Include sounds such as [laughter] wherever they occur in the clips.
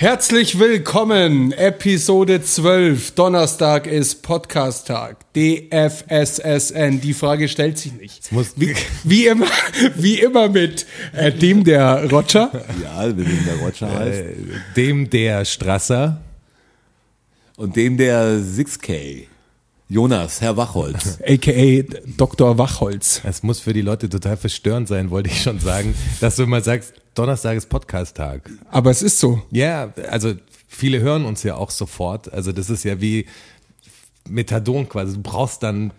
Herzlich willkommen, Episode 12. Donnerstag ist Podcast-Tag. DFSSN. Die Frage stellt sich nicht. Wie, wie immer, wie immer mit äh, dem der Roger, [laughs] Ja, mit dem der Roger heißt. Äh, dem der Strasser. Und dem der 6K. Jonas, Herr Wachholz. [laughs] aka Dr. Wachholz. Es muss für die Leute total verstörend sein, wollte ich schon sagen, dass du immer sagst, Donnerstag ist Podcast-Tag. Aber es ist so. Ja, also viele hören uns ja auch sofort. Also das ist ja wie Methadon quasi. Du brauchst dann,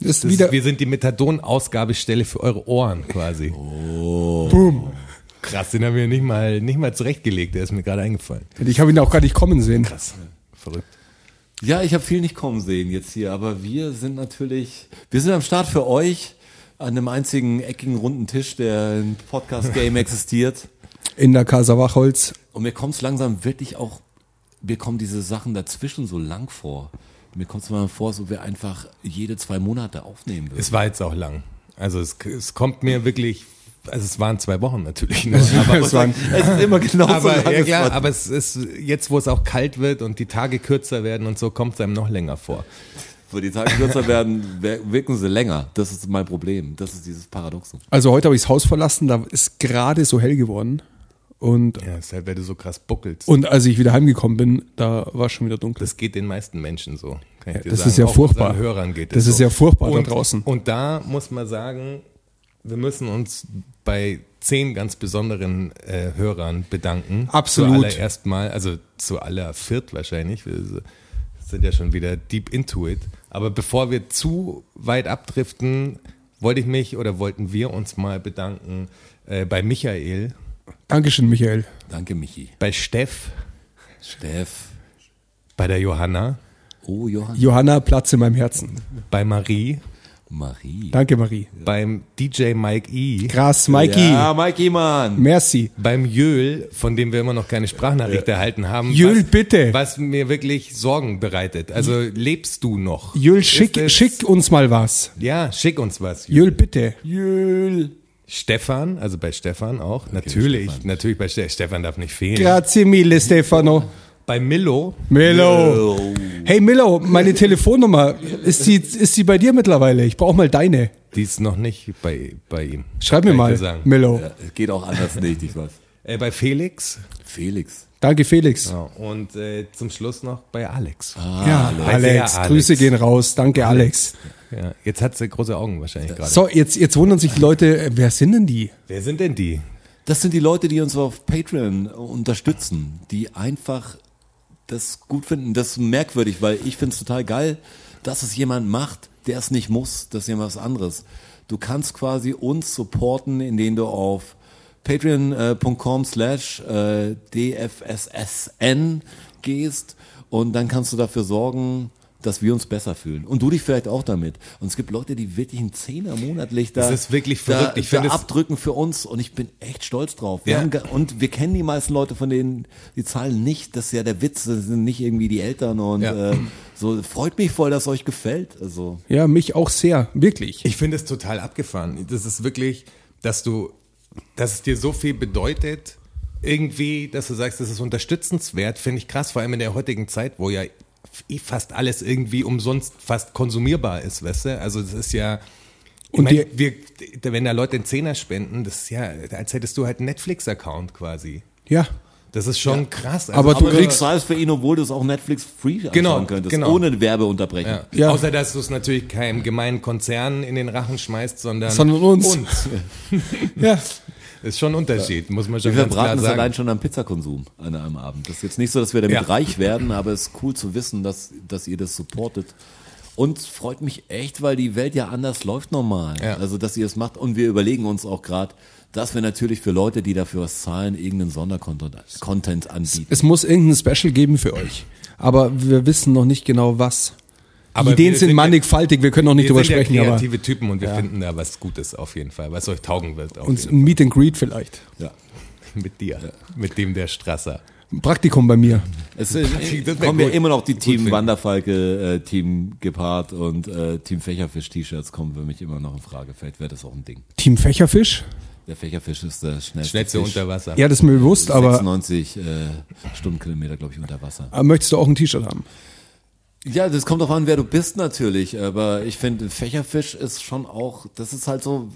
Ist das, wieder- wir sind die Methadon-Ausgabestelle für eure Ohren quasi. Boom. Krass, den haben wir nicht mal, nicht mal zurechtgelegt, der ist mir gerade eingefallen. Ich habe ihn auch gar nicht kommen sehen. Krass, verrückt. Ja, ich habe viel nicht kommen sehen jetzt hier, aber wir sind natürlich, wir sind am Start für euch an einem einzigen eckigen runden Tisch, der im Podcast-Game [laughs] existiert. In der Casa Wachholz. Und mir kommt es langsam wirklich auch, mir kommen diese Sachen dazwischen so lang vor. Mir kommt es mal vor, so wir einfach jede zwei Monate aufnehmen würden. Es war jetzt auch lang. Also es, es kommt mir wirklich, also es waren zwei Wochen natürlich [laughs] nur, aber Es waren, [laughs] Es ist immer genau so aber, lang. ja es klar, aber es ist jetzt, wo es auch kalt wird und die Tage kürzer werden und so, kommt es einem noch länger vor. Wo die Tage kürzer werden, wer- wirken sie länger. Das ist mein Problem. Das ist dieses Paradoxon. also heute habe ich das Haus verlassen, da ist gerade so hell geworden. Und, Ja, ist halt, weil du so krass buckelst. und als ich wieder heimgekommen bin, da war schon wieder dunkel. das geht den meisten Menschen so. Kann ich Ja, dir das sagen. ist ja Auch furchtbar. Hörern geht Das es ist so. ja furchtbar da und, draußen. Und da muss man sagen, wir müssen uns bei zehn ganz besonderen äh, Hörern bedanken. Absolut. Zuallererst mal, also zu aller viert wahrscheinlich. Wir sind ja schon wieder deep into it. Aber bevor wir zu weit abdriften, wollte ich mich oder wollten wir uns mal bedanken äh, bei Michael, Dankeschön, Michael. Danke, Michi. bei Steff, Steff. bei der Johanna, Oh, Johann. Johanna, Platz in meinem Herzen. bei Marie, Marie. Danke, Marie. beim DJ Mike E. Krass, Mikey. Ja, Mikey, Mann. Merci. beim Jöl, von dem wir immer noch keine Sprachnachricht erhalten haben. Jöl, was, bitte. Was mir wirklich Sorgen bereitet. Also lebst du noch? Jül, Ist schick, es- schick uns mal was. Ja, schick uns was. Jül, bitte. Jöl. Stefan, also bei Stefan auch. natürlich, natürlich bei Stefan. Stefan darf nicht fehlen. Grazie mille, Stefano. Bei Millo, Milo. Hey Milo, meine Telefonnummer, ist sie, ist sie bei dir mittlerweile? Ich brauche mal deine. die ist noch nicht bei, bei ihm. Schreib mir Kann mal. Milo. Ja, geht auch anders nicht, ich weiß. Äh, bei Felix Felix. Danke, Felix. ja, und äh, zum Schluss noch bei Alex. Ja, Alex. Alex, Alex. Grüße gehen raus. Danke, Alex. Ja, jetzt hat sie große Augen wahrscheinlich gerade. So, jetzt, jetzt wundern sich die Leute, äh, wer sind denn die? Wer sind denn die? Das sind die Leute, die uns auf Patreon unterstützen, die einfach das gut finden. Das ist merkwürdig, weil ich finde es total geil, dass es jemand macht, der es nicht muss. Das ist ja was anderes. Du kannst quasi uns supporten, indem du auf patreon.com slash äh, dfssn gehst und dann kannst du dafür sorgen, dass wir uns besser fühlen. Und du dich vielleicht auch damit. Und es gibt Leute, die wirklich einen Zehner monatlich da, Das ist wirklich da, verrückt. Ich da finde es- abdrücken für uns und ich bin echt stolz drauf. Wir Ja. haben und wir kennen die meisten Leute von denen, die zahlen nicht. Das ist ja der Witz, das sind nicht irgendwie die Eltern und Ja. äh, so. Freut mich voll, dass euch gefällt. Also Ja, mich auch sehr, wirklich. Ich finde es total abgefahren. Das ist wirklich, dass du, dass es dir so viel bedeutet, irgendwie, dass du sagst, das ist unterstützenswert, finde ich krass, vor allem in der heutigen Zeit, wo ja fast alles irgendwie umsonst fast konsumierbar ist, weißt du? Also das ist ja, Und mein, wir, wenn da Leute einen Zehner spenden, das ist ja, als hättest du halt einen Netflix-Account quasi. Ja. Das ist schon krass. Also Aber du aber kriegst- zahlst für ihn, obwohl du es auch Netflix free anschauen Genau, könntest, genau. ohne Werbeunterbrechung. Ja. Ja. Außer, dass du es natürlich keinem gemeinen Konzern in den Rachen schmeißt, sondern, Sondern uns. uns. [laughs] Ja. Ist schon ein Unterschied, muss man schon Wir verbraten es allein schon am Pizzakonsum an einem Abend. Das ist jetzt nicht so, dass wir damit Ja. reich werden, aber es ist cool zu wissen, dass, dass ihr das supportet. Und es freut mich echt, weil die Welt ja anders läuft normal. Ja. Also, dass ihr es macht. Und wir überlegen uns auch gerade, dass wir natürlich für Leute, die dafür was zahlen, irgendeinen Sondercontent Content anbieten. Es muss irgendein Special geben für euch. Aber wir wissen noch nicht genau was. Aber Ideen wir sind ja- mannigfaltig, wir können noch nicht wir drüber sind sprechen, ja aber kreative Typen und wir finden da was Gutes auf jeden Fall, was euch taugen wird. Jeden ein Meet and Greet vielleicht. Ja. [laughs] Mit dir, mit dem der Strasser. Ein Praktikum bei mir. Es äh, kommen ja immer noch die Team. Wanderfalke, äh, Team Gepard und äh, Team Fächerfisch-T-Shirts kommen für mich immer noch in Frage. Vielleicht wäre das auch ein Ding. Team Fächerfisch? Der Fächerfisch ist der schnellste, Schnellste Fisch. unter Wasser. Ja, das ist mir bewusst, aber 96 äh, Stundenkilometer, glaube ich, unter Wasser. äh, möchtest du auch ein T-Shirt haben? Ja, das kommt auch an, wer du bist natürlich. Aber ich finde, Fächerfisch ist schon auch, das ist halt so,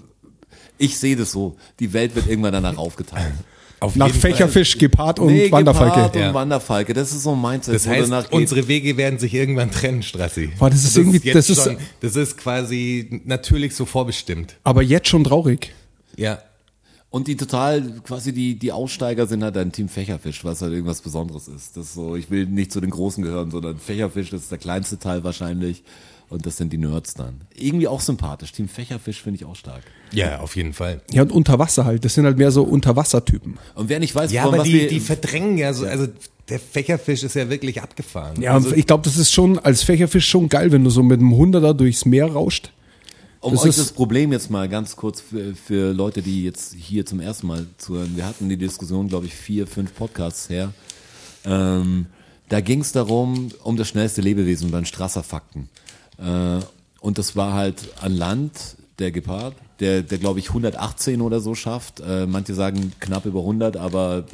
ich sehe das so. Die Welt wird irgendwann danach aufgeteilt. Auf Nach. Fächerfisch, Gepard und Nee, Wanderfalke. Gepard Ja. und Wanderfalke, das ist so ein Mindset. Das heißt, unsere Wege werden sich irgendwann trennen, Strassi. Boah, das ist irgendwie- jetzt das ist- schon, das ist quasi natürlich so vorbestimmt. Aber jetzt schon traurig. Ja. Und die total, quasi die, die Aussteiger sind halt ein Team Fächerfisch, was halt irgendwas Besonderes ist. Das ist so, ich will nicht zu den Großen gehören, sondern Fächerfisch, das ist der kleinste Teil wahrscheinlich. Und das sind die Nerds dann. Irgendwie auch sympathisch. Team Fächerfisch finde ich auch stark. Ja, auf jeden Fall. Ja, und Unterwasser halt. Das sind halt mehr so Unterwassertypen. Und wer nicht weiß, Ja, aber was die, wir, die verdrängen ja so, also der Fächerfisch ist ja wirklich abgefahren. Ja, also, ich glaube, das ist schon als Fächerfisch schon geil, wenn du so mit einem Hunderter durchs Meer rauscht. Um das euch das Problem jetzt mal ganz kurz für, für Leute, die jetzt hier zum ersten Mal zuhören. Wir hatten die Diskussion, glaube ich, vier, fünf Podcasts her. Ähm, da ging es darum, um das schnellste Lebewesen beim Strasser-Fakten. Äh, und das war halt an Land der Gepard, der, der glaube ich 118 oder so schafft. Äh, manche sagen knapp über 100, aber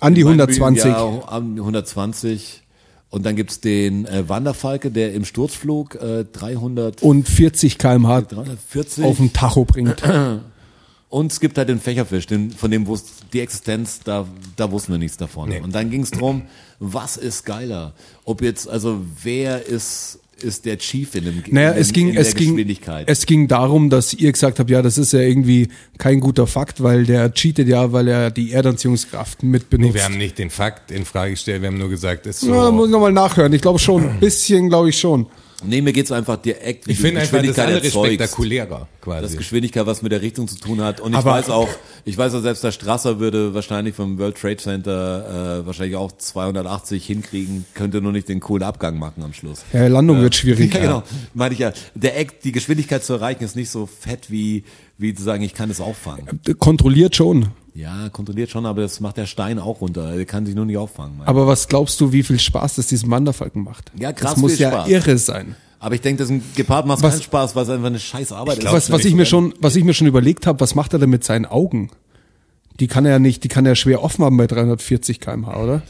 An die 120. Ja, an 120. Und dann gibt's den äh, Wanderfalke, der im Sturzflug äh, 300, Und 40 km/h 340 auf den Tacho bringt. [clears throat] und es gibt halt den Fächerfisch, den, von dem wusste die Existenz, da, da wussten wir nichts davon. Nee. Und dann ging's drum, was ist geiler? Ob jetzt, also wer ist, ist der Chief in dem Naja, in, es ging, in der es ging, Geschwindigkeit? es ging darum, dass ihr gesagt habt, ja, das ist ja irgendwie kein guter Fakt, weil der cheatet ja, weil er die Erdanziehungskraft mit nee, benutzt. wir haben nicht den Fakt in Frage gestellt, wir haben nur gesagt, es ist so. ja, muss ich nochmal nachhören. Ich glaube schon. Ein bisschen, glaube ich schon. Nee, mir geht's einfach direkt, ich finde einfach das Geschwindigkeit andere erzeugst. spektakulärer Das quasi. Geschwindigkeit, was mit der Richtung zu tun hat. Und ich Aber- weiß auch, ich weiß auch, selbst der Strasser würde wahrscheinlich vom World Trade Center äh, wahrscheinlich auch 280 hinkriegen, könnte nur nicht den coolen Abgang machen am Schluss. Ja, Landung wird schwierig. [laughs] Ja, genau. Meine ich ja. Der Eck, die Geschwindigkeit zu erreichen, ist nicht so fett wie, wie zu sagen, ich kann es auffangen. Kontrolliert schon. Ja, kontrolliert schon, aber das macht der Stein auch runter. Der kann sich nur nicht auffangen. Aber was glaubst du, wie viel Spaß das diesem Wanderfalken macht? Ja, krass Das muss viel ja Spaß. irre sein. Aber ich denke, das ist ein Gepard macht Was- keinen Spaß, weil es einfach eine scheiß Arbeit ist. Was, was ich mir schon, was ich mir schon überlegt habe, was macht er denn mit seinen Augen? Die kann er ja nicht, die kann er schwer offen haben bei 340 km/h, oder?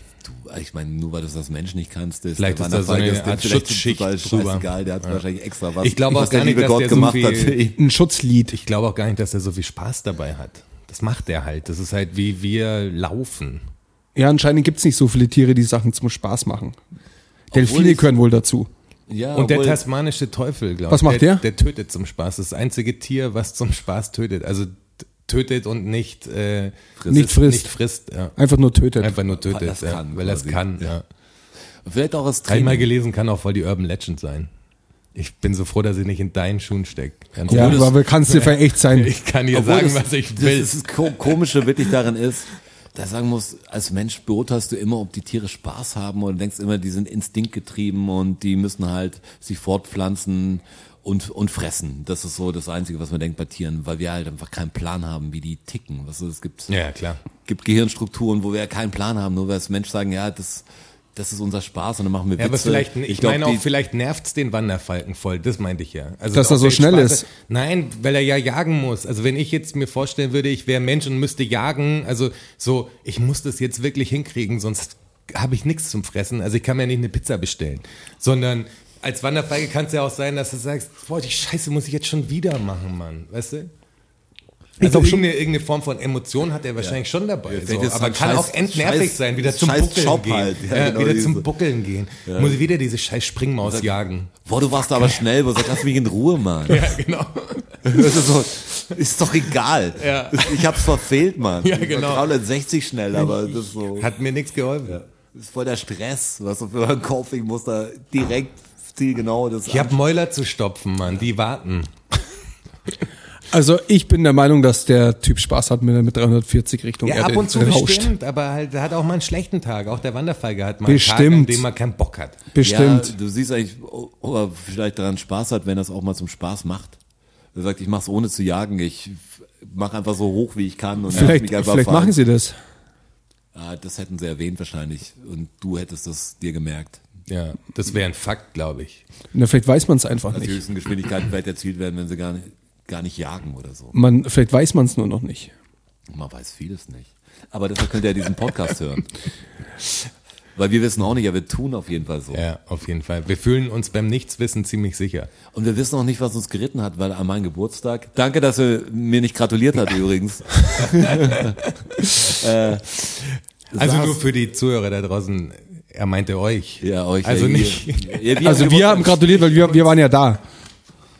Ich meine, nur weil du es als Mensch nicht kannst, ist Vielleicht der ist da so eine Art Schutzschicht drüber. scheißegal, der hat wahrscheinlich extra was, Ich glaube auch was der gar nicht, dass Gott der so gemacht viel-. Ein Schutzlied. Ich glaube auch gar nicht, dass er so viel Spaß dabei hat. Das macht er halt. Das ist halt wie wir laufen. Ja, anscheinend gibt's nicht so viele Tiere, die Sachen zum Spaß machen. Delfine gehören wohl dazu. Ja, Und der tasmanische Teufel, glaube ich. Was macht der? der? Der tötet zum Spaß. Das, das einzige Tier, was zum Spaß tötet. Also tötet und nicht, äh, Nicht frisst. Nicht frisst, ja. Einfach nur tötet. Einfach nur tötet, Weil er's ja. kann, weil er es quasi. kann. Ja. Vielleicht auch als Einmal Training. gelesen, kann auch voll die Urban Legend sein. Ich bin so froh, dass sie nicht in deinen Schuhen steckt. Ja, aber kannst du vielleicht echt sein. ich kann dir Obwohl sagen, das, was ich das will. das Ko- Komische wirklich daran ist, dass ich sagen muss, als Mensch beurteilst du immer, ob die Tiere Spaß haben und denkst immer, die sind instinktgetrieben und die müssen halt sich fortpflanzen und, und fressen. Das ist so das Einzige, was man denkt bei Tieren, weil wir halt einfach keinen Plan haben, wie die ticken. Was es gibt, ja, klar. gibt Gehirnstrukturen, wo wir keinen Plan haben, nur weil als Mensch sagen, ja, das, das ist unser Spaß und dann machen wir Witze. Ja, aber vielleicht, ich, glaub, meine auch, vielleicht nervt's den Wanderfalken voll, das meinte ich ja. Also Dass er so schnell Spaß ist. Nein, weil er ja jagen muss. Also wenn ich jetzt mir vorstellen würde, ich wäre Mensch und müsste jagen, also so, ich muss das jetzt wirklich hinkriegen, sonst habe ich nichts zum Fressen. Also ich kann mir nicht eine Pizza bestellen, sondern als Wanderfalke kann es ja auch sein, dass du sagst, boah, die Scheiße muss ich jetzt schon wieder machen, Mann, weißt du? Also glaub schon- irgendeine, irgendeine Form von Emotion hat er wahrscheinlich schon dabei. so, aber ein kann scheiß- auch entnervig scheiß- sein, wieder zum Buckeln Job gehen. halt. Ja, Ja, genau wieder diese- zum Buckeln gehen. Muss ich wieder diese scheiß Springmaus jagen. Boah, du warst aber schnell, wo lass mich in Ruhe, Mann. [laughs] Ja, genau. Ist, so, ist doch egal. Ja. Ich hab's verfehlt, Mann. Ja, Ich genau. 360 schnell, aber das ist so. Hat mir nichts geholfen. Das ist voll der Stress, was du für einen Kopf, ich muss da direkt zielgenau das Ich habe Mäuler zu stopfen, Mann. Die warten. Also ich bin der Meinung, dass der Typ Spaß hat, wenn er mit 340 Richtung Ja, Erde ab und zu rauscht. bestimmt, aber halt, er hat auch mal einen schlechten Tag. Auch der Wanderfeiger hat mal einen Tag, Bestimmt. an dem er keinen Bock hat. Bestimmt. Ja, du siehst eigentlich, ob er vielleicht daran Spaß hat, wenn er es auch mal zum Spaß macht. Er sagt, ich mach's ohne zu jagen, ich mache einfach so hoch, wie ich kann und vielleicht mich einfach vielleicht machen sie das. Ah, das hätten sie erwähnt wahrscheinlich und du hättest das dir gemerkt. Ja, das wäre ein Fakt, glaube ich. Na, vielleicht weiß man es einfach Dass die nicht. höchsten Geschwindigkeiten vielleicht erzielt werden, wenn sie gar nicht, gar nicht jagen oder so. Man, vielleicht weiß man es nur noch nicht. Man weiß vieles nicht. Aber deshalb könnt ihr ja diesen Podcast hören. Weil wir wissen auch nicht, aber wir tun auf jeden Fall so. Ja, auf jeden Fall. Wir fühlen uns beim Nichtswissen ziemlich sicher. Und wir wissen auch nicht, was uns geritten hat, weil an meinem Geburtstag. Danke, dass er mir nicht gratuliert hat übrigens. [laughs] äh, Also nur für die Zuhörer da draußen, er meinte euch. ja, euch. Also ja, nicht. Ja, wir Also haben wir haben gratuliert, weil wir, wir waren ja da.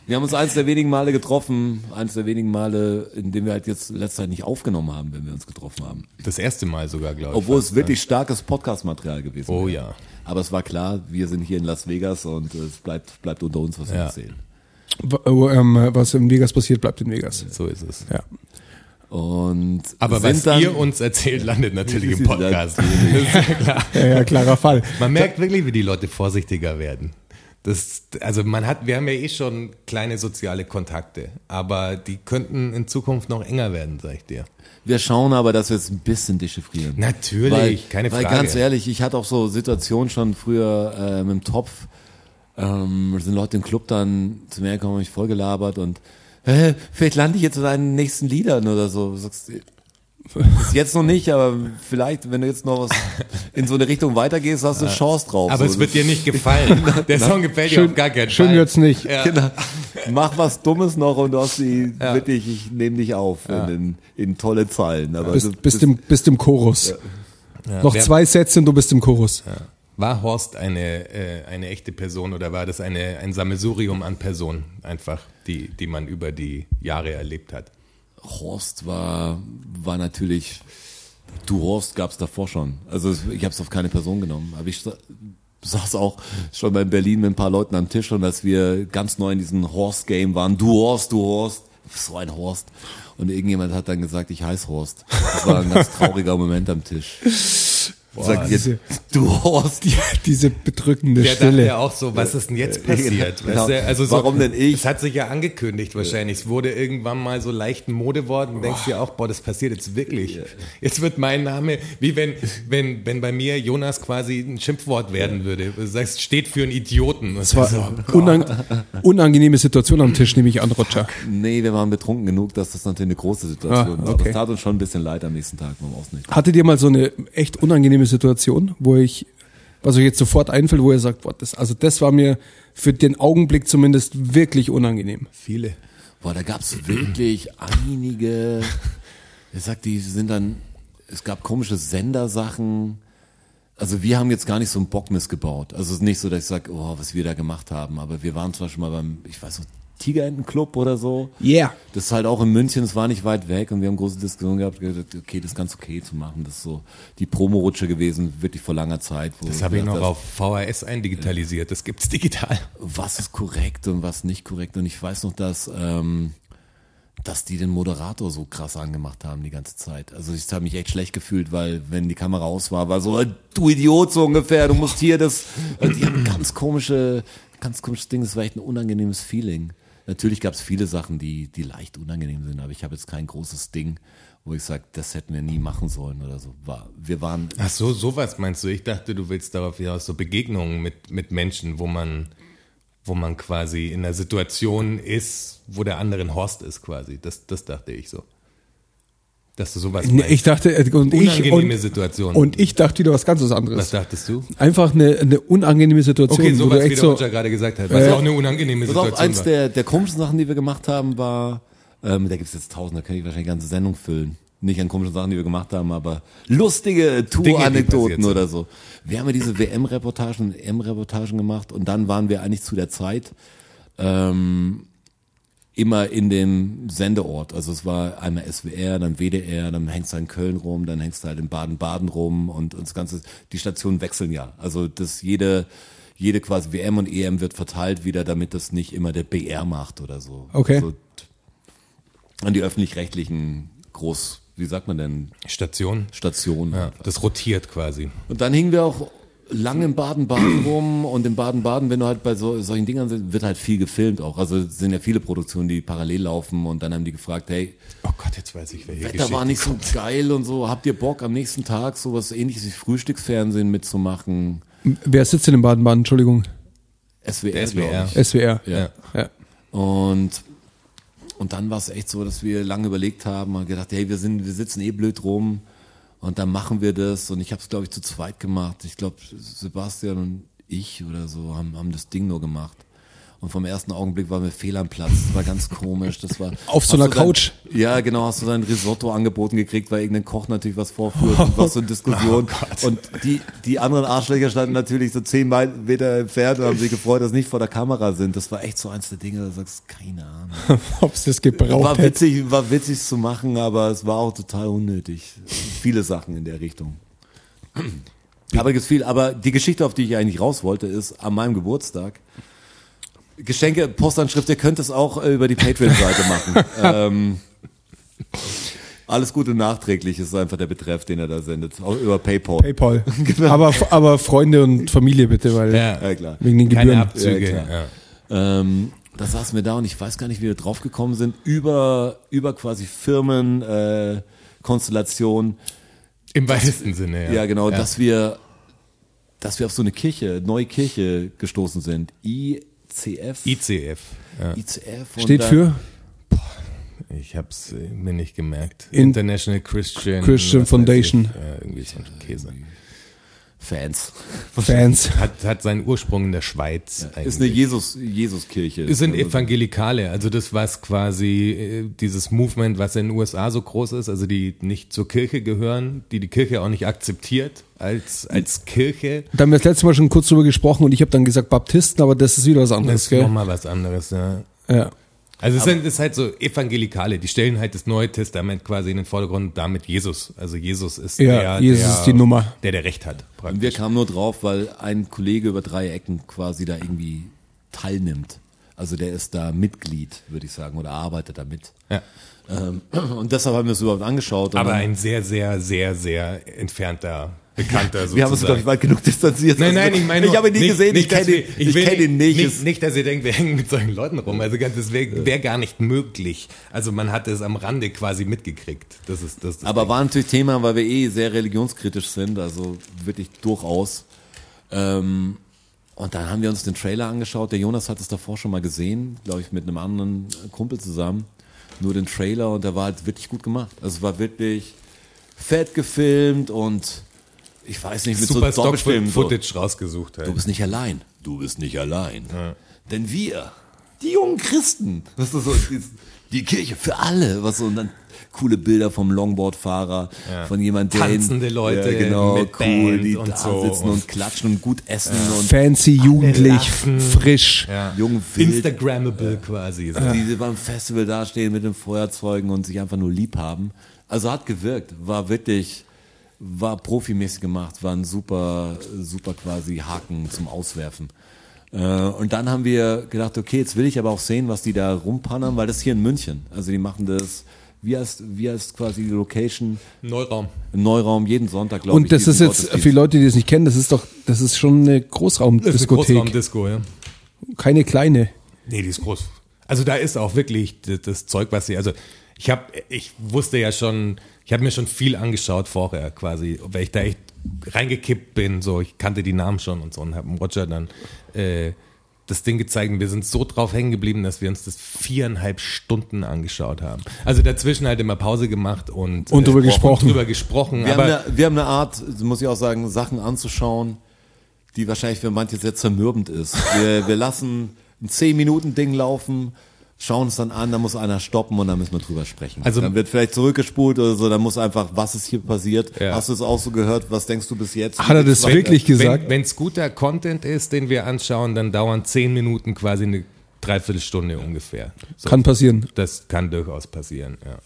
Wir haben uns eines der wenigen Male getroffen, eines der wenigen Male, in dem wir halt jetzt letzte Zeit nicht aufgenommen haben, wenn wir uns getroffen haben. Das erste Mal sogar, glaube ich. Obwohl fast, es wirklich starkes Podcast-Material gewesen Oh wäre. ja. Aber es war klar, wir sind hier in Las Vegas und es bleibt, bleibt unter uns, was wir Ja. erzählen. W- ähm, was in Vegas passiert, bleibt in Vegas. So ist es. Ja. Und Aber was dann, ihr uns erzählt, landet natürlich im [laughs] Podcast. Das ist ja klar. Ja, ja, klarer Fall. Man merkt wirklich, wie die Leute vorsichtiger werden. Das, also man hat, wir haben ja eh schon kleine soziale Kontakte, aber die könnten in Zukunft noch enger werden, sag ich dir. Wir schauen aber, dass wir es ein bisschen dechiffrieren. Natürlich, weil, keine weil Frage. ganz ehrlich, ich hatte auch so Situationen schon früher äh, mit dem Topf. Ähm, sind Leute im Club dann zu mir gekommen, mich vollgelabert und äh, vielleicht lande ich jetzt in deinen nächsten Liedern oder so. Du Sagst, jetzt noch nicht, aber vielleicht, wenn du jetzt noch was in so eine Richtung weitergehst, hast du eine Chance drauf. Aber so, es wird dir nicht gefallen. [laughs] Der Song gefällt dir Schön, auf gar keinen schön Fall. wird's nicht. Ja. Genau. Mach was Dummes noch und du hast die wirklich, ich nehme dich auf in, in, in tolle Zeilen. Aber Bist, du bist, im, bist im Chorus. Noch Wer- zwei Sätze und du bist im Chorus. War Horst eine, äh, eine echte Person oder war das eine, ein Sammelsurium an Personen einfach, die, die man über die Jahre erlebt hat? Horst war, war natürlich, du Horst gab's davor schon. Also es- ich habe es auf keine Person genommen. Aber ich sa- saß auch schon in Berlin mit ein paar Leuten am Tisch und als wir ganz neu in diesem Horst-Game waren, du Horst, du Horst, so ein Horst. Und irgendjemand hat dann gesagt, ich heiße Horst. Das war ein ganz trauriger Moment am Tisch. Sagt jetzt, du Horst. Diese bedrückende Der dachte Stille. ja auch so, was ist denn jetzt passiert? Genau. Weißt du, also so, Warum denn ich? Es hat sich ja angekündigt wahrscheinlich. Es wurde irgendwann mal so leicht ein Modewort und denkst dir auch, boah, das passiert jetzt wirklich. Jetzt wird mein Name, wie wenn, wenn, wenn bei mir Jonas quasi ein Schimpfwort werden würde. Du sagst, steht für einen Idioten. Das war so, unang unangenehme Situation am Tisch, nehme ich an, Roger. Nee, wir waren betrunken genug, dass das natürlich eine große Situation Ah, war. okay. Das tat uns schon ein bisschen leid am nächsten Tag beim Ausnichten. Hattet ihr mal so eine echt unangenehme Situation, wo ich, was euch jetzt sofort einfällt, wo ihr sagt, boah, das, also das war mir für den Augenblick zumindest wirklich unangenehm. viele. Boah, da gab's wirklich einige, ich sag, die sind dann, es gab komische Sendersachen. Also wir haben jetzt gar nicht so einen Bock missgebaut. Also es ist nicht so, dass ich sag, oh, was wir da gemacht haben. Aber wir waren zum Beispiel mal beim, ich weiß nicht, Tigerentenclub oder so. Yeah. Das ist halt auch in München, es war nicht weit weg und wir haben große Diskussionen gehabt, okay, das ist ganz okay zu machen. Das ist so die Promorutsche gewesen, wirklich vor langer Zeit. wo Das habe ich noch auf VHS eindigitalisiert. Das gibt's digital. was ist korrekt und was nicht korrekt. Und ich weiß noch, dass, ähm, dass die den Moderator so krass angemacht haben die ganze Zeit. Also ich habe mich echt schlecht gefühlt, weil wenn die Kamera aus war, war so, du Idiot so ungefähr, du musst hier das. Also die haben ganz komische, ganz komisches Ding, das war echt ein unangenehmes Feeling. Natürlich gab es viele Sachen, die, die leicht unangenehm sind, aber ich habe jetzt kein großes Ding, wo ich sage, das hätten wir nie machen sollen oder so. War, wir waren Ach so, sowas meinst du? Ich dachte, du willst darauf hinaus so Begegnungen mit, mit Menschen, wo man, wo man quasi in einer Situation ist, wo der andere ein Horst ist quasi. Das, das dachte ich so. Dass du sowas meinst. Ich dachte, äh, und ich, und, Situation. und ich dachte wieder was ganz was Was anderes. dachtest du? Einfach eine, eine unangenehme Situation, Okay, wo sowas du wie der so, Roger gerade gesagt hat. Was Äh, auch eine unangenehme Situation eins war. der, der komischen Sachen, die wir gemacht haben, war, ähm, da gibt's jetzt tausend, da kann ich wahrscheinlich eine ganze Sendung füllen. Nicht an komischen Sachen, die wir gemacht haben, aber lustige Tour-Anekdoten oder so. Wir haben ja diese WM-Reportagen, EM-Reportagen gemacht und dann waren wir eigentlich zu der Zeit ähm, immer in dem Sendeort. Also es war einmal SWR, dann WDR, dann hängst du in Köln rum, dann hängst du halt in Baden-Baden rum und, und das Ganze, die Stationen wechseln ja. Also das jede, jede quasi WM und EM wird verteilt wieder, damit das nicht immer der BR macht oder so. Okay. So, an die öffentlich-rechtlichen Groß, wie sagt man denn, Station. Stationen. Ja, das rotiert quasi. Und dann hingen wir auch lange in Baden-Baden [clears throat] rum und in Baden-Baden, wenn du halt bei so, solchen Dingern sind, wird halt viel gefilmt auch. Also es sind ja viele Produktionen, die parallel laufen und dann haben die gefragt, hey, Oh Gott, jetzt weiß ich, welche Wetter war nicht so geil und so, habt ihr Bock am nächsten Tag sowas ähnliches wie Frühstücksfernsehen mitzumachen? Wer sitzt denn in Baden-Baden? Entschuldigung. SWR, Der SWR. SWR. Ja. ja. Und, und dann war es echt so, dass wir lange überlegt haben und gedacht, hey, wir sind, wir sitzen eh blöd rum und dann machen wir das. Und ich habe es, glaube ich, zu zweit gemacht. Ich glaube, Sebastian und ich oder so haben, haben das Ding nur gemacht. Und vom ersten Augenblick war mir fehl am Platz. Das war ganz komisch. Das war [laughs] Auf so einer du dein- Couch? Ja, genau. Hast du dein Risotto angeboten gekriegt, weil irgendein Koch natürlich was vorführt und was so eine Diskussion. [laughs] und die, die anderen Arschlöcher standen natürlich so zehn Meter entfernt und haben sich gefreut, dass sie nicht vor der Kamera sind. Das war echt so eins der Dinge, da sagst du, keine Ahnung. [laughs] Ob es das gebraucht War hätte. witzig, war witzig zu machen, aber es war auch total unnötig. Viele Sachen in der Richtung. [clears throat] Aber es viel, aber die Geschichte, auf die ich eigentlich raus wollte, ist an meinem Geburtstag. Geschenke, Postanschrift, ihr könnt es auch äh, über die Patreon-Seite machen. [laughs] ähm, alles Gute nachträglich ist einfach der Betreff, den er da sendet. Auch über PayPal. PayPal. [laughs] aber, aber Freunde und Familie bitte, weil Ja. Ja, klar. wegen den Keine Gebühren. Abzüge. Ja, Ja, Ähm, da saßen wir da und ich weiß gar nicht, wie wir drauf gekommen sind, über, über quasi Firmen, äh, Konstellation, Im weitesten Sinne, ja. ja, genau, dass wir, dass wir auf so eine Kirche, neue Kirche gestoßen sind. ICF. ICF. Ja. ICF. und Steht für Ich hab's äh, mir nicht gemerkt. In- International Christian, Christian Foundation. Ich, ja, irgendwie so ein Käse. Fans. Fans. Hat, hat seinen Ursprung in der Schweiz. eigentlich. Ist eine Jesus, Jesus-Kirche. Es sind Also, Evangelikale, also das, was quasi äh, dieses Movement, was in den USA so groß ist, also die nicht zur Kirche gehören, die die Kirche auch nicht akzeptiert als, als Kirche. Da haben wir das letzte Mal schon kurz drüber gesprochen und ich habe dann gesagt Baptisten, aber das ist wieder was Das anderes, ist gell? nochmal was anderes, ja. Ja. Also es sind, es ist halt so Evangelikale, die stellen halt das Neue Testament quasi in den Vordergrund, damit Jesus. Also Jesus ist Ja, der, Jesus der, ist die Nummer. der, der Recht hat. Und wir Praktisch. kamen nur drauf, weil ein Kollege über drei Ecken quasi da irgendwie teilnimmt. Also der ist da Mitglied, würde ich sagen, oder arbeitet da mit. Ja. Ähm, [clears throat] und deshalb haben wir es überhaupt angeschaut. Aber ein sehr, sehr, sehr, sehr entfernter Bekannter sozusagen. [laughs] wir haben uns, glaube ich, weit genug distanziert. Nein, nein, ich meine, ich habe ihn nie nicht, gesehen, nicht, ich kenne ihn, ich will kenn ihn nicht. Nicht, nicht, dass ihr denkt, wir hängen mit solchen Leuten rum. Also ganz, das wäre wär gar nicht möglich. Also man hat es am Rande quasi mitgekriegt. Das ist das. das Aber Ding. war natürlich Thema, weil wir eh sehr religionskritisch sind, also wirklich durchaus. Ähm, und dann haben wir uns den Trailer angeschaut. Der Jonas hat es davor schon mal gesehen, glaube ich, mit einem anderen Kumpel zusammen. Nur den Trailer und der war halt wirklich gut gemacht. Also es war wirklich fett gefilmt und ich weiß nicht, mit super so Doppelfilmen. So. Stock-Footage rausgesucht. Du Halt. bist nicht allein. Du bist nicht allein. Denn wir, die jungen Christen, das ist so, die Kirche für alle, was so, und dann coole Bilder vom Longboardfahrer, Ja. von jemand, der Tanzende Leute ja, genau, mit cool, Band die und da so. sitzen und klatschen und gut essen und Fancy, jugendlich, lachen. frisch. Ja. jung wild, Instagrammable quasi. So. die beim Festival dastehen mit den Feuerzeugen und sich einfach nur lieb haben. Also hat gewirkt, war wirklich, war profimäßig gemacht, war ein super, super quasi Haken zum Auswerfen. Äh, Und dann haben wir gedacht, okay, jetzt will ich aber auch sehen, was die da rumpannern, weil das ist hier in München. Also die machen das, wie heißt, wie heißt quasi die Location Neuraum. im Neuraum jeden Sonntag, glaube ich. Und das ist jetzt, für die Leute, die das nicht kennen, das ist doch, das ist schon eine Großraumdiskothek. Großraumdisco, ja. Keine kleine. Nee, die ist groß. Also da ist auch wirklich das, das Zeug, was sie, also ich habe, ich wusste ja schon, ich habe mir schon viel angeschaut vorher quasi, weil ich da echt reingekippt bin, so ich kannte die Namen schon und so und habe Roger dann äh, das Ding gezeigt und wir sind so drauf hängen geblieben, dass wir uns das viereinhalb Stunden angeschaut haben. Also dazwischen halt immer Pause gemacht und, Und drüber äh, gesprochen. Und drüber gesprochen. Wir haben, eine, wir haben eine Art, muss ich auch sagen, Sachen anzuschauen, die wahrscheinlich für manche sehr zermürbend ist. Wir, wir lassen ein 10-Minuten-Ding laufen, schauen es dann an, dann muss einer stoppen und dann müssen wir drüber sprechen. Also- dann wird vielleicht zurückgespult oder so, dann muss einfach, was ist hier passiert? Ja. Hast du es auch so gehört? Was denkst du bis jetzt? Hat er das Wie- wirklich gesagt? Wenn es guter Content ist, den wir anschauen, dann dauern zehn Minuten quasi eine Dreiviertelstunde ungefähr. So. Kann passieren. Das kann durchaus passieren, ja.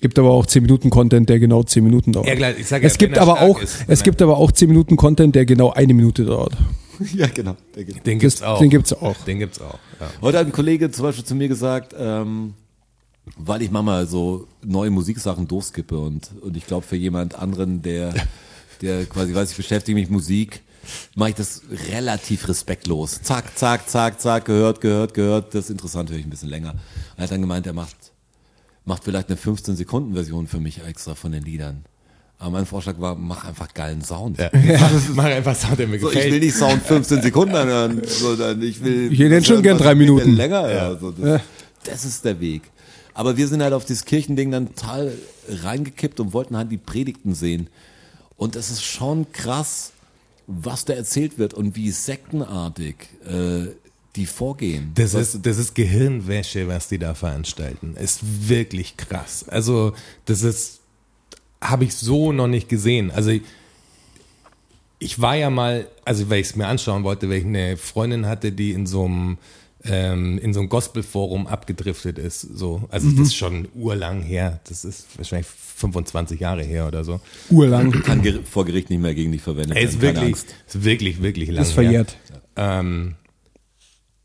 Gibt aber auch 10 Minuten Content, der genau 10 Minuten dauert. Ja, klar, ich sag ja, es wenn gibt er aber auch, ist, wenn es gibt aber auch 10 Minuten Content, der genau eine Minute dauert. [laughs] Ja, genau. der geht. Den gibt's auch. den gibt's auch. Den gibt's auch. Ja. Heute hat ein Kollege zum Beispiel zu mir gesagt, ähm, weil ich manchmal so neue Musiksachen durchskippe und, und ich glaube für jemand anderen, der, der quasi weiß, ich beschäftige mich mit Musik, mache ich das relativ respektlos. Zack, zack, zack, zack, gehört, gehört, gehört. Das ist interessant, höre ich ein bisschen länger. Er hat dann gemeint, er macht, macht vielleicht eine 15-Sekunden-Version für mich extra von den Liedern. Aber mein Vorschlag war, mach einfach geilen Sound. Ja. [laughs] Mach einfach Sound, der mir So, gefällt. ich will nicht Sound 15 Sekunden anhören, sondern ich will. Ich hätte schon gern drei ein bisschen Minuten. Länger, ja. So, das, das ist der Weg. Aber wir sind halt auf dieses Kirchending dann total reingekippt und wollten halt die Predigten sehen. Und es ist schon krass, was da erzählt wird und wie sektenartig äh, die vorgehen. Das ist, das ist Gehirnwäsche, was die da veranstalten. Ist wirklich krass. Also, das ist, habe ich so noch nicht gesehen. Also, ich, ich war ja mal, also, weil ich es mir anschauen wollte, weil ich eine Freundin hatte, die in so einem, ähm, in so einem Gospelforum abgedriftet ist. So, also, das ist schon urlang her. Das ist wahrscheinlich 25 Jahre her oder so. Urlang. kann vor Gericht nicht mehr gegen dich verwendet werden. ist wirklich, ist wirklich, wirklich lang Ist verjährt. her. Ähm,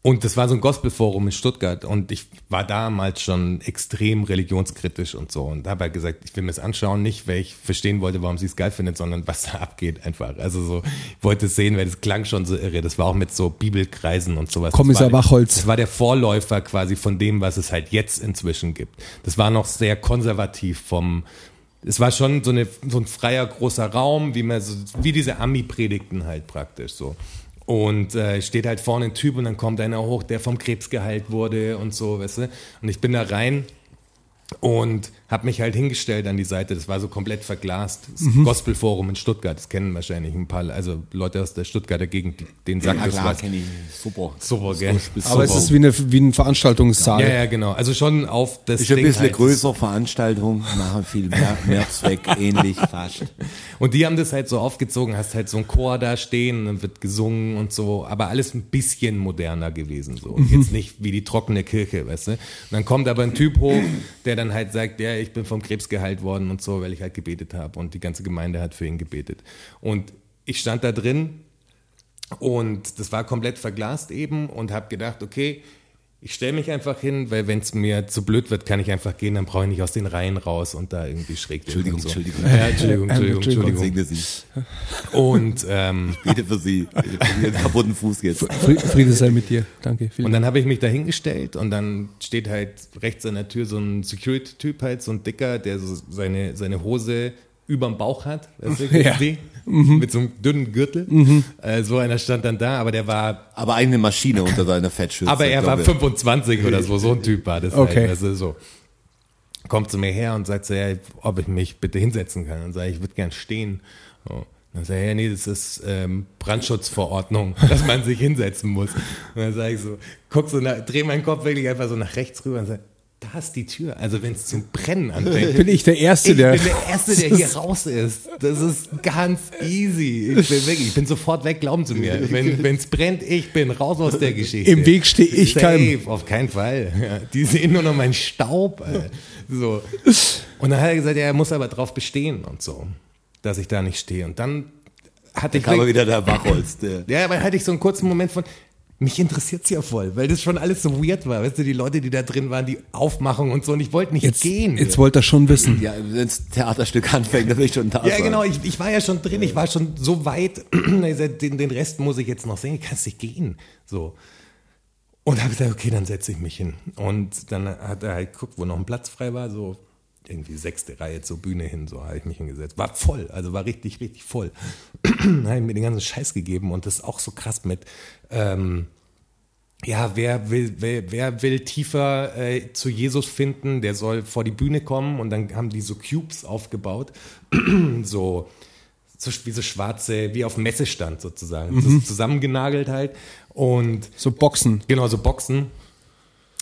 und das war so ein Gospelforum in Stuttgart und ich war damals schon extrem religionskritisch und so und habe halt gesagt, ich will mir das anschauen, nicht weil ich verstehen wollte, warum sie es geil findet, sondern was da [laughs] abgeht einfach. Also so, ich wollte es sehen, weil das klang schon so irre. Das war auch mit so Bibelkreisen und sowas. Kommissar das war, Wachholz. Das war der Vorläufer quasi von dem, was es halt jetzt inzwischen gibt. Das war noch sehr konservativ vom es war schon so, eine, so ein freier großer Raum, wie man so, wie diese Ami-Predigten halt praktisch so. Und äh, steht halt vorne ein Typ und dann kommt einer hoch, der vom Krebs geheilt wurde und so, weißt du. Und ich bin da rein und habe mich halt hingestellt an die Seite. Das war so komplett verglast. Das Mhm. Gospelforum in Stuttgart, das kennen wahrscheinlich ein paar, also Leute aus der Stuttgarter Gegend, die- denen sagt Ja, das klar, was. kenne ich. Super. Super, gell? Aber es ist wie, eine, wie ein Veranstaltungssaal. Ja, ja, genau. Also schon auf das Ist ein bisschen halt. größer Veranstaltung, machen viel mehr, mehr Zweck, [laughs] ähnlich fast. Und die haben das halt so aufgezogen, hast halt so einen Chor da stehen, dann wird gesungen und so, aber alles ein bisschen moderner gewesen so. Und jetzt nicht wie die trockene Kirche, weißt du. Und dann kommt aber ein Typ hoch, der dann halt sagt, ja, ich bin vom Krebs geheilt worden und so, weil ich halt gebetet habe und die ganze Gemeinde hat für ihn gebetet. Und ich stand da drin und das war komplett verglast eben und habe gedacht, okay, ich stelle mich einfach hin, weil wenn es mir zu blöd wird, kann ich einfach gehen, dann brauche ich nicht aus den Reihen raus und da irgendwie schräg Entschuldigung, und so. Entschuldigung. [laughs] Ja, Entschuldigung, Entschuldigung, Entschuldigung. Entschuldigung. Segne Sie. Und, ähm, Bitte für Sie. Für Ihren kaputten Fuß jetzt. Fri- Friede sei mit dir. Danke. Vielen und dann habe ich mich da hingestellt und dann steht halt rechts an der Tür so ein Security-Typ halt, so ein Dicker, der so seine, seine Hose überm Bauch hat, weißt du, [laughs] Ja. die? Mit so einem dünnen Gürtel. Äh, so einer stand dann da, aber der war, Aber eine Maschine unter seiner Fettschürze. aber er war glaube ich. 25 oder so, so ein Typ war das Okay. halt, weißt du, so. Kommt zu mir her und sagt so, ja, ob ich mich bitte hinsetzen kann. Und sage ich, ich würde gern stehen. So. Dann sage ich, ja, nee, das ist ähm, Brandschutzverordnung, [laughs] dass man sich hinsetzen muss. Und dann sage ich so, guck so, nach, dreh meinen Kopf wirklich einfach so nach rechts rüber und sage, da ist die Tür. Also wenn es zum Brennen anfängt, Bin ich der Erste, ich der. bin der Erste, der hier [laughs] raus ist. Das ist ganz easy. Ich bin wirklich, ich bin sofort weg, glauben Sie mir. Wenn es brennt, ich bin raus aus der Geschichte. Im Weg stehe ich Safe, keinem. auf keinen Fall. Ja, die sehen nur noch meinen Staub. Ey. So. Und dann hat er gesagt, ja, er muss aber drauf bestehen und so, dass ich da nicht stehe. Und dann hatte ich kam aber wirklich- wieder der Wachholz. Der, ja, aber hatte ich so einen kurzen Moment von, mich interessiert's ja voll, weil das schon alles so weird war. Weißt du, die Leute, die da drin waren, die Aufmachung und so, und ich wollte nicht Jetzt, gehen. jetzt wollte er schon wissen. ja, wenn das Theaterstück anfängt, dann will ich schon da Ja, sein. genau, ich, ich war ja schon drin, ich war schon so weit, [clears throat] den, den Rest muss ich jetzt noch sehen, ich kann nicht gehen. So. Und habe gesagt, okay, dann setze ich mich hin. Und dann hat er halt geguckt, wo noch ein Platz frei war, so irgendwie sechste Reihe zur Bühne hin, so habe ich mich hingesetzt. War voll, also war richtig, richtig voll. [clears throat] habe ich mir den ganzen Scheiß gegeben und das ist auch so krass mit, ähm, ja, wer will, wer, wer will tiefer äh, zu Jesus finden, der soll vor die Bühne kommen und dann haben die so Cubes aufgebaut, [clears throat] so, so wie so schwarze, wie auf Messestand sozusagen, so zusammengenagelt halt und So Boxen. genau so Boxen,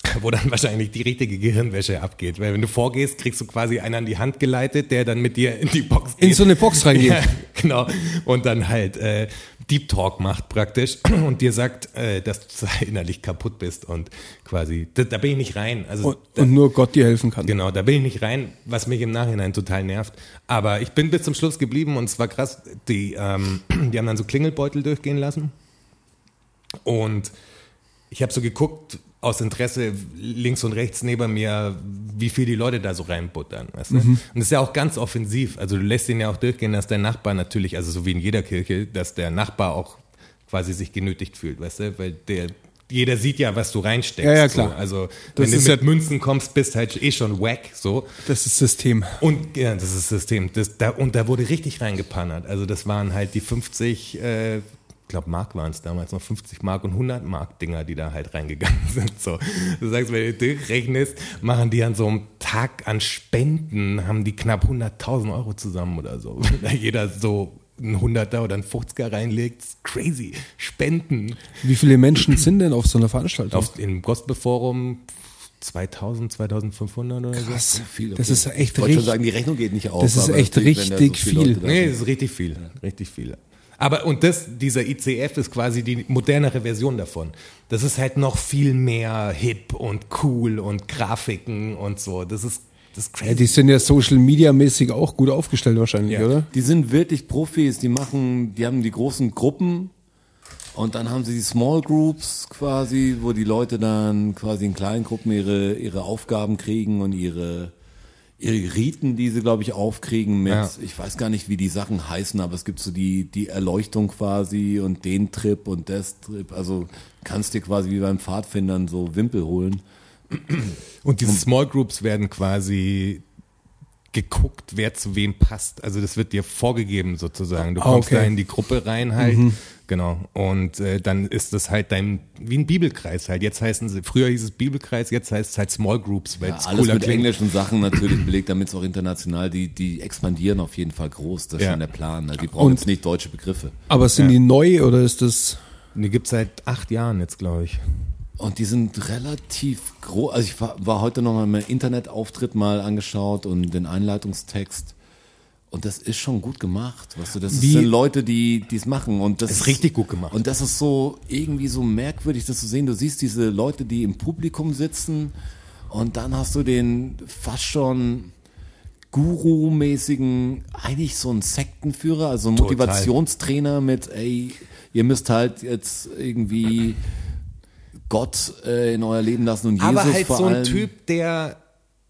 [laughs] wo dann wahrscheinlich die richtige Gehirnwäsche abgeht, weil wenn du vorgehst, kriegst du quasi einen an die Hand geleitet, der dann mit dir in die Box geht. In so eine Box [laughs] reingeht. Ja, genau. Und dann halt äh, Deep Talk macht praktisch [clears throat] und dir sagt, äh, dass du [laughs] innerlich kaputt bist und quasi, da, da bin ich nicht rein. Also Und, da, und nur Gott dir helfen kann. genau, da bin ich nicht rein, was mich im Nachhinein total nervt. Aber ich bin bis zum Schluss geblieben und es war krass. Die, ähm, [clears throat] die haben dann so Klingelbeutel durchgehen lassen und ich habe so geguckt, aus Interesse links und rechts neben mir, wie viel die Leute da so reinbuttern. Weißt du? Und das ist ja auch ganz offensiv. Also du lässt ihn ja auch durchgehen, dass der Nachbar natürlich, also so wie in jeder Kirche, dass der Nachbar auch quasi sich genötigt fühlt, weißt du? Weil der jeder sieht ja, was du reinsteckst. Ja, ja, klar. So. Also Das wenn du mit Münzen kommst, bist halt eh schon wack. So. Das ist System. Und ja, das ist System. Das, da, und da wurde richtig reingepannert. Also das waren halt die 50, äh, glaube Mark waren es damals noch 50 Mark und 100 Mark Dinger, die da halt reingegangen [laughs] sind. So, du sagst, wenn du durchrechnest, machen die an so einem Tag an Spenden, haben die knapp 100.000 Euro zusammen oder so. [laughs] Wenn da jeder so ein Hunderter oder ein 50er reinlegt, ist crazy. Spenden. Wie viele Menschen sind denn auf so einer Veranstaltung? Auf, Im Gospelforum 2000, 2500 oder so. Krass. Viel, Das okay. ist echt Ich wollte schon richtig. sagen, die Rechnung geht nicht auf. Das ist aber echt so richtig viele viel. Nee, das ist richtig viel. Richtig viel. Aber und das, dieser ICF ist quasi die modernere Version davon. Das ist halt noch viel mehr hip und cool und Grafiken und so. Das ist, das ist Ja, crazy. die sind ja Social Media mäßig auch gut aufgestellt wahrscheinlich, Ja. oder? Die sind wirklich Profis, die machen, die haben die großen Gruppen und dann haben sie die Small Groups quasi, wo die Leute dann quasi in kleinen Gruppen ihre, ihre Aufgaben kriegen und ihre Riten, die sie, glaube ich, aufkriegen mit, Ja. ich weiß gar nicht, wie die Sachen heißen, aber es gibt so die, die Erleuchtung quasi und den Trip und das Trip. Also kannst dir quasi wie beim Pfadfindern so Wimpel holen. Und diese Small Groups werden quasi geguckt, wer zu wem passt. Also das wird dir vorgegeben sozusagen. Du kommst okay. da in die Gruppe rein halt. Genau. Und äh, dann ist das halt dein, wie ein Bibelkreis halt. Jetzt heißen sie, früher hieß es Bibelkreis, jetzt heißt es halt Small Groups, weil Ja, es alles mit klingt. englischen Sachen natürlich belegt, damit es auch international, die, die expandieren auf jeden Fall groß. Das ist Ja. schon der Plan. ne? Die brauchen Und- jetzt nicht deutsche Begriffe. Aber sind die neu oder ist das? Die gibt's seit acht Jahren jetzt, glaube ich. Und die sind relativ groß. Also ich war, war heute noch mal meinen Internetauftritt mal angeschaut und den Einleitungstext. Und das ist schon gut gemacht. Weißt du, das Wie- sind Leute, die es machen. Und das Ist richtig gut gemacht. Und das ist so irgendwie so merkwürdig, das zu sehen. Du siehst diese Leute, die im Publikum sitzen und dann hast du den fast schon Guru-mäßigen, eigentlich so ein Sektenführer, also ein Total. Motivationstrainer mit, ey, ihr müsst halt jetzt irgendwie Gott äh, in euer Leben lassen und Jesus Aber halt vor so ein allem. Typ, der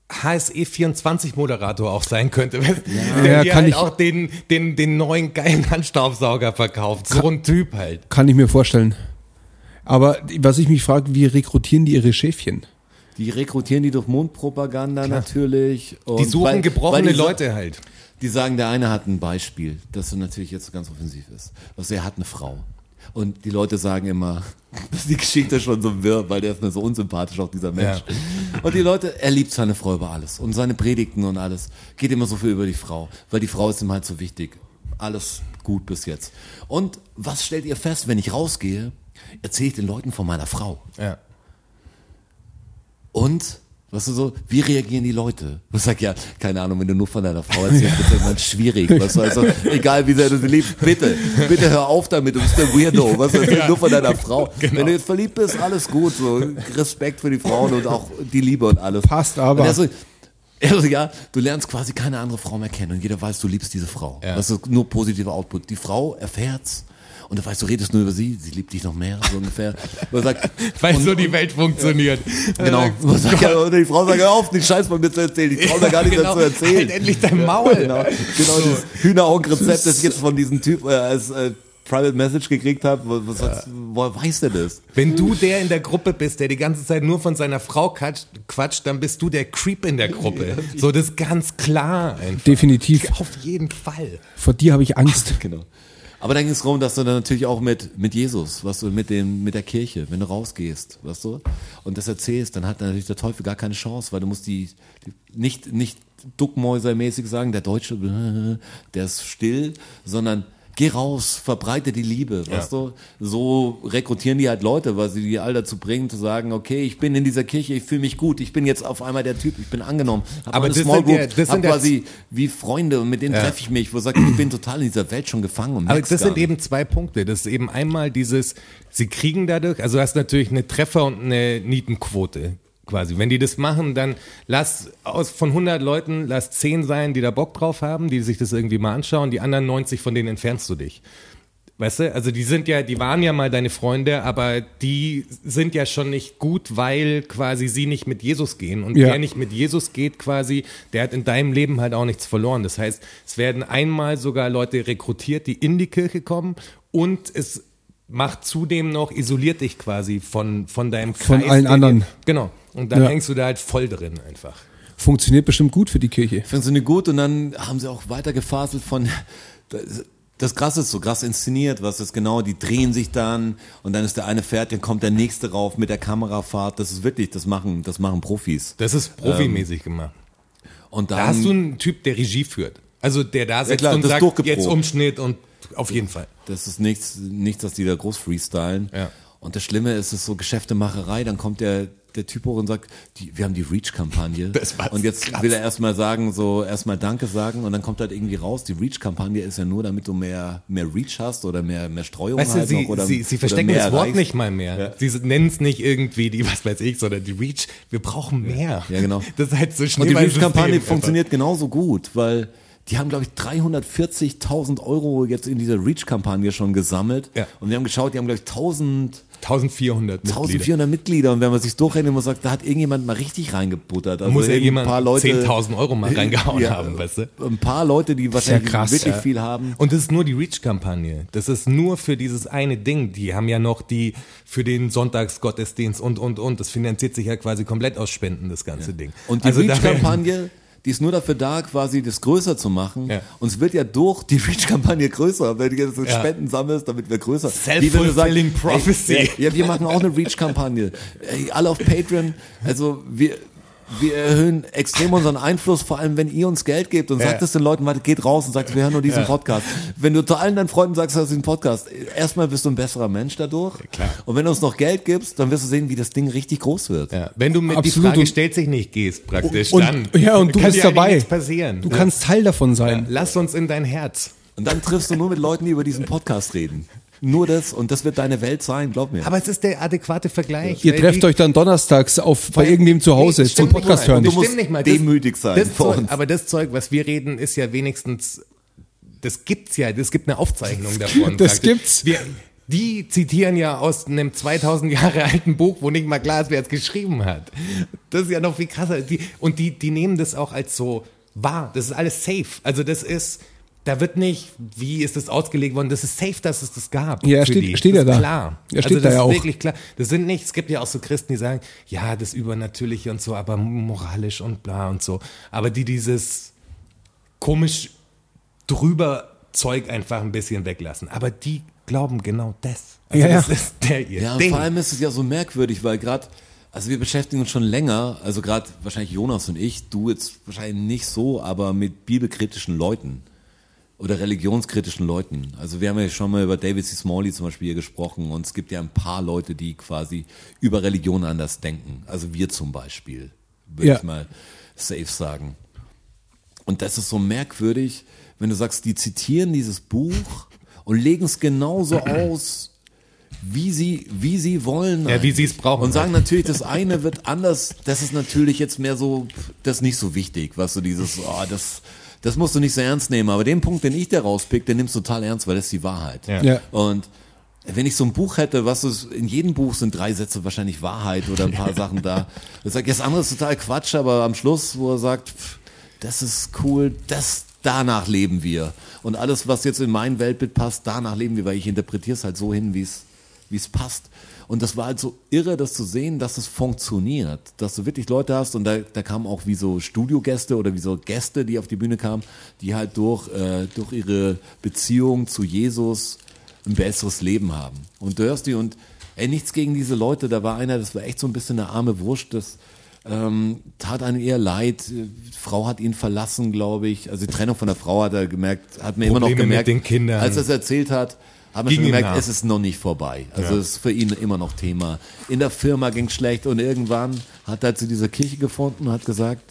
HSE24-Moderator auch sein könnte. Ja, der dir kann halt ich- auch den, den, den neuen geilen Handstaubsauger verkauft. So ein Typ halt. Kann ich mir vorstellen. Aber was ich mich frage, wie rekrutieren die ihre Schäfchen? Die rekrutieren die durch Mundpropaganda natürlich. Und Die suchen weil- gebrochene weil die Leute halt. Die sagen, der eine hat ein Beispiel, das natürlich jetzt so ganz offensiv ist. Also er hat eine Frau. Und die Leute sagen immer, das [laughs] ist die Geschichte schon so wirr, weil der ist mir so unsympathisch, auch dieser Mensch. Ja. Und die Leute, er liebt seine Frau über alles. Und seine Predigten und alles geht immer so viel über die Frau, weil die Frau ist ihm halt so wichtig. Alles gut bis jetzt. Und was stellt ihr fest, wenn ich rausgehe, erzähle ich den Leuten von meiner Frau. Ja. Und, weißt du so, wie reagieren die Leute? Ich sag ja, keine Ahnung, wenn du nur von deiner Frau erzählst, ist irgendwann schwierig. Weißt du, also, egal wie sehr du sie liebst, bitte, bitte hör auf damit, du bist der Weirdo, weißt du, erzähl nur von deiner Frau. [laughs] Wenn du jetzt verliebt bist, alles gut, so, Respekt für die Frauen und auch die Liebe und alles. Passt aber. Und er so, er so, ja, du lernst quasi keine andere Frau mehr kennen und jeder weiß, du liebst diese Frau. Ja. Das ist nur positiver Output. Die Frau erfährt's und du weißt, du redest nur über sie, sie liebt dich noch mehr, so ungefähr. [laughs] Sagt, Weil und- so die Welt funktioniert. Genau. [laughs] Man sagt ja, und die Frau sagt, hör auf, den Scheiß von mir zu erzählen. Ich traue mir gar nicht genau. dazu erzählen. Halt endlich dein Maul. Genau, genau dieses Hühneraugenrezept, das ich jetzt [laughs] von diesem Typ äh, als äh, Private Message gekriegt habe. Wo, wo sagst, woher weiß der das? Wenn du der in der Gruppe bist, der die ganze Zeit nur von seiner Frau quatscht, dann bist du der Creep in der Gruppe. So, das ist ganz klar einfach. Definitiv. Auf jeden Fall. Vor dir habe ich Angst. Genau. Aber dann ging es darum, dass du dann natürlich auch mit, mit Jesus, was du mit dem, mit der Kirche, wenn du rausgehst, weißt du, und das erzählst, dann hat natürlich der Teufel gar keine Chance, weil du musst die, die nicht, nicht duckmäusermäßig sagen, der Deutsche, [laughs] der ist still, sondern geh raus, verbreite die Liebe, weißt du? So rekrutieren die halt Leute, weil sie die all dazu bringen, zu sagen, okay, ich bin in dieser Kirche, ich fühle mich gut, ich bin jetzt auf einmal der Typ, ich bin angenommen, hab Aber meine das Small sind ja- Group, ja- quasi wie Freunde und mit denen treffe ich mich, wo sagt, ich bin total in dieser Welt schon gefangen und Aber das sind nicht. eben zwei Punkte. Das ist eben einmal dieses, sie kriegen dadurch, also du hast natürlich eine Treffer- und eine Nietenquote quasi. Wenn die das machen, dann lass aus von 100 Leuten, lass 10 sein, die da Bock drauf haben, die sich das irgendwie mal anschauen, die anderen 90, von denen entfernst du dich. Weißt du, also die sind ja, die waren ja mal deine Freunde, aber die sind ja schon nicht gut, weil quasi sie nicht mit Jesus gehen. Und Ja. wer nicht mit Jesus geht quasi, der hat in deinem Leben halt auch nichts verloren. Das heißt, es werden einmal sogar Leute rekrutiert, die in die Kirche kommen und es macht zudem noch, isoliert dich quasi von, von deinem Kreis. Von allen der anderen. Genau. Und dann Ja. hängst du da halt voll drin einfach. Funktioniert bestimmt gut für die Kirche. Funktioniert gut und dann haben sie auch weiter gefaselt von, das, das krass ist so krass inszeniert, was ist genau, die drehen sich dann und dann ist der eine fertig, dann kommt der nächste rauf mit der Kamerafahrt, das ist wirklich, das machen, das machen Profis. Das ist profimäßig gemacht. Und dann, Da hast du einen Typ, der Regie führt. Also der da sitzt klar, und das ist sagt, jetzt Umschnitt und auf jeden Fall. das ist nichts, nichts, dass die da groß freestylen. Ja. Und das Schlimme ist, es ist so Geschäftemacherei, dann kommt der, der Typ hoch und sagt, die, wir haben die Reach-Kampagne. [laughs] Das war's. Und jetzt Krass. will er erstmal sagen, so erstmal Danke sagen und dann kommt halt irgendwie raus, die Reach-Kampagne ist ja nur, damit du mehr, mehr Reach hast oder mehr, mehr Streuung Weißt du, halt sie, noch oder, sie, sie verstecken das Wort erreichst. nicht mal mehr. Sie nennen es nicht irgendwie die, was weiß ich, sondern die Reach. Wir brauchen mehr. Ja, genau. Das ist halt so Und die Reach-Kampagne funktioniert genauso gut, weil die haben, glaube ich, 340.000 Euro jetzt in dieser Reach-Kampagne schon gesammelt. Ja. Und wir haben geschaut, die haben, glaube ich, 1000, 1400 Mitglieder. 1400 Mitglieder. Und wenn man sich durchrechnet, man sagt, da hat irgendjemand mal richtig reingebuttert. Also Muss ja ein jemand paar Leute, 10.000 Euro mal [laughs] reingehauen Ja. haben, weißt du? ein paar Leute, die wahrscheinlich krass, wirklich ja. viel haben. Und das ist nur die Reach-Kampagne. Das ist nur für dieses eine Ding. Die haben ja noch die für den Sonntagsgottesdienst und, und, und. Das finanziert sich ja quasi komplett aus Spenden, das ganze Ding. Und die Also Reach-Kampagne, die ist nur dafür da, quasi das größer zu machen. Ja. Und es wird ja durch die Reach-Kampagne größer, wenn du jetzt Ja. Spenden sammelst, damit wir größer. Self-fulfilling prophecy. Ey, ja, wir machen auch eine Reach-Kampagne. Ey, alle auf Patreon. Also wir, wir erhöhen extrem unseren Einfluss, vor allem wenn ihr uns Geld gebt und Ja. sagt es den Leuten, warte, geht raus und sagt, wir hören nur diesen Ja. Podcast. Wenn du zu allen deinen Freunden sagst, du hast diesen Podcast, erstmal bist du ein besserer Mensch dadurch. klar. Und wenn du uns noch Geld gibst, dann wirst du sehen, wie das Ding richtig groß wird. Ja, wenn du mit Absolut. die Frage stellt sich nicht gehst, praktisch, Und, dann ja, und du kann bist dabei. nichts passieren. Du kannst Teil davon sein. Lass uns in dein Herz. Und dann triffst du nur mit Leuten, die über diesen Podcast reden. Nur das und das wird deine Welt sein, glaub mir. Aber es ist der adäquate Vergleich. Ihr trefft euch dann donnerstags auf, bei irgendjemandem zu Hause Nee, zum Podcast hören. Du Stimmt musst nicht mal. demütig sein Das vor Zeug, uns. aber das Zeug, was wir reden, ist ja wenigstens, das gibt's ja, das gibt eine Aufzeichnung davon. das praktisch. gibt's. Wir, die zitieren ja aus einem 2000 Jahre alten Buch, wo nicht mal klar ist, wer es geschrieben hat. Das ist ja noch viel krasser. Die, und die, die nehmen das auch als so wahr. Das ist alles safe. Also das ist, da wird nicht, wie ist das ausgelegt worden, das ist safe, dass es das gab. Ja, für steht- die. steht das ja ist da. Klar. Ja, steht also da das ja ist auch. wirklich klar. Das sind nicht, es gibt ja auch so Christen, die sagen, ja, das Übernatürliche und so, aber moralisch und bla und so. Aber die dieses komisch drüber Zeug einfach ein bisschen weglassen. Aber die glauben genau das. Also Ja, ja. das ist der ihr Ja, und Ding. vor allem ist es ja so merkwürdig, weil gerade, also wir beschäftigen uns schon länger, also gerade wahrscheinlich Jonas und ich, du jetzt wahrscheinlich nicht so, aber mit bibelkritischen Leuten oder religionskritischen Leuten. Also wir haben ja schon mal über David C. Smalley zum Beispiel hier gesprochen und es gibt ja ein paar Leute, die quasi über Religion anders denken. Also wir zum Beispiel, würde Ja. ich mal safe sagen. Und das ist so merkwürdig, wenn du sagst, die zitieren dieses Buch und legen es genauso aus, wie sie, wie sie wollen. Ja, wie sie es brauchen. Und sagen natürlich, das eine wird anders. Das ist natürlich jetzt mehr so, das ist nicht so wichtig, was du dieses, oh, das, das musst du nicht so ernst nehmen. Aber den Punkt, den ich da rauspick, den nimmst du total ernst, weil das ist die Wahrheit. Ja. Ja. Und wenn ich so ein Buch hätte, was es, in jedem Buch sind drei Sätze wahrscheinlich Wahrheit oder ein paar Sachen da. Ich sage, das andere ist total Quatsch, aber am Schluss, wo er sagt, pff, das ist cool, das, danach leben wir. Und alles, was jetzt in mein Weltbild passt, danach leben wir, weil ich interpretiere es halt so hin, wie es, wie es passt. Und das war halt so irre, das zu sehen, dass es funktioniert, dass du wirklich Leute hast und da, da kamen auch wie so Studiogäste oder wie so Gäste, die auf die Bühne kamen, die halt durch, äh, durch ihre Beziehung zu Jesus ein besseres Leben haben. Und du hörst die und ey, nichts gegen diese Leute, da war einer, das war echt so ein bisschen eine arme Wurst, das ähm, tat einem eher leid. Die Frau hat ihn verlassen, glaube ich. Also die Trennung von der Frau hat er gemerkt, hat mir immer noch gemerkt, den Kindern. als er es erzählt hat, haben wir Ging schon gemerkt, es ist noch nicht vorbei. Also Ja. es ist für ihn immer noch Thema. In der Firma ging schlecht und irgendwann hat er zu dieser Kirche gefunden und hat gesagt,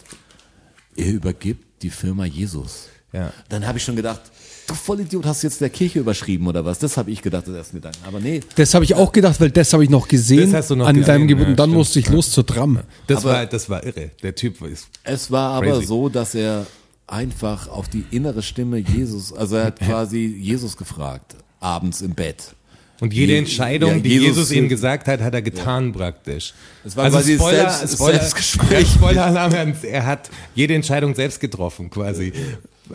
er übergibt die Firma Jesus. Ja. Dann habe ich schon gedacht, du Vollidiot, hast du jetzt der Kirche überschrieben oder was? Das habe ich gedacht, das ersten Gedanken. Aber nee, Das habe ich auch gedacht, weil das habe ich noch gesehen Das hast du noch an gesehen, deinem Geburt. ja, und dann stimmt. musste ich los zur Tram. Das Aber- war, das war irre. Der Typ ist. Es war aber Crazy. so, dass er einfach auf die innere Stimme Jesus, also er hat quasi Jesus gefragt. Abends im Bett. Und jede Je- Entscheidung, ja, die Jesus- Jesus, ihm gesagt hat, hat er getan praktisch. Es war quasi Spoiler, Selbst- Spoiler, Selbstgespräch. [laughs] Ja, Spoiler-Alarm, er hat jede Entscheidung selbst getroffen quasi.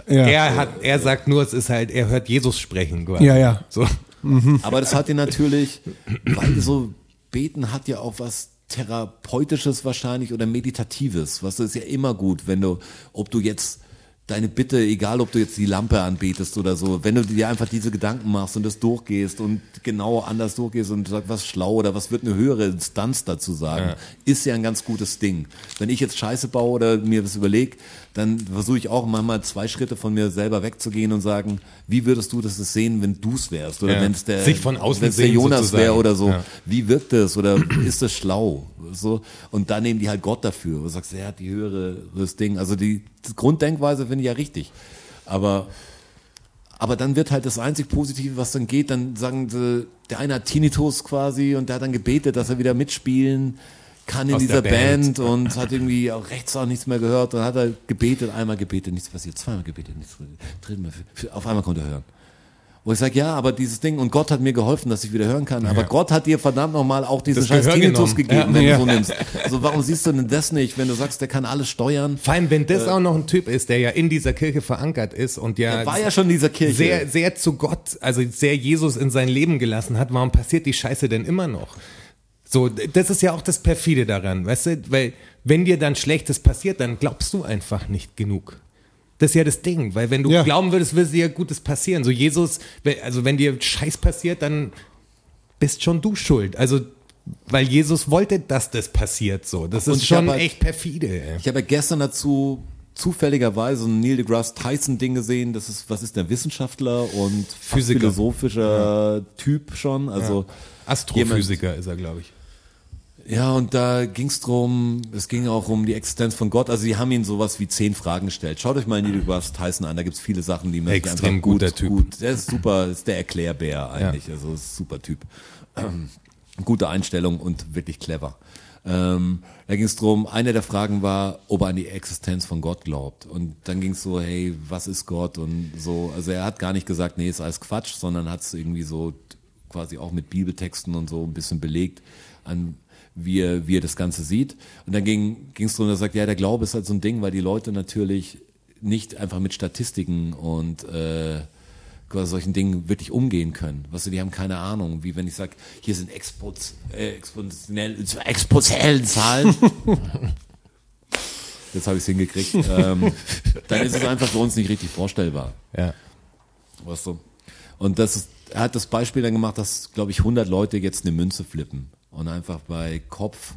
Ja. Er, hat, er sagt nur, es ist halt, er hört Jesus sprechen quasi. Ja, ja. So. Aber das hat ihn natürlich, weil so beten hat ja auch was therapeutisches wahrscheinlich oder meditatives. Was ist ja immer gut, wenn du, ob du jetzt deine Bitte, egal ob du jetzt die Lampe anbetest oder so, wenn du dir einfach diese Gedanken machst und das durchgehst und genau anders durchgehst und sagst, was schlau oder was wird eine höhere Instanz dazu sagen, ist ja ein ganz gutes Ding. Wenn ich jetzt Scheiße baue oder mir das überlege, dann versuche ich auch manchmal zwei Schritte von mir selber wegzugehen und sagen, wie würdest du das sehen, wenn du es wärst oder Ja. wenn es der, Sich von außen wenn's der Jonas wäre oder so. Ja. Wie wirkt das oder ist das schlau? So und dann nehmen die halt Gott dafür. Du sagst, er hat die höhere das Ding. Also die, die Grunddenkweise finde ich ja richtig, aber aber dann wird halt das einzig Positive, was dann geht, dann sagen sie, der eine hat Tinnitus quasi und der hat dann gebetet, dass er wieder mitspielen kann in Aus dieser Band. Band. und hat irgendwie auch rechts auch nichts mehr gehört. Dann hat er gebetet, einmal gebetet, nichts passiert, zweimal gebetet, nichts passiert, auf einmal konnte er hören. Wo ich sage, ja, aber dieses Ding, und Gott hat mir geholfen, dass ich wieder hören kann. Aber Gott hat dir verdammt nochmal auch diesen Das scheiß Gehör Tinnitus genommen. gegeben, Ja. wenn Ja. du so nimmst. Also warum siehst du denn das nicht, wenn du sagst, der kann alles steuern? Vor allem, wenn Äh. das auch noch ein Typ ist, der ja in dieser Kirche verankert ist und ja, Er war ja schon in dieser Kirche. sehr, sehr zu Gott, also sehr Jesus in sein Leben gelassen hat, warum passiert die Scheiße denn immer noch? So, das ist ja auch das perfide daran, weißt du, weil wenn dir dann Schlechtes passiert, dann glaubst du einfach nicht genug. Das ist ja das Ding, weil wenn du Ja. glauben würdest, würde dir Gutes passieren. So Jesus, also wenn dir Scheiß passiert, dann bist schon du schuld. Also weil Jesus wollte, dass das passiert. So, das Und ist schon hab halt- echt perfide. Ey. Ich habe ja gestern dazu zufälligerweise ein Neil deGrasse Tyson Ding gesehen. Das ist, was ist der Wissenschaftler und Physiker. philosophischer Typ schon. Also Astrophysiker ist er, glaube ich. Ja, und da ging es drum, es ging auch um die Existenz von Gott. Also sie haben ihn sowas wie zehn Fragen gestellt. Schaut euch mal Neil deGrasse Tyson an, da gibt's viele Sachen, die man sich Extrem gut, guter Typ. gut, der ist super, ist der Erklärbär eigentlich, also ist ein super Typ. Ähm, [clears throat] gute Einstellung und wirklich clever. Ähm, da ging es drum, eine der Fragen war, ob er an die Existenz von Gott glaubt. Und dann ging es so, hey, was ist Gott? Und so, also er hat gar nicht gesagt, nee, ist alles Quatsch, sondern hat es irgendwie so quasi auch mit Bibeltexten und so ein bisschen belegt, an wie er, wie er das Ganze sieht. Und dann ging es darum, er sagt, ja, der Glaube ist halt so ein Ding, weil die Leute natürlich nicht einfach mit Statistiken und äh, quasi solchen Dingen wirklich umgehen können. Weißt du, die haben keine Ahnung, wie wenn ich sage, hier sind Expoz, äh, exponentiell, exponentiellen Zahlen. [laughs] Jetzt habe ich es hingekriegt. Ähm, dann ist es einfach für uns nicht richtig vorstellbar. Ja. Weißt du? Und das ist, er hat das Beispiel dann gemacht, dass, glaube ich, 100 Leute jetzt eine Münze flippen. Und einfach bei Kopf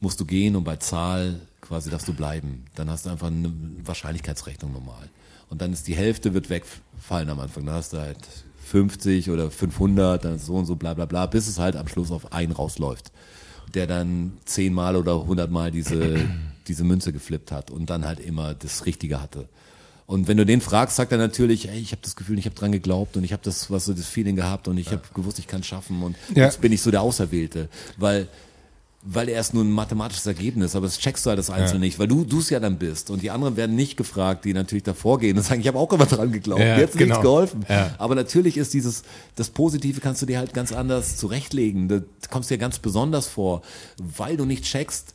musst du gehen und bei Zahl quasi darfst du bleiben. Dann hast du einfach eine Wahrscheinlichkeitsrechnung normal. Und dann ist die Hälfte wird wegfallen am Anfang. Dann hast du halt 50 oder 500, dann so und so bla bla bla, bis es halt am Schluss auf einen rausläuft. Der dann zehnmal oder hundertmal diese, diese Münze geflippt hat und dann halt immer das Richtige hatte. Und wenn du den fragst, sagt er natürlich, ey, ich habe das Gefühl, ich habe dran geglaubt und ich habe das, was so das Feeling gehabt und ich habe gewusst, ich kann schaffen und Ja. jetzt bin ich so der Auserwählte, weil weil er ist nur ein mathematisches Ergebnis, aber das checkst du halt das Einzelne nicht, weil du du es ja dann bist und die anderen werden nicht gefragt, die natürlich davor gehen und sagen, ich habe auch immer dran geglaubt, Ja, hat's genau. nichts geholfen. Ja. Aber natürlich ist dieses das Positive kannst du dir halt ganz anders zurechtlegen, da kommst dir ganz besonders vor, weil du nicht checkst,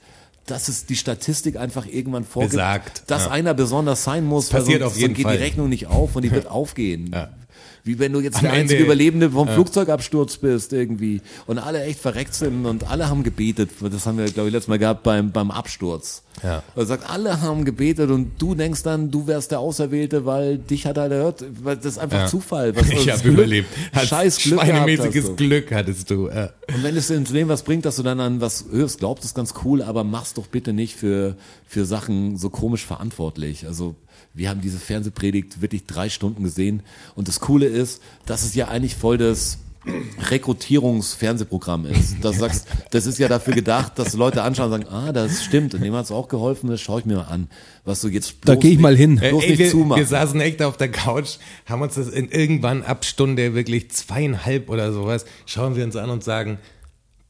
dass es die Statistik einfach irgendwann vorgibt, Besagt, dass ja. einer besonders sein muss, Das passiert weil auf sonst jeden geht Fall. die Rechnung nicht auf und die [laughs] wird aufgehen. Ja. Wie wenn du jetzt Am der einzige Ende- Überlebende vom Flugzeugabsturz bist irgendwie und alle echt verreckt sind und alle haben gebetet. Das haben wir, glaube ich, letztes Mal gehabt beim, beim Absturz. Ja. Er sagt, alle haben gebetet und du denkst dann, du wärst der Auserwählte, weil dich hat er gehört. Das ist einfach Ja. Zufall. Was, [laughs] Ich das habe überlebt. Scheiß Glück Schweinemäßiges. Glück hattest du. Ja. Und wenn es ins Leben was bringt, dass du dann an was hörst, glaubst, ist ganz cool, aber mach's doch bitte nicht für, für Sachen so komisch verantwortlich. Also, wir haben diese Fernsehpredigt wirklich drei Stunden gesehen. Und das Coole ist, dass es ja eigentlich voll das Rekrutierungsfernsehprogramm ist. Das sagst, das ist ja dafür gedacht, dass Leute anschauen und sagen, ah, das stimmt, und dem hat's auch geholfen, das schaue ich mir mal an. Was du jetzt Da bloß geh ich nicht- mal hin. Äh, Bloß ey, nicht wir, zumachen. wir saßen echt auf der Couch, haben uns das in irgendwann ab Stunde wirklich zweieinhalb oder sowas, schauen wir uns an und sagen,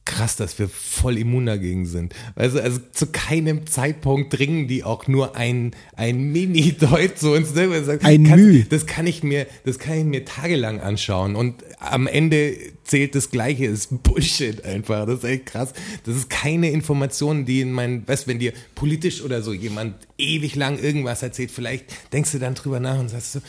krass, dass wir voll immun dagegen sind. Also, also zu keinem Zeitpunkt dringen die auch nur ein, ein Mini-Deut so ins Silber. Ein kann, Müh. Das kann ich mir, das kann ich mir tagelang anschauen und am Ende zählt das Gleiche, ist Bullshit einfach. Das ist echt krass. Das ist keine Information, die in meinen, weißt, wenn dir politisch oder so jemand ewig lang irgendwas erzählt, vielleicht denkst du dann drüber nach und sagst so,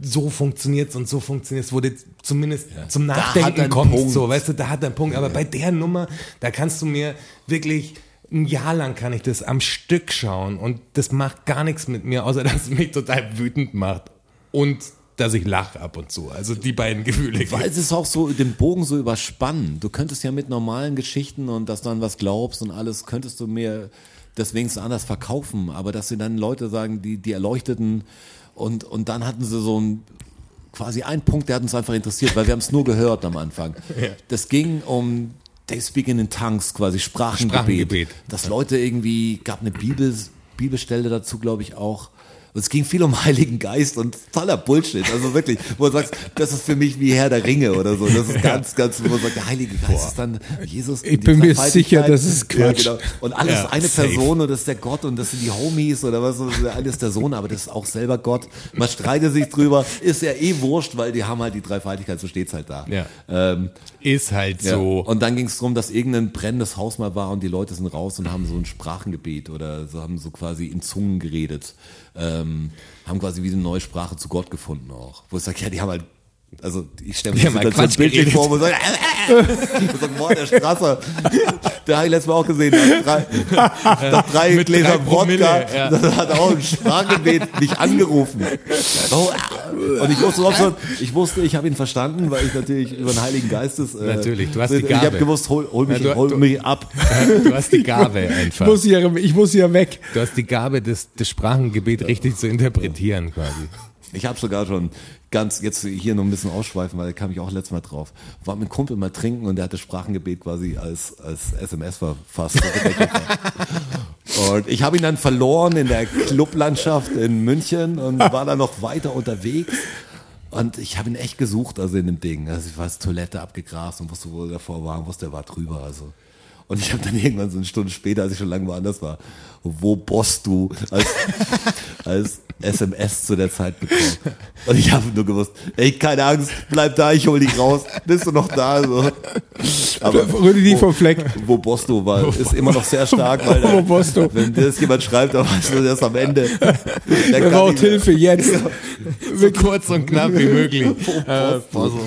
so funktioniert's und so funktioniert's, wo du zumindest zum hat er Nachdenken kommst, Punkt. so, weißt du, da hat er einen Punkt. Aber bei der Nummer, da kannst du mir wirklich ein Jahr lang kann ich das am Stück schauen und das macht gar nichts mit mir, außer dass es mich total wütend macht und dass ich lache ab und zu. Also die beiden Gefühle. Weil es ist auch so, den Bogen so überspannen. Du könntest ja mit normalen Geschichten und dass du an was glaubst und alles, könntest du mir deswegen anders verkaufen. Aber dass sie dann Leute sagen, die, die Erleuchteten und, und dann hatten sie so ein, quasi einen Punkt, der hat uns einfach interessiert, weil wir haben es nur gehört am Anfang. [laughs] Das ging um They Speak in Tongues, quasi Sprachengebet. Sprachengebet. Dass Leute irgendwie, gab eine Bibel, Bibelstelle dazu, glaube ich, auch. Und es ging viel um Heiligen Geist und toller Bullshit. Also wirklich, wo du sagst, das ist für mich wie Herr der Ringe oder so. Das ist ganz, ganz, wo man sagt, der Heilige Geist ist dann Jesus. Ich bin mir sicher, das ist Quatsch. Ja, genau. Und alles Ja, eine safe. Person und das ist der Gott und das sind die Homies oder was, alles der Sohn, aber das ist auch selber Gott. Man streitet sich drüber, ist ja eh wurscht, weil die haben halt die Dreifaltigkeit, so steht's halt da. Ja. Ähm, Ist halt ja. so. Und dann ging es darum, dass irgendein brennendes Haus mal war und die Leute sind raus und haben so ein Sprachengebet oder so haben so quasi in Zungen geredet. Ähm, haben quasi wie eine neue Sprache zu Gott gefunden auch. Wo ich sage, ja, die haben halt, also ich stelle mir halt Situation Quatsch bildlich vor, wo ich sage, [laughs] ich sag, boah, der Strasser, [laughs] der habe ich letztes Mal auch gesehen, nach drei, nach drei Mit Gläser drei Wodka, ja. [laughs] das hat auch ein Sprachgebet mich angerufen. Oh, ah. und ich wusste auch schon, ich wusste, ich habe ihn verstanden, weil ich natürlich über den Heiligen Geistes, äh, Natürlich, du hast die Ich habe Gabe. gewusst, hol, hol mich, Ja, du- hol du- mich ab. Du hast die Gabe Ich einfach. muss hier, ich muss hier weg. Du hast die Gabe, das, das Sprachengebet richtig zu interpretieren quasi. Ich habe sogar schon ganz, jetzt hier noch ein bisschen ausschweifen, weil da kam ich auch letztes Mal drauf. War mit einem Kumpel mal trinken und der hatte Sprachengebet quasi als, als SMS verfasst. [laughs] und ich habe ihn dann verloren in der Clublandschaft in München und war dann noch weiter unterwegs. Und ich habe ihn echt gesucht, also in dem Ding. Also ich war als Toilette abgegrast und wusste, wo er davor war und wusste, er war drüber. Also. Und ich habe dann [laughs] irgendwann so eine Stunde später, als ich schon lange woanders war, wo boss du als, [laughs] als SMS zu der Zeit bekommen. Und ich habe nur gewusst, ey, keine Angst, bleib da, ich hol dich raus. Bist du noch da? So. Aber Rüdi die vom Fleck. wo Bosto war, ist immer noch sehr stark, weil Wo Bosto. wenn dir das jemand schreibt, dann weißt du das am Ende. Der braucht. Hilfe jetzt? So kurz und knapp wie möglich. Äh,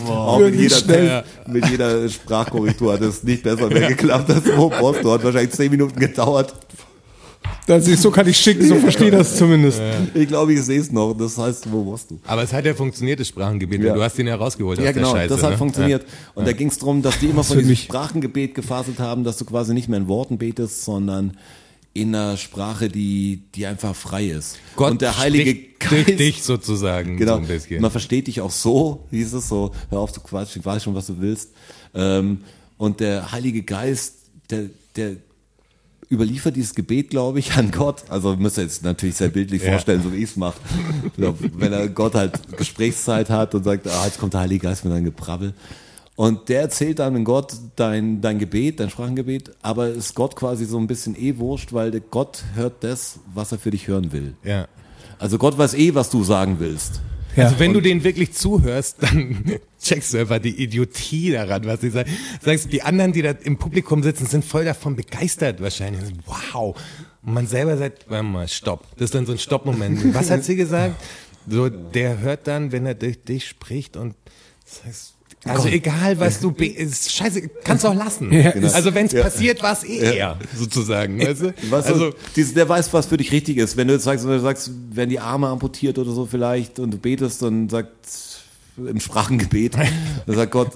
Auch mit jeder, schnell. mit jeder Sprachkorrektur hat es nicht besser mehr geklappt als Wo Bosto. Hat wahrscheinlich zehn Minuten gedauert. Das ist, so kann ich schicken, so verstehe das zumindest. Ich glaube, ich sehe es noch. Das heißt, wo warst du? Aber es hat ja funktioniert, das Sprachengebet. Ja. Du hast ihn ja rausgeholt Ja, aus genau, der Scheiße. das hat ne? funktioniert. Und da ging es darum, dass die immer von diesem mich. Sprachengebet gefaselt haben, dass du quasi nicht mehr in Worten betest, sondern in einer Sprache, die, die einfach frei ist. Gott und der Heilige durch Geist, dich sozusagen. Genau. So. Man versteht dich auch so, hieß es so, hör auf zu quatschen, ich weiß schon, was du willst. Ähm, und der Heilige Geist, der, der überliefert dieses Gebet, glaube ich, an Gott. Also müsst ihr jetzt natürlich sehr bildlich Ja. vorstellen, so wie ich es mache. Wenn er Gott halt Gesprächszeit hat und sagt, ah, jetzt kommt der Heilige Geist mit einem Geprabbel. Und der erzählt dann Gott dein, dein Gebet, dein Sprachengebet, aber ist Gott quasi so ein bisschen eh wurscht, weil Gott hört das, was er für dich hören will. ja. Also Gott weiß eh, was du sagen willst. Ja. Also wenn du denen wirklich zuhörst, dann [laughs] checkst du einfach die Idiotie daran, was sie sagen. Sagst, die anderen, die da im Publikum sitzen, sind voll davon begeistert wahrscheinlich. Wow. Und man selber sagt, warte mal, stopp. Das ist dann so ein Stoppmoment. Was hat sie gesagt? So, der hört dann, wenn er durch dich spricht und sagst, also egal, was du, ist scheiße, kannst auch lassen. Ja, Genau. Also wenn es Ja. passiert, war es eh er, sozusagen. Weißt du? Weißt also, du, dieses, der weiß, was für dich richtig ist. Wenn du jetzt sagst, wenn du sagst, werden die Arme amputiert oder so vielleicht und du betest, dann sagt im Sprachengebet, [laughs] dann sagt Gott,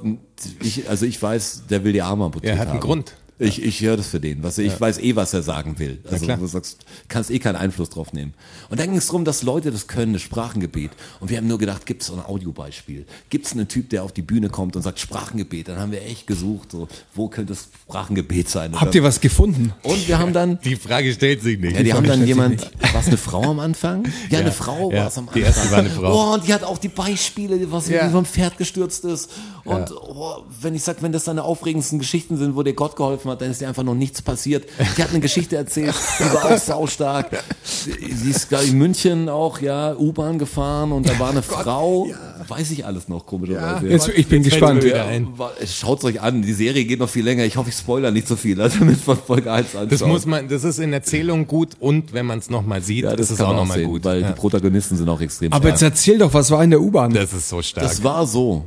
ich, also ich weiß, der will die Arme amputiert er hat einen haben. Grund. Ich, ich höre das für den. Was, ich weiß eh, was er sagen will. Also du sagst, kannst eh keinen Einfluss drauf nehmen. Und dann ging es darum, dass Leute das können, das Sprachengebet. Und wir haben nur gedacht, gibt es so ein Audiobeispiel? Gibt es einen Typ, der auf die Bühne kommt und sagt Sprachengebet? Dann haben wir echt gesucht, so, wo könnte das Sprachengebet sein? Habt ihr was gefunden? und wir haben dann Die Frage stellt sich nicht. ja, die haben dann jemand, war es eine Frau am Anfang? Ja, eine Frau ja. war es am Anfang. Die erste war eine Frau. Oh, und die hat auch die Beispiele, was Ja. vom Pferd gestürzt ist. Und oh, wenn ich sag, wenn das seine aufregendsten Geschichten sind, wo dir Gott geholfen hat, dann ist dir einfach noch nichts passiert. Die hat eine Geschichte erzählt, die war auch saustark. Sie ist glaube ich, in München auch, ja, U-Bahn gefahren und da war eine [laughs] Frau, weiß ich alles noch, komischerweise. Jetzt, ich bin Jetzt gespannt. wieder ein. Schaut euch an, die Serie geht noch viel länger. Ich hoffe, ich spoiler nicht so viel, also von Folge 1 anschaut. Das muss man, das ist in Erzählung gut und wenn man es nochmal sieht, ja, das das ist auch nochmal gut. weil ja. die Protagonisten sind auch extrem Aber stark. jetzt erzähl doch, was war in der U-Bahn? Das ist so stark. Das war so.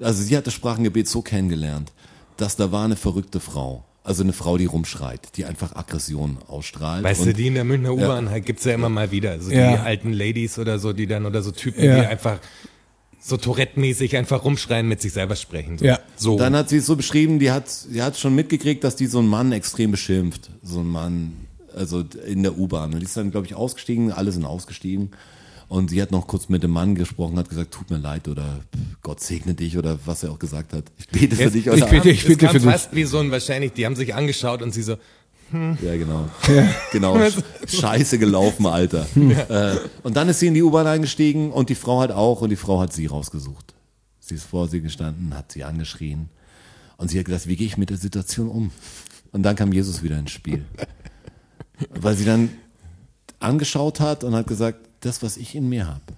Also sie hat das Sprachengebet so kennengelernt, dass da war eine verrückte Frau. Also eine Frau, die rumschreit, die einfach Aggression ausstrahlt. Weißt und du, die in der Münchner U-Bahn halt gibt's ja immer mal wieder. Also Ja. die alten Ladies oder so, die dann, oder so Typen, Ja. die einfach so Tourette-mäßig einfach rumschreien, mit sich selber sprechen. So. Ja. So. Dann hat sie es so beschrieben, die hat, die hat schon mitgekriegt, dass die so einen Mann extrem beschimpft. So einen Mann, also in der U-Bahn. Und die ist dann, glaube ich, ausgestiegen, alle sind ausgestiegen. Und sie hat noch kurz mit dem Mann gesprochen, hat gesagt, tut mir leid oder Gott segne dich oder was er auch gesagt hat. Ich bete für Es- dich. es Oder, bitte- kam- ich bitte es für dich. fast wie so ein, wahrscheinlich, die haben sich angeschaut und sie so, Ja, genau. [laughs] Genau. [laughs] Sch- Scheiße gelaufen, Alter. [laughs] Äh, und dann ist sie in die U-Bahn eingestiegen und die Frau hat auch und die Frau hat sie rausgesucht. Sie ist vor sie gestanden, hat sie angeschrien und sie hat gesagt, wie gehe ich mit der Situation um? Und dann kam Jesus wieder ins Spiel. Weil sie dann angeschaut hat und hat gesagt, das, was ich in mir habe,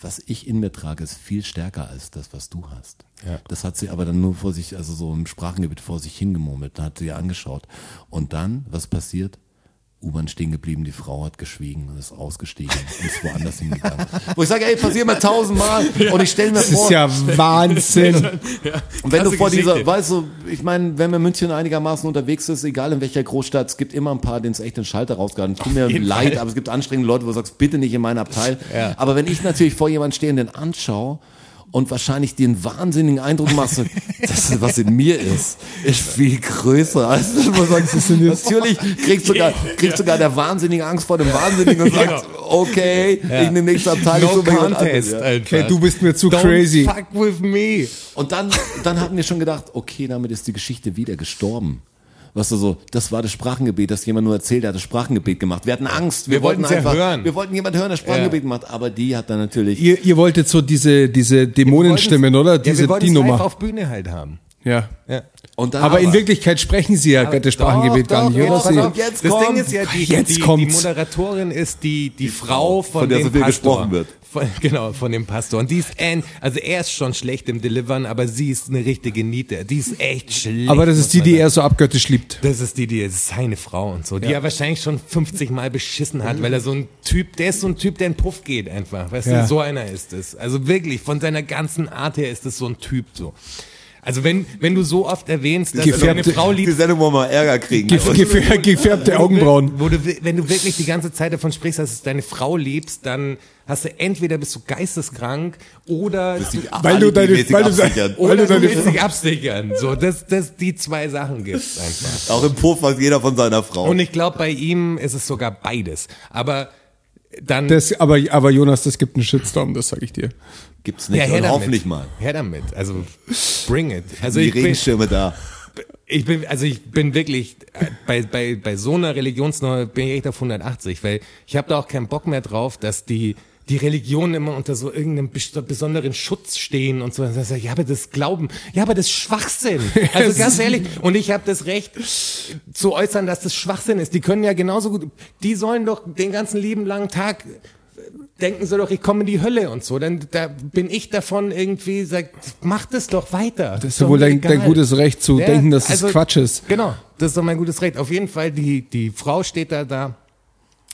was ich in mir trage, ist viel stärker als das, was du hast. Ja. Das hat sie aber dann nur vor sich, also so im Sprachengebiet vor sich hingemurmelt, hat sie angeschaut. Und dann, was passiert? U-Bahn stehen geblieben, die Frau hat geschwiegen und ist ausgestiegen und ist woanders hingegangen. Wo ich sage, ey, passiert mal tausendmal [laughs] und ich stelle mir Das vor, ist ja Wahnsinn. [laughs] und wenn du vor dieser, weißt du, ich meine, wenn man in München einigermaßen unterwegs ist, egal in welcher Großstadt, es gibt immer ein paar, denen es echt den Schalter rausgehalten. Tut mir leid, Fall. aber es gibt anstrengende Leute, wo du sagst, bitte nicht in meinem Abteil. Aber wenn ich natürlich vor jemand stehe und den anschaue und wahrscheinlich den wahnsinnigen Eindruck machst, so, das, was in mir ist, ist viel größer. als du sagst, natürlich kriegst sogar, kriegst sogar der Wahnsinnige Angst vor dem Wahnsinnigen und sagt, okay, ich nehme nächste Abteil. no jemand contest, ja. Okay, du bist mir zu Don't crazy. fuck with me. Und dann, dann hatten wir schon gedacht, okay, damit ist die Geschichte wieder gestorben. Du so, das war das Sprachengebet, das jemand nur erzählt, der hat das Sprachengebet gemacht. Wir hatten Angst, wir, Wir wollten wollten's ja einfach, hören. wir wollten jemand hören, der Sprachengebet macht, aber die hat dann natürlich, Ihr, ihr wolltet so diese, diese Dämonenstimmen, oder? Ja, Diese, wir wollten die Nummer. auf Bühne halt haben. Ja. Ja. und dann Aber in Wirklichkeit sprechen sie ja das Sprachengebet gar nicht, oder? auf, jetzt das. Ding ist ja, die, Jetzt die, die. Moderatorin ist die, die Frau von, von der dem so viel Pastor. gesprochen wird. Von, [laughs] genau, von dem Pastor. Und die ist, ein, also er ist schon schlecht im Delivern, aber sie ist eine richtige Niete. Die ist echt schlecht. Aber das ist die, die sagen. er so abgöttisch liebt. Das ist die, die das ist seine Frau und so, die er wahrscheinlich schon 50 Mal beschissen hat, weil er so ein Typ, der ist so ein Typ, der in Puff geht einfach. Weißt Ja. du, so einer ist es. Also wirklich, von seiner ganzen Art her ist es so ein Typ so. Also wenn, wenn du so oft erwähnst, dass du deine Gefärbte- Frau die liebst, Sendung, wo wir Ärger kriegen. Gef gefär gefärbte Augenbrauen. wo du, wenn du wirklich die ganze Zeit davon sprichst, dass du deine Frau liebst, dann hast du entweder bist du geisteskrank oder du, Weil du deine- weil du- absichern. weil oder du deine willst dich absichern. So, das, das, die zwei Sachen gibt's einfach. Auch im Puff weiß jeder von seiner Frau. Und ich glaube, bei ihm ist es sogar beides. Aber dann Das, aber, aber Jonas, das gibt einen Shitstorm, das sage ich dir. Gibt's nicht. ja, her und damit. hoffentlich mal. Her damit. Also bring it. Also die ich bin, Regenschirme da. ich bin, also ich bin wirklich bei bei bei so einer Religionsnummer bin ich echt auf 180, weil ich habe da auch keinen Bock mehr drauf, dass die die Religionen immer unter so irgendeinem bes- besonderen Schutz stehen und so. Und sag ich, Ja, aber das Glauben, ja, aber das ist Schwachsinn. [laughs] Also ganz ehrlich, und ich habe das Recht zu äußern, dass das Schwachsinn ist. Die können ja genauso gut, die sollen doch den ganzen lieben langen Tag denken sie doch, ich komme in die Hölle und so. Dann da bin ich davon irgendwie, sagt, mach das doch weiter. Das ist ja wohl dein, dein gutes Recht zu Ja, denken, dass also, es Quatsch ist. Genau, das ist doch mein gutes Recht. Auf jeden Fall, die, die Frau steht da da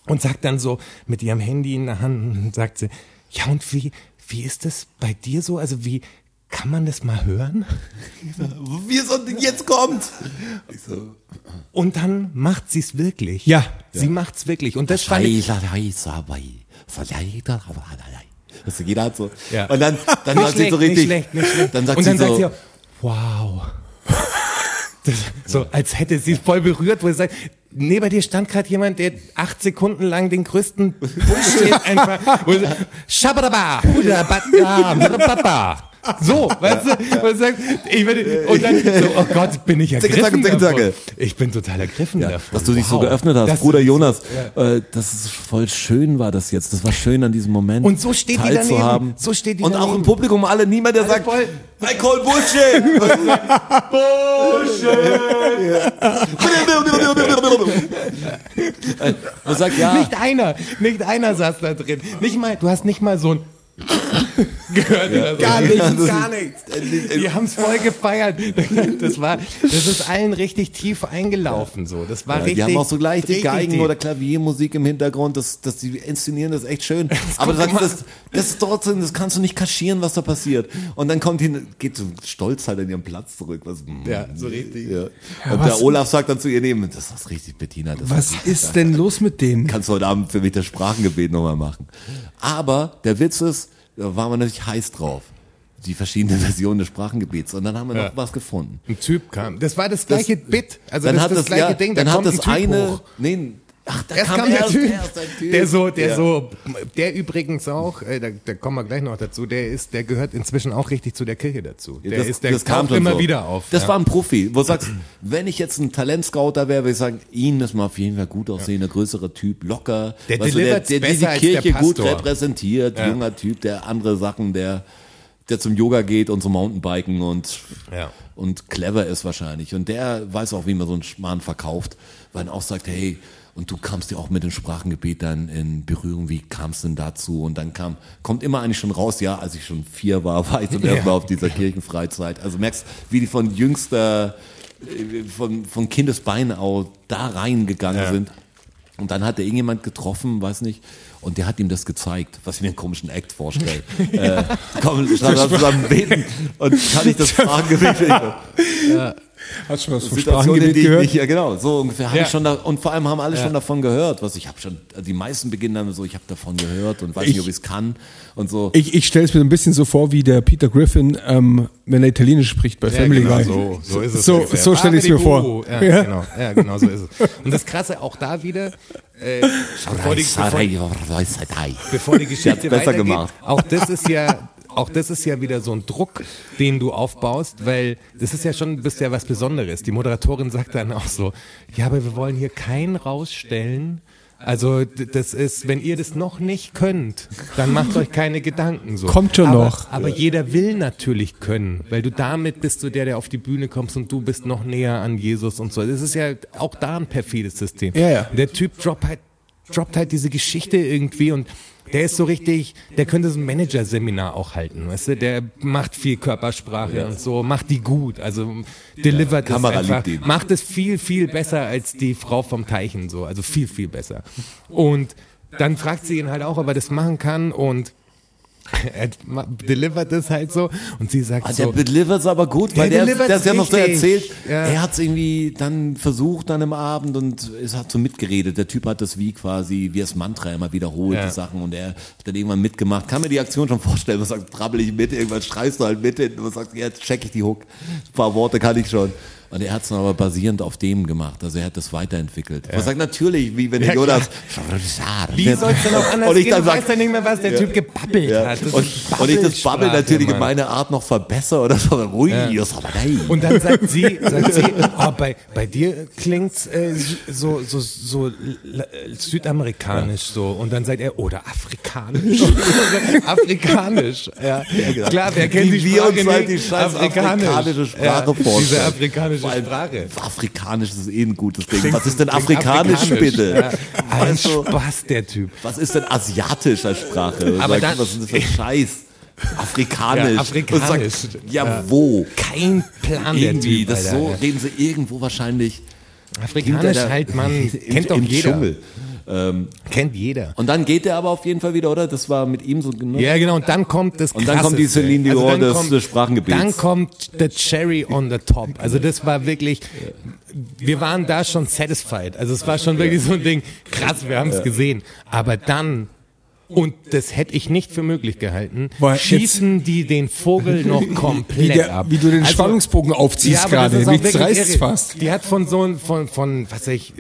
und sagt dann so mit ihrem Handy in der Hand und sagt sie, ja und wie, wie ist das bei dir so? Also wie, kann man das mal hören? [laughs] Wie so, jetzt kommt. So, Und dann macht sie es wirklich. Ja. Sie macht's wirklich. Und das fand ich, Also jeder hat so. Ja. Und dann, dann sagt sie so richtig. nicht schlecht, nicht schlecht. Dann sagt und sie dann so. sagt sie, wow. [laughs] Das, so, als hätte sie es voll berührt, wo sie sagt, neben dir stand gerade jemand, der acht Sekunden lang den größten Bullshit [laughs] einfach, Hudabada, Hudababa. So, weißt du, und, sagt, ich bin, und dann so, oh Gott, bin ich ergriffen Zicke, zicke. Ich bin total ergriffen davon. Dass du dich so Wow. geöffnet hast, Das Bruder ist- Jonas. Äh, das ist voll schön war das jetzt. Das war schön an diesem Moment. Und so steht die daneben. teilzuhaben. So steht die Und auch daneben. im Publikum alle, niemand, der sagt, voll- I call Bullshit. [laughs] Bullshit. [laughs] Man sagt, ja, Nicht einer, nicht einer saß da drin. Nicht mal, du hast nicht mal so ein gehört so. Gar nichts. gar nichts. Die haben es voll gefeiert. Das war, das ist allen richtig tief eingelaufen so. Das war Ja, richtig. die haben auch so gleich die richtig Geigen tief. oder Klaviermusik im Hintergrund, das, das, die inszenieren das echt schön. Aber du sagst, das, das ist trotzdem, das kannst du nicht kaschieren, was da passiert. Und dann kommt die, geht so stolz halt an ihren Platz zurück. Was, Ja, so richtig. Ja. Und was- der Olaf sagt dann zu ihr neben, das ist richtig, Bettina. Das Was ist denn los mit denen? kannst du heute Abend für mich das Sprachengebet nochmal machen. Aber der Witz ist, da waren wir natürlich heiß drauf. Die verschiedenen Versionen des Sprachengebets. Und dann haben wir noch Ja. was gefunden. Ein Typ kam. Das war das gleiche Bit. Also dann das, hat das das, gleiche ja, Ding. Da dann hat das ein eine, hoch. nee, ach, da Erst kam kam der erst, Typ, erst Typ. der so, der Ja. so, der übrigens auch, äh, da, da kommen wir gleich noch dazu, der ist, der gehört inzwischen auch richtig zu der Kirche dazu. Der das, ist, der das kam immer so. wieder auf. Das ja. war ein Profi. Wo du sagst, wenn ich jetzt ein Talentscouter wäre, würde ich sagen, ihn ist mal auf jeden Fall gut aussehender, größerer Typ, locker. Der weißt du, der, der, der die der Kirche gut repräsentiert, Ja. junger Typ, der andere Sachen, der, der zum Yoga geht und zum Mountainbiken und, Ja. und clever ist wahrscheinlich. Und der weiß auch, wie man so einen Schmarrn verkauft, weil er auch sagt, hey, und du kamst ja auch mit dem Sprachengebet dann in Berührung, wie kamst du denn dazu? Und dann kam, kommt immer eigentlich schon raus, ja, als ich schon vier war, war ich zum ersten Mal auf dieser Kirchenfreizeit. Also merkst, wie die von jüngster, äh, von, von Kindesbeinen auch da reingegangen Ja. sind. Und dann hat er irgendjemand getroffen, weiß nicht, und der hat ihm das gezeigt, was ich mir einen komischen Act vorstelle. [laughs] äh, komm, lass zusammen beten und kann ich das Sprachengebet [laughs] Hast du was vom Situationen, Sprachengebet die ich gehört? nicht, ja genau, so ungefähr habe Ja. ich schon da, und vor allem haben alle schon davon gehört, was ich habe schon, die meisten beginnen dann so, ich habe davon gehört und weiß nicht, ob ich es kann und so. Ich, ich stelle es mir ein bisschen so vor wie der Peter Griffin, ähm, wenn er Italienisch spricht bei Family genau, Guy. so, so ist es. So, so stelle ich es mir vor. Buh. Ja, Ja. Genau, ja, genau so ist es. Und das Krasse auch da wieder, äh, bevor, die, bevor, bevor die Geschichte hat's besser weitergeht, gemacht. auch das ist ja auch das ist ja wieder so ein Druck, den du aufbaust, weil das ist ja schon, bist ja was Besonderes. Die Moderatorin sagt dann auch so, ja, aber wir wollen hier keinen rausstellen. Also das ist, wenn ihr das noch nicht könnt, dann macht euch keine Gedanken so. Kommt schon aber, noch. Aber jeder will natürlich können, weil du damit bist du der, der auf die Bühne kommst und du bist noch näher an Jesus und so. Das ist ja auch da ein perfides System. Ja, ja. Der Typ droppt halt, droppt halt diese Geschichte irgendwie und der ist so richtig, der könnte so ein Managerseminar auch halten, weißt du? Der macht viel Körpersprache und so, macht die gut, also delivert das Kamera einfach, macht es viel, viel besser als die Frau vom Teichen so, also viel, viel besser. Und dann fragt sie ihn halt auch, ob er das machen kann und [laughs] er delivert es halt so und sie sagt Ah, der so, delivert aber gut, weil Der der, der hat ja noch so erzählt, Ja. er hat es irgendwie dann versucht dann im Abend und es hat so mitgeredet. Der Typ hat das wie quasi, wie das Mantra immer wiederholt, Ja. die Sachen und er hat dann irgendwann mitgemacht. Kann mir die Aktion schon vorstellen, man sagt, trabbel ich mit, irgendwann schreist du halt mit und man sagt, jetzt check ich die Hook. Ein paar Worte kann ich schon. Und er hat es aber basierend auf dem gemacht, also er hat das weiterentwickelt. Man sagt natürlich, wie wenn Ja, Jonas... wie soll es denn auch anders Und ich gehen? dann sag- weißt ja nicht mehr, was der Typ gebabbelt Ja. hat. Und, und ich das Babbel natürlich in meiner Art noch verbessere oder so. Aber nein. Und dann sagt sie, [laughs] sagt sie, oh, bei, bei dir klingt's äh, so, so, so l- südamerikanisch so. Und dann sagt er, oder afrikanisch. [laughs] afrikanisch, ja. Klar, wer kennt Wie die wir uns halt die scheiß afrikanische Sprache ja, vorstellen. Diese afrikanische allem Sprache. Afrikanisch ist eh ein gutes Ding. Klingt- Was ist denn afrikanisch, afrikanisch, bitte? Ja. [laughs] Ein du, Spaß, der Typ. was ist denn asiatisch als Sprache? Aber dann- was ist das für ein Scheiß? Afrikanisch. Ja, afrikanisch. Sagt, ja, wo? Kein Plan, der Irgendwie, Typ. das Alter. so reden sie irgendwo wahrscheinlich Afrikanisch der- halt, man, [laughs] kennt doch im jeder. Dschungel. Ähm, Kennt jeder. und dann geht er aber auf jeden Fall wieder, oder? Das war mit ihm so genug. Ja, genau, und dann kommt das Und dann kommt die. Celine Dion dann des- kommt- des Sprachengebets. Dann kommt the cherry on the top. Also das war wirklich, wir waren da schon satisfied. Also es war schon wirklich so ein Ding, krass, wir haben es gesehen. Aber dann Und das hätte ich nicht für möglich gehalten. Weil Schießen die den Vogel [laughs] noch Wie, komplett der, ab. wie du den Also, Spannungsbogen aufziehst das gerade. Nichts reißt fast. Die hat von so von, von, was weiß ich,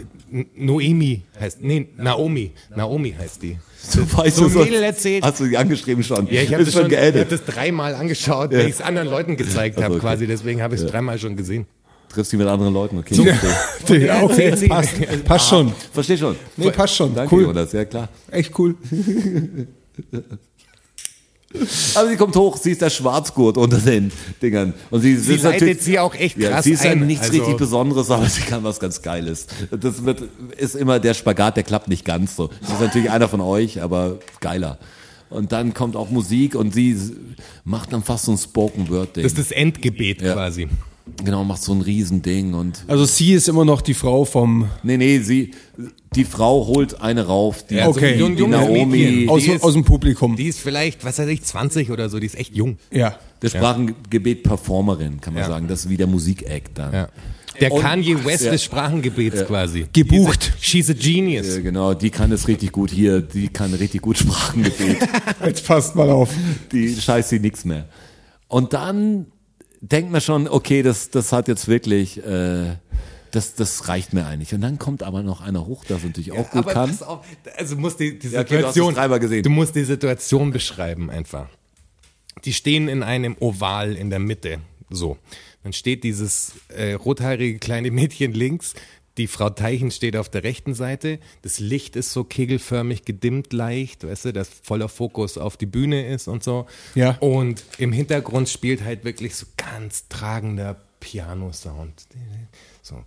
Noemi heißt, nee, Naomi. Naomi heißt die. Du weißt so sonst- Mädel erzählt. Hast du die angeschrieben schon? Ja, ich habe das, schon- ich hab das dreimal angeschaut, weil ich es anderen Leuten gezeigt habe Also, okay. quasi. Deswegen habe ich es dreimal schon gesehen. Triffst du mit anderen Leuten, okay. Ja, okay, [laughs] Sie- passt. Passt schon. Versteh schon. Nee, passt schon. Danke, Cool. Jonas, ja klar. Echt cool. [laughs] Aber sie kommt hoch, sie ist der Schwarzgurt unter den Dingern. Und sie, Sie ist leitet natürlich- sie auch echt ja, krass Sie ist ja ein. nichts Also- richtig Besonderes, aber sie kann was ganz Geiles. Das wird, ist immer der Spagat, der klappt nicht ganz so. Sie ist natürlich einer von euch, aber geiler. Und dann kommt auch Musik und sie macht dann fast so ein Spoken Word Ding. Das ist das Endgebet Ja. quasi. Genau, macht so ein Riesending und Also sie ist immer noch die Frau vom nee, nee, sie die Frau holt eine rauf, die, Ja, so Okay. jung- die Naomi, Mädchen. aus, Die ist- aus dem Publikum. Die ist vielleicht, was weiß ich, 20 oder so, die ist echt jung. ja. der Sprachengebet-Performerin, kann man Ja. sagen. Das ist wie der Musik-Act dann. Ja. Der Und- Kanye West Ja. des Sprachengebets quasi. Gebucht. She's a genius. Ja, genau, die kann es richtig gut hier, die kann richtig gut Sprachengebet. [laughs] Jetzt passt mal auf. die scheißt sie nix mehr. Und dann denkt man schon, okay, das, das hat jetzt wirklich, äh, das, das reicht mir eigentlich. Und dann kommt aber noch einer hoch, das natürlich auch gut Aber kann. pass auf, also du musst die, die Ja, okay, du Situation, du musst die Situation beschreiben einfach. Die stehen in einem Oval in der Mitte, so. Dann steht dieses äh, rothaarige kleine Mädchen links, die Frau Teichen steht auf der rechten Seite. Das Licht ist so kegelförmig gedimmt leicht, weißt du, dass voller Fokus auf die Bühne ist und so. Ja. Und im Hintergrund spielt halt wirklich so ganz tragender Piano-Sound. So.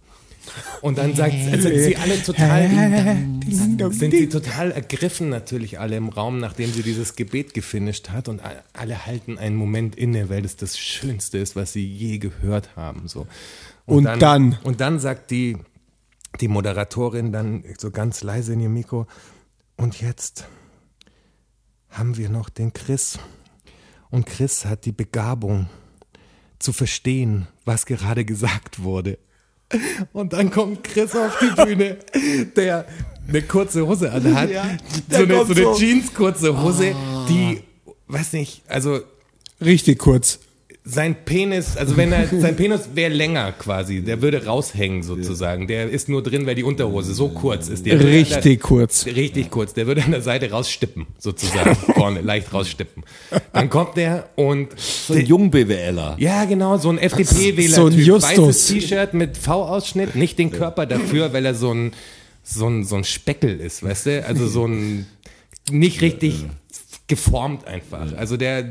Und dann sagt, also sind sie alle total, sind sie total ergriffen natürlich alle im Raum, nachdem sie dieses Gebet gefinisht hat und alle halten einen Moment inne, weil das das Schönste ist, was sie je gehört haben, so. Und dann? Und dann sagt die, die Moderatorin dann so ganz leise in ihr Mikro, und jetzt haben wir noch den Chris. Und Chris hat die Begabung zu verstehen, was gerade gesagt wurde. Und dann kommt Chris auf die Bühne, der eine kurze Hose anhat. Ja, so eine, so eine. Jeans kurze Hose, die, weiß nicht, also Richtig kurz. Sein Penis, also wenn er, [laughs] sein Penis wäre länger quasi, der würde raushängen sozusagen. Der ist nur drin, weil die Unterhose so kurz ist. Der Richtig an kurz. der, richtig kurz. Der würde an der Seite rausstippen, sozusagen. [laughs] Vorne, leicht rausstippen. Dann kommt der und, So ein Jung-BWLer. ja genau, so ein FDP-Wähler. So ein Justus. Weißes T-Shirt mit V-Ausschnitt, nicht den Körper dafür, weil er so ein, so ein, so ein Speckel ist, weißt du? Also so ein, nicht richtig geformt einfach. Also der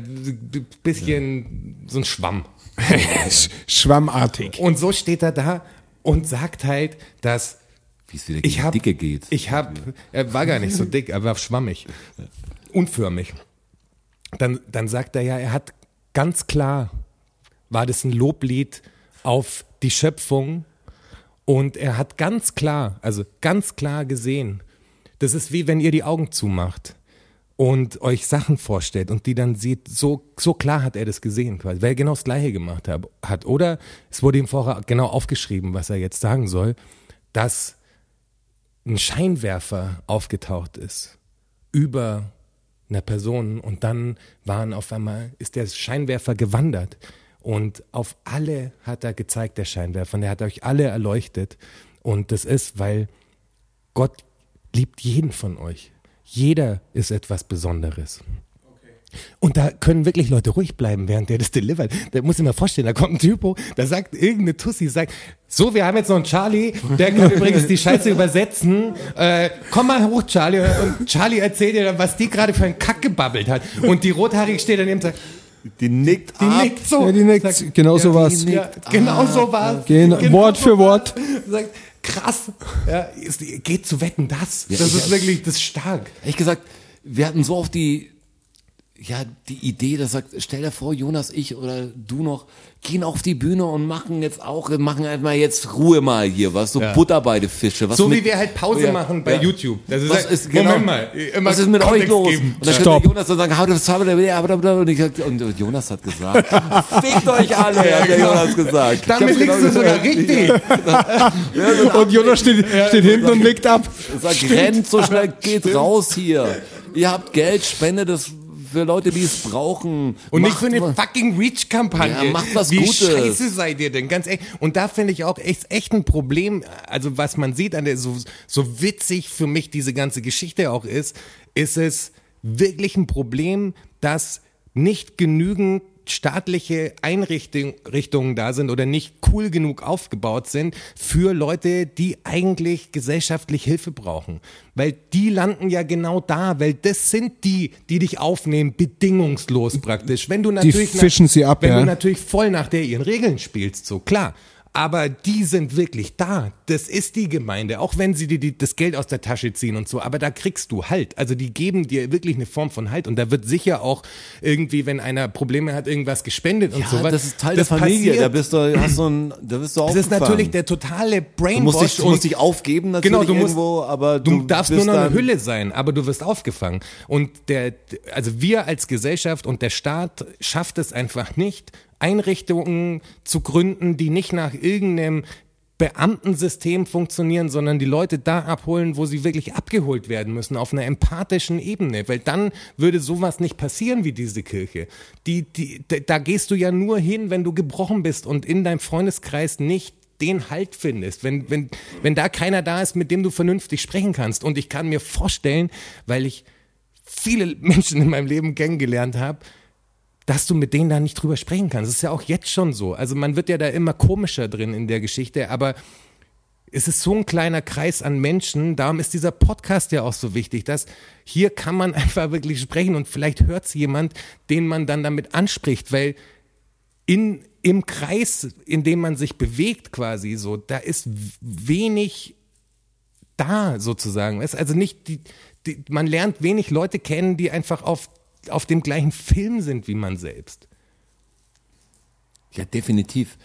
bisschen so ein Schwamm. [laughs] Sch- Schwammartig. Und so steht er da und sagt halt, dass Wie es wieder ich habe, Dicke geht. ich habe, er war gar nicht so dick, er war schwammig, unförmig. Dann, dann sagt er ja, er hat ganz klar, war das ein Loblied auf die Schöpfung und er hat ganz klar, also ganz klar gesehen, das ist wie wenn ihr die Augen zumacht und euch Sachen vorstellt und die dann sieht, so, so klar hat er das gesehen, quasi, weil er genau das Gleiche gemacht hat. Oder es wurde ihm vorher genau aufgeschrieben, was er jetzt sagen soll, dass ein Scheinwerfer aufgetaucht ist über einer Person und dann waren auf einmal, ist der Scheinwerfer gewandert und auf alle hat er gezeigt, der Scheinwerfer, und er hat euch alle erleuchtet und das ist, weil Gott liebt jeden von euch. Jeder ist etwas Besonderes. Und da können wirklich Leute ruhig bleiben, während der das delivert. Da muss ich mir vorstellen, da kommt ein Typo, da sagt irgendeine Tussi, sagt, so, wir haben jetzt noch einen Charlie, der kann [laughs] übrigens die Scheiße übersetzen. Äh, komm mal hoch, Charlie. Und Charlie erzählt dir dann, was die gerade für einen Kack gebabbelt hat. Und die Rothaarige steht daneben und sagt, Die nickt die ab. nickt so. Ja, die nickt. Sagt, Genau so war's. Ja, genau so war's. Gen- Wort für. Wort. Sagt, krass. Ja, ist, geht zu wetten, das. Ja, das ich- ist wirklich, das ist stark. Ehrlich gesagt, wir hatten so auf die, ja, die Idee, dass sagt, stell dir vor, Jonas, ich oder du noch, gehen auf die Bühne und machen jetzt auch, machen einfach jetzt Ruhe mal hier, was, so Ja. Butter bei die Fische. Was So mit, wie wir halt Pause Ja, machen bei ja. YouTube. Das ist was halt, ist, genau, Moment mal, immer was ist mit Kontext euch los? geben. Und dann Stopp. könnte Jonas dann sagen, how das haben wir und, ich, und Jonas hat gesagt, [laughs] fickt euch alle, hat der Jonas gesagt. Damit liegst genau du sogar richtig. Und Jonas steht, steht hinten und nickt ab. Sagt, rennt so schnell, geht raus hier. Ihr habt Geld, spendet es für Leute, die es brauchen. Und nicht Macht für eine fucking Reach-Kampagne. Ja, macht was Wie Gutes. scheiße seid ihr denn? Ganz ehrlich. Und da finde ich auch echt, echt ein Problem. Also was man sieht an der, so, so witzig für mich diese ganze Geschichte auch ist, ist es wirklich ein Problem, dass nicht genügend staatliche Einrichtungen Richtungen da sind oder nicht cool genug aufgebaut sind für Leute, die eigentlich gesellschaftlich Hilfe brauchen. Weil die landen ja genau da, weil das sind die, die dich aufnehmen, bedingungslos praktisch. Wenn du natürlich fischen sie ab, wenn ja. du natürlich voll nach der ihren Regeln spielst, so klar. Aber die sind wirklich da. Das ist die Gemeinde, auch wenn sie dir die, das Geld aus der Tasche ziehen und so. Aber da kriegst du Halt. Also die geben dir wirklich eine Form von Halt. Und da wird sicher auch irgendwie, wenn einer Probleme hat, irgendwas gespendet und Ja, sowas. das ist Teil der Familie. passiert. Da bist du, hast du ein, da bist du Das ist natürlich der totale Du Brainwash. musst dich, du musst dich aufgeben natürlich Genau, du musst, irgendwo, aber du, du, darfst bist nur noch eine Hülle sein, aber du wirst aufgefangen. Und der, also wir als Gesellschaft und der Staat schafft es einfach nicht, Einrichtungen zu gründen, die nicht nach irgendeinem Beamtensystem funktionieren, sondern die Leute da abholen, wo sie wirklich abgeholt werden müssen, auf einer empathischen Ebene, weil dann würde sowas nicht passieren wie diese Kirche. Die, die, da- gehst du ja nur hin, wenn du gebrochen bist und in deinem Freundeskreis nicht den Halt findest, wenn, wenn, wenn da keiner da ist, mit dem du vernünftig sprechen kannst. Und ich kann mir vorstellen, weil ich viele Menschen in meinem Leben kennengelernt habe, dass du mit denen da nicht drüber sprechen kannst. Das ist ja auch jetzt schon so. Also man wird ja da immer komischer drin in der Geschichte, aber es ist so ein kleiner Kreis an Menschen, darum ist dieser Podcast ja auch so wichtig, dass hier kann man [laughs] einfach wirklich sprechen und vielleicht hört es jemand, den man dann damit anspricht, weil in, im Kreis, in dem man sich bewegt quasi so, da ist wenig da sozusagen. Also nicht die, die, man lernt wenig Leute kennen, die einfach auf, auf dem gleichen Film sind wie man selbst. Ja, definitiv.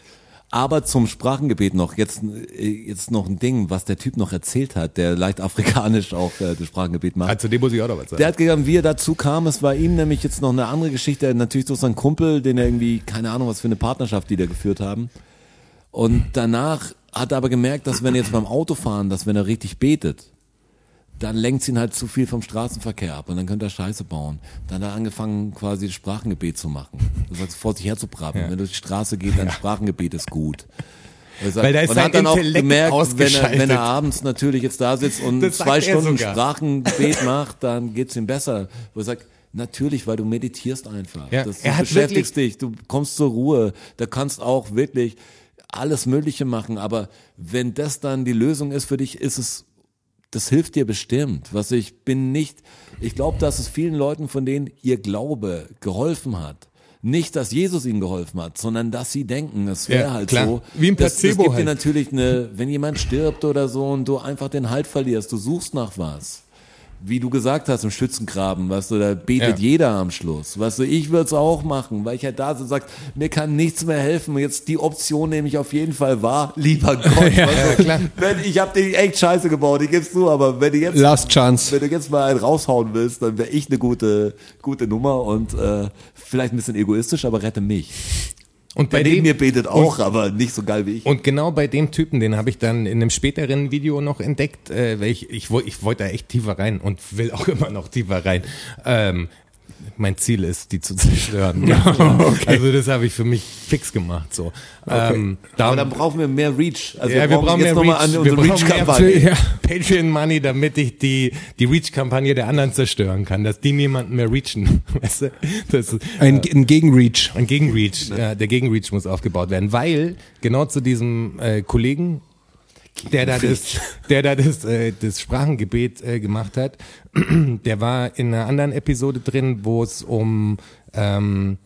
Aber zum Sprachengebet noch, jetzt, äh, jetzt noch ein Ding, was der Typ noch erzählt hat, der leicht afrikanisch auch äh, das Sprachengebet macht. Also dem muss ich auch noch was sagen. Der hat gesagt, wie er dazu kam, es war ihm nämlich jetzt noch eine andere Geschichte, natürlich durch seinen Kumpel, den er irgendwie, keine Ahnung, was für eine Partnerschaft die da geführt haben. Und danach hat er aber gemerkt, dass wenn er jetzt beim Autofahren, dass wenn er richtig betet, dann lenkt ihn halt zu viel vom Straßenverkehr ab und dann könnte er Scheiße bauen. Dann hat er angefangen, quasi das Sprachengebet zu machen. Du sagst, vor sich herzubraten. Wenn du durch die Straße gehst, dann Sprachengebet ist gut. Er [laughs] sagt- Weil da ist und hat dann auch Intellekt gemerkt, wenn er, wenn er abends natürlich jetzt da sitzt und Das zwei Stunden. Sprachengebet macht, dann geht's ihm besser. Wo er sagt, natürlich, weil du meditierst einfach. Ja, das, er du beschäftigst dich, du kommst zur Ruhe. Da kannst auch wirklich alles Mögliche machen. Aber wenn das dann die Lösung ist für dich, ist es das hilft dir bestimmt. Was ich bin nicht, ich glaube, dass es vielen Leuten, von denen ihr Glaube geholfen hat. Nicht, dass Jesus ihnen geholfen hat, sondern dass sie denken, es wäre Ja, halt klar. so. Wie ein das, das Placebo gibt dir halt. natürlich eine, wenn jemand stirbt oder so und du einfach den Halt verlierst, du suchst nach was. Wie du gesagt hast, im Schützengraben, weißt du, da betet Ja. jeder am Schluss. Weißt du, ich würde es auch machen, weil ich halt da so sag, mir kann nichts mehr helfen. Jetzt die Option nehme ich auf jeden Fall wahr, lieber Gott. [laughs] Ja, weißt du. Wenn, ich habe dich echt scheiße gebaut, ich geb's zu, aber wenn du jetzt Last Chance. wenn du jetzt mal einen raushauen willst, dann wäre ich eine gute, gute Nummer und äh, vielleicht ein bisschen egoistisch, aber rette mich. Und Der bei neben dem, mir betet auch, aber nicht so geil wie ich. Und genau bei dem Typen, den habe ich dann in einem späteren Video noch entdeckt, äh, weil ich, ich, ich wollte da echt tiefer rein und will auch [laughs] immer noch tiefer rein. Ähm, mein Ziel ist, die zu [laughs] zerstören. Ganz klar. Also das habe ich für mich fix gemacht. So. Ähm, aber darum- dann brauchen wir mehr Reach. Also ja, wir brauchen mehr jetzt nochmal Reach. an Wir unsere brauchen mehr Reach-Kampagne. ja. Patreon Money, damit ich die, die Reach-Kampagne der anderen zerstören kann, dass die niemanden mehr reachen. [laughs] Weißt du? Das ist, Ein, ein Gegenreach. ein Gegenreach, ja, der Gegenreach muss aufgebaut werden, weil genau zu diesem äh, Kollegen, der da das, [laughs] der da das, äh, das Sprachengebet äh, gemacht hat, [clears throat] der war in einer anderen Episode drin, wo es um ähm,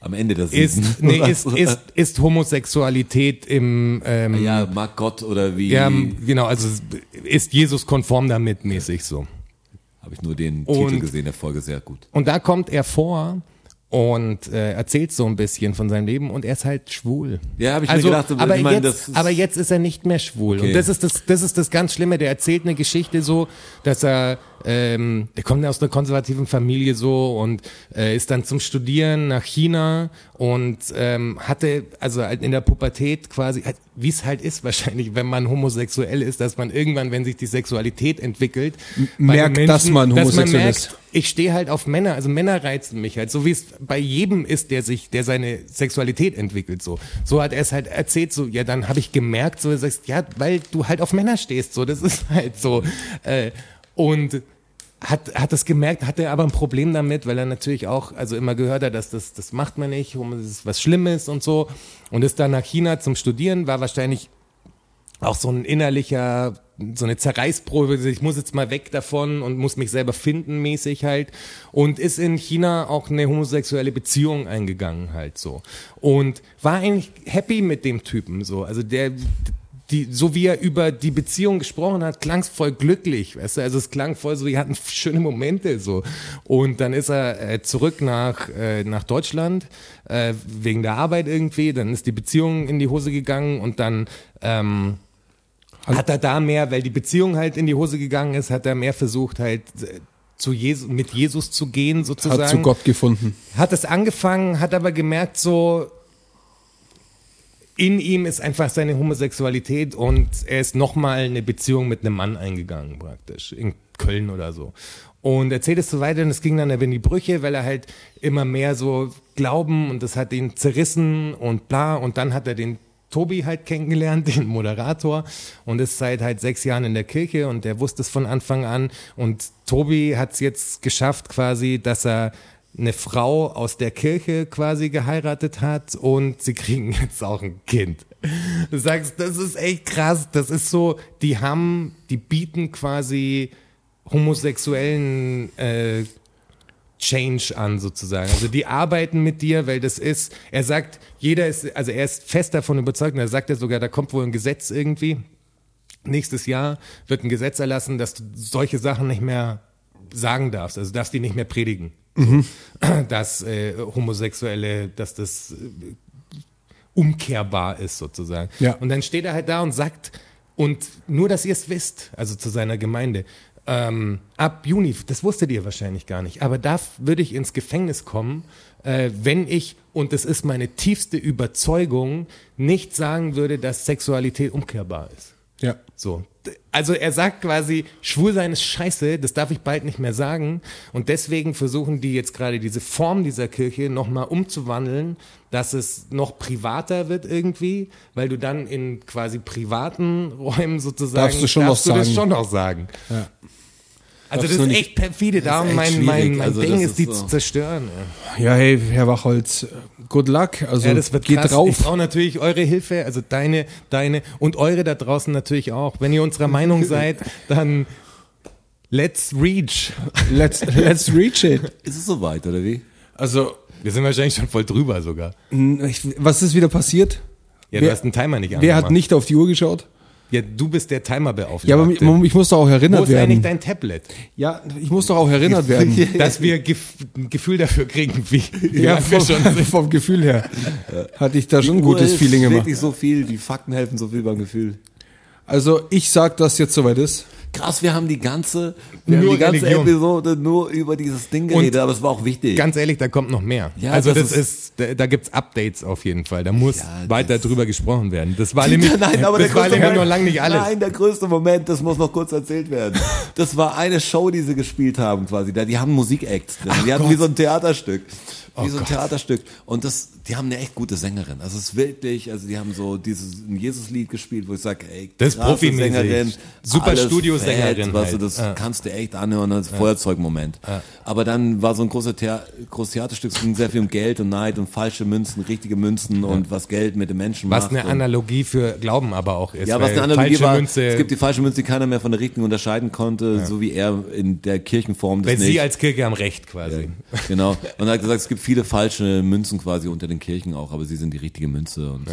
Am Ende der Season. ist, nee, [laughs] ist, ist, ist Homosexualität im ähm, ja, mag Gott oder wie. ja, genau, also ist Jesus konform damit mäßig so. Habe ich nur den Und- Titel gesehen, der Folge sehr gut. Und da kommt er vor und äh, erzählt so ein bisschen von seinem Leben und er ist halt schwul. Ja, hab ich mir also, gedacht, aber, ich meine, jetzt, das ist- aber jetzt ist er nicht mehr schwul. Okay. Und das ist das, das ist das ganz Schlimme. Der erzählt eine Geschichte so, dass er ähm, der kommt ja aus einer konservativen Familie so und äh, ist dann zum Studieren nach China und ähm, hatte also halt in der Pubertät quasi, wie es halt ist wahrscheinlich, wenn man homosexuell ist, dass man irgendwann, wenn sich die Sexualität entwickelt, merkt, Menschen, dass man homosexuell dass man merkt, ist. Ich stehe halt auf Männer, also Männer reizen mich halt, so wie es bei jedem ist, der sich, der seine Sexualität entwickelt, so. So hat er es halt erzählt, so, ja, dann habe ich gemerkt, so, er sagt, ja, weil du halt auf Männer stehst, so, das ist halt so. Äh, und hat, hat das gemerkt, hatte aber ein Problem damit, weil er natürlich auch, also immer gehört hat, dass das, das macht man nicht, das ist was Schlimmes und so. Und ist dann nach China zum Studieren, war wahrscheinlich auch so ein innerlicher, so eine Zerreißprobe, ich muss jetzt mal weg davon und muss mich selber finden mäßig halt. Und ist in China auch eine homosexuelle Beziehung eingegangen halt so. Und war eigentlich happy mit dem Typen so, also der die, so wie er über die Beziehung gesprochen hat, klang es voll glücklich, weißt du? Also es klang voll so, wir hatten [laughs] schöne Momente so. Und dann ist er äh, zurück nach, äh, nach Deutschland äh, wegen der Arbeit irgendwie. Dann ist die Beziehung in die Hose gegangen und dann ähm, hat er da mehr, weil die Beziehung halt in die Hose gegangen ist, hat er mehr versucht halt äh, zu Jesus, mit Jesus zu gehen sozusagen. Hat zu Gott gefunden. Hat es angefangen, hat aber gemerkt so, in ihm ist einfach seine Homosexualität und er ist nochmal eine Beziehung mit einem Mann eingegangen praktisch, in Köln oder so. Und erzählt es so weiter und es ging dann in die Brüche, weil er halt immer mehr so glauben und das hat ihn zerrissen und bla und dann hat er den Tobi halt kennengelernt, [laughs] den Moderator, und ist seit halt sechs Jahren in der Kirche und der wusste es von Anfang an. Und Tobi hat es jetzt geschafft quasi, dass er eine Frau aus der Kirche quasi geheiratet hat und sie kriegen [laughs] jetzt auch ein Kind. Du sagst, das ist echt krass. Das ist so, die haben, die bieten quasi homosexuellen äh, Change an sozusagen. Also die arbeiten mit dir, weil das ist, er sagt, jeder ist, also er ist fest davon überzeugt, und er sagt ja sogar, da kommt wohl ein Gesetz irgendwie. Nächstes Jahr wird ein Gesetz erlassen, dass du solche Sachen nicht mehr sagen darfst, also darfst die nicht mehr predigen. Mhm. [clears throat] Dass äh, Homosexuelle, dass das äh, umkehrbar ist sozusagen. Ja. Und dann steht er halt da und sagt, und nur, dass ihr es wisst, also zu seiner Gemeinde, ähm, ab Juni, das wusstet ihr wahrscheinlich gar nicht, aber da würde ich ins Gefängnis kommen, äh, wenn ich, und das ist meine tiefste Überzeugung, nicht sagen würde, dass Sexualität umkehrbar ist. Ja. So. Also er sagt quasi, Schwulsein ist scheiße, das darf ich bald nicht mehr sagen. Und deswegen versuchen die jetzt gerade diese Form dieser Kirche nochmal umzuwandeln, dass es noch privater wird irgendwie, weil du dann in quasi privaten Räumen sozusagen Darfst du schon darfst noch du das sagen. schon noch sagen. Ja. Also das ist echt perfide, echt mein, mein, mein Also Ding ist, die so- zu zerstören. Ja. Ja, hey, Herr Wachholz, good luck. Also Ja, das wird geht krass. Ich drauf. brauche natürlich eure Hilfe, also deine, deine und eure da draußen natürlich auch. Wenn ihr unserer Meinung seid, dann let's reach. Let's, let's reach it. [laughs] Ist es soweit, oder wie? Also, Wir sind wahrscheinlich schon voll drüber sogar. ich, was ist wieder passiert? Ja, Wer- du hast einen Timer nicht Wer hat angemacht. nicht auf die Uhr geschaut? Ja, du bist der Timerbeauftragte. Ja, aber ich, ich muss doch auch Wo erinnert ist eigentlich werden. dein Tablet? Ja, ich muss doch auch erinnert [laughs] werden. Dass wir gef ein Gefühl dafür kriegen, wie, wie Ja, vom, schon sind. vom Gefühl her hatte ich da schon ein Die gutes ist Feeling immer. wirklich so viel, die Fakten helfen so viel beim Gefühl. Also ich sag, dass jetzt soweit ist. Krass, wir haben die ganze, wir Nur haben die ganze Religion. Episode nur über dieses Ding geredet, aber es war auch wichtig. Ganz ehrlich, da kommt noch mehr. Ja, also das das, ist, da, da gibt's Updates auf jeden Fall. Da muss Ja, weiter drüber gesprochen werden. Das war [laughs] nämlich, Nein, aber das der war nämlich Moment, noch lange nicht alles. Nein, der größte Moment, das muss noch kurz erzählt werden. [laughs] Das war eine Show, die sie gespielt haben quasi. Da, die haben Musikacts drin. die hatten wie so ein Theaterstück. Wie Oh so ein Gott. Theaterstück. Und das, die haben eine echt gute Sängerin. Also es ist wirklich, also die haben so dieses ein Jesus-Lied gespielt, wo ich sage, ey, Das ist. Sängerin, Super Studiosängerin halt. das Ja. kannst du echt anhören als Feuerzeugmoment. Aber dann war so ein großer Thea großes Theaterstück, es ging sehr viel um Geld und Neid und falsche Münzen, richtige Münzen und was Geld mit den Menschen Was macht. eine und- Analogie für Glauben aber auch ist. ja, was eine Analogie war, Münze, es gibt die falsche Münze, die keiner mehr von der richtigen unterscheiden konnte, so wie er in der Kirchenform das weil nicht. sie als Kirche haben Recht quasi. genau. Und er hat gesagt, es gibt viele falsche Münzen quasi unter den Kirchen auch, aber sie sind die richtige Münze und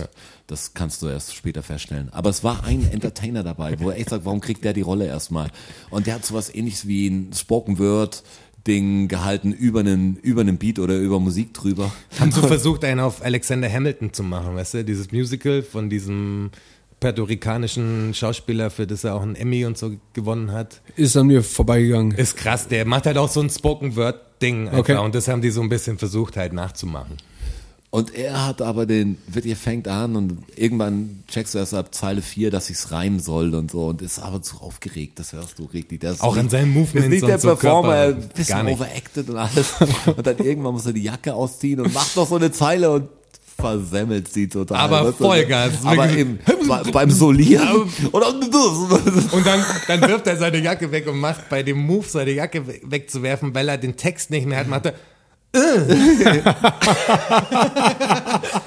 das kannst du erst später feststellen. Aber es war ein Entertainer dabei, wo er echt sagt, warum kriegt der die Rolle erstmal? Und der hat sowas ähnliches wie ein Spoken Word Ding gehalten über einen, über einen Beat oder über Musik drüber. Haben so versucht, einen auf Alexander Hamilton zu machen, weißt du? Dieses Musical von diesem puerto-ricanischen Schauspieler, für das er auch einen Emmy und so gewonnen hat. Ist an mir vorbeigegangen. Ist krass, der macht halt auch so ein Spoken-Word-Ding Okay. und das haben die so ein bisschen versucht halt nachzumachen. Und er hat aber den, wird ihr fängt an und irgendwann checkst du erst ab Zeile 4, dass sich's reimen soll und so und ist aber zu aufgeregt, das hörst du richtig. Das Auch seinen Movements das ist nicht der so Performer, er ein bisschen overacted und alles. [laughs] Und dann irgendwann muss er die Jacke ausziehen und macht noch so eine Zeile und versemmelt sie total. Aber? Vollgas. Aber Wirklich [laughs] eben, bei- beim Solieren und dann dann, wirft er seine Jacke weg und macht bei dem Move, seine Jacke we- wegzuwerfen, weil er den Text nicht mehr hat, macht er,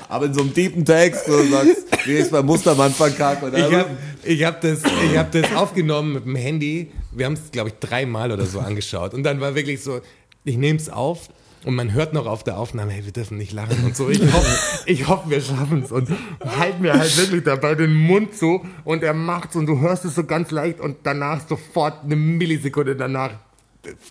aber in so einem tiefen Text, wo du sagst, wie ist beim Mustermann verkackt. Und Ich habe ich hab das, ich hab das aufgenommen mit dem Handy. Wir haben es, glaube ich, dreimal oder so angeschaut. Und dann war wirklich so, ich nehme es auf und man hört noch auf der Aufnahme, hey, wir dürfen nicht lachen und so. Ich hoffe, ich hoffe wir schaffen es. Und halt mir halt wirklich dabei den Mund so und er macht's und du hörst es so ganz leicht und danach sofort eine Millisekunde danach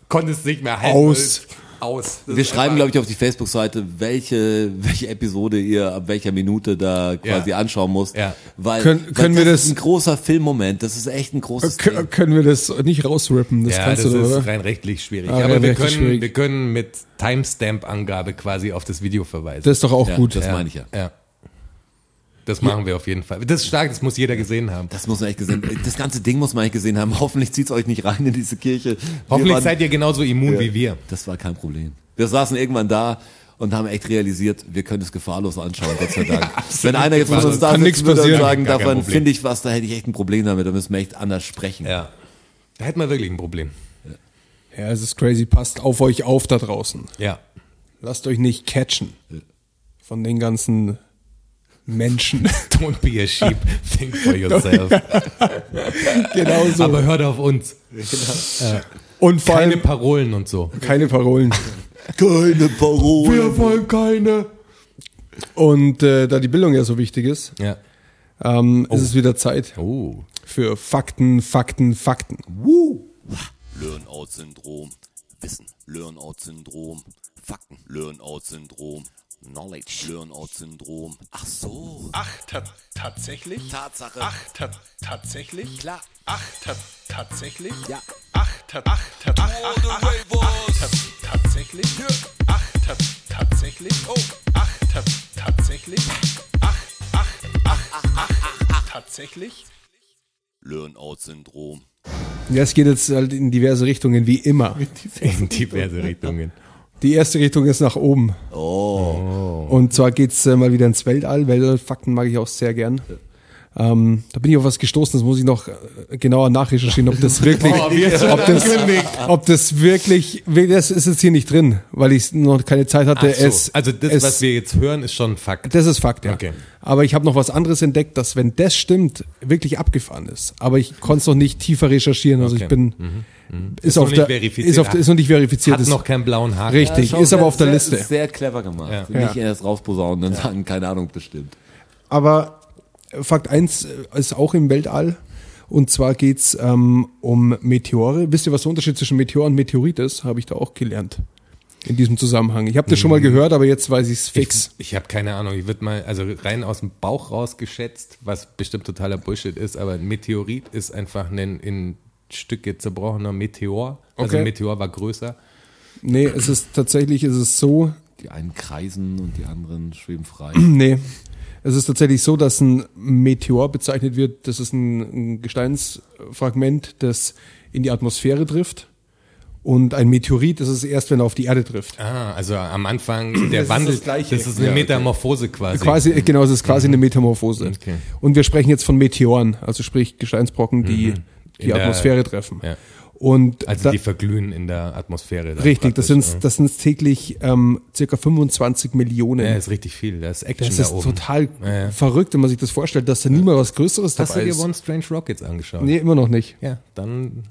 konntest du nicht mehr halten. Aus. Aus. Das Wir ist schreiben, glaube ich, auf die Facebook-Seite, welche, welche Episode ihr ab welcher Minute da quasi Ja. anschauen müsst. Ja. Weil, Können- weil können das wir ist das- ein großer Filmmoment. Das ist echt ein großes K Ding. können wir das nicht rausrippen? Das ja, kannst das du, ist oder? rein rechtlich schwierig. Ah, Aber rein wir rechtlich können, schwierig. wir können mit Timestamp-Angabe quasi auf das Video verweisen. Das ist doch auch Ja, gut. das ja. meine ich ja. Ja. Das machen wir auf jeden Fall. Das ist stark, das muss jeder gesehen haben. Das muss man echt gesehen Das ganze Ding muss man echt gesehen haben. Hoffentlich zieht's euch nicht rein in diese Kirche. Wir Hoffentlich waren- seid ihr genauso immun Ja, wie wir. Das war kein Problem. Wir saßen irgendwann da und haben echt realisiert, wir können es gefahrlos anschauen, Gott sei Dank. [laughs] Wenn einer jetzt von uns da nichts würde und sagen, Gar kein davon Problem. finde ich was, da hätte ich echt ein Problem damit, da müssen wir echt anders sprechen. Ja. Da hätten wir wirklich ein Problem. Ja, es ist crazy. Passt auf euch auf da draußen. Ja. Lasst euch nicht catchen von den ganzen Menschen. [laughs] Don't be a sheep, think for yourself. [laughs] genau so. Aber hört auf uns. Und vor Keine allem Parolen und so. keine Parolen. Keine Parole. wollen keine. Und äh, da die Bildung ja so wichtig ist, Ja. ähm, ist es wieder Zeit Oh. für Fakten, Fakten, Fakten. Learn-out-Syndrom, Wissen, Learn-out-Syndrom, Fakten, Learn-out-Syndrom, Knowledge, Learn-out-Syndrom. Ach so. Ach, ta tatsächlich? Tatsache. Ach, ta tatsächlich? Klar. Ach, ta tatsächlich? Ja. Ach, ta ach, ta ach, ach, ach, ach, ach, ta tatsächlich? Ach, ta tatsächlich? Oh. Ach, ta tatsächlich? Ach, ach, ach, ach, ach, ach, tatsächlich? Learn-out-Syndrom. Ja, es geht jetzt halt in diverse Richtungen, wie immer. In diverse [laughs] Richtungen. Die erste Richtung ist nach oben. Oh. Und zwar geht's äh, mal wieder ins Weltall. Weltallfakten mag ich auch sehr gern. Ähm, da bin ich auf was gestoßen, das muss ich noch äh, genauer nachrecherchieren, ob das wirklich, Oh, ob, das, ob das wirklich, das ist jetzt hier nicht drin, weil ich noch keine Zeit hatte. So. Es, also das, es, was wir jetzt hören, ist schon Fakt. das ist Fakt, ja. Okay. Aber ich habe noch was anderes entdeckt, dass wenn das stimmt, wirklich abgefahren ist. Aber ich konnte es noch nicht tiefer recherchieren. Also Okay. ich bin ist, noch auf nicht der, verifiziert. ist, auf ist noch nicht verifiziert. Hat ist noch keinen blauen Haken. richtig, schon ist aber auf der sehr, Liste. Sehr clever gemacht. Ja. Nicht Ja. erst rausposaunen und sagen, keine Ahnung, bestimmt. Aber Fakt 1 ist auch im Weltall. Und zwar geht's ähm, um Meteore. Wisst ihr, was der Unterschied zwischen Meteor und Meteorit ist? Habe ich da auch gelernt. In diesem Zusammenhang. Ich habe das schon mal gehört, aber jetzt weiß ich's fix. Ich, ich habe keine Ahnung. Ich würde mal, also rein aus dem Bauch raus geschätzt, was bestimmt totaler Bullshit ist, aber ein Meteorit ist einfach ein in Stücke zerbrochener Meteor. Also Okay. ein Meteor war größer. Nee, es ist tatsächlich, ist es so, Die einen kreisen und die anderen schweben frei. [clears throat] nee. Es ist tatsächlich so, dass ein Meteor bezeichnet wird, das ist ein, ein Gesteinsfragment, das in die Atmosphäre trifft. Und ein Meteorit ist es erst, wenn er auf die Erde trifft. Ah, also am Anfang der ist Wandel. das Gleiche. Das ist eine Ja, okay. Metamorphose quasi. Quasi, genau, es ist quasi eine Metamorphose. Okay. Und wir sprechen jetzt von Meteoren, also sprich Gesteinsbrocken, die die In der- Atmosphäre treffen. Ja. Und Also da, die verglühen in der Atmosphäre. richtig, das sind das sind täglich ähm, circa 25 Millionen. Ja, ist richtig viel. Da ist Action das da ist oben. total Ja, ja. verrückt, wenn man sich das vorstellt, dass da nie mal was Größeres Hast dabei du dir ist. One Strange Rockets angeschaut? Nee, immer noch nicht. Ja, dann,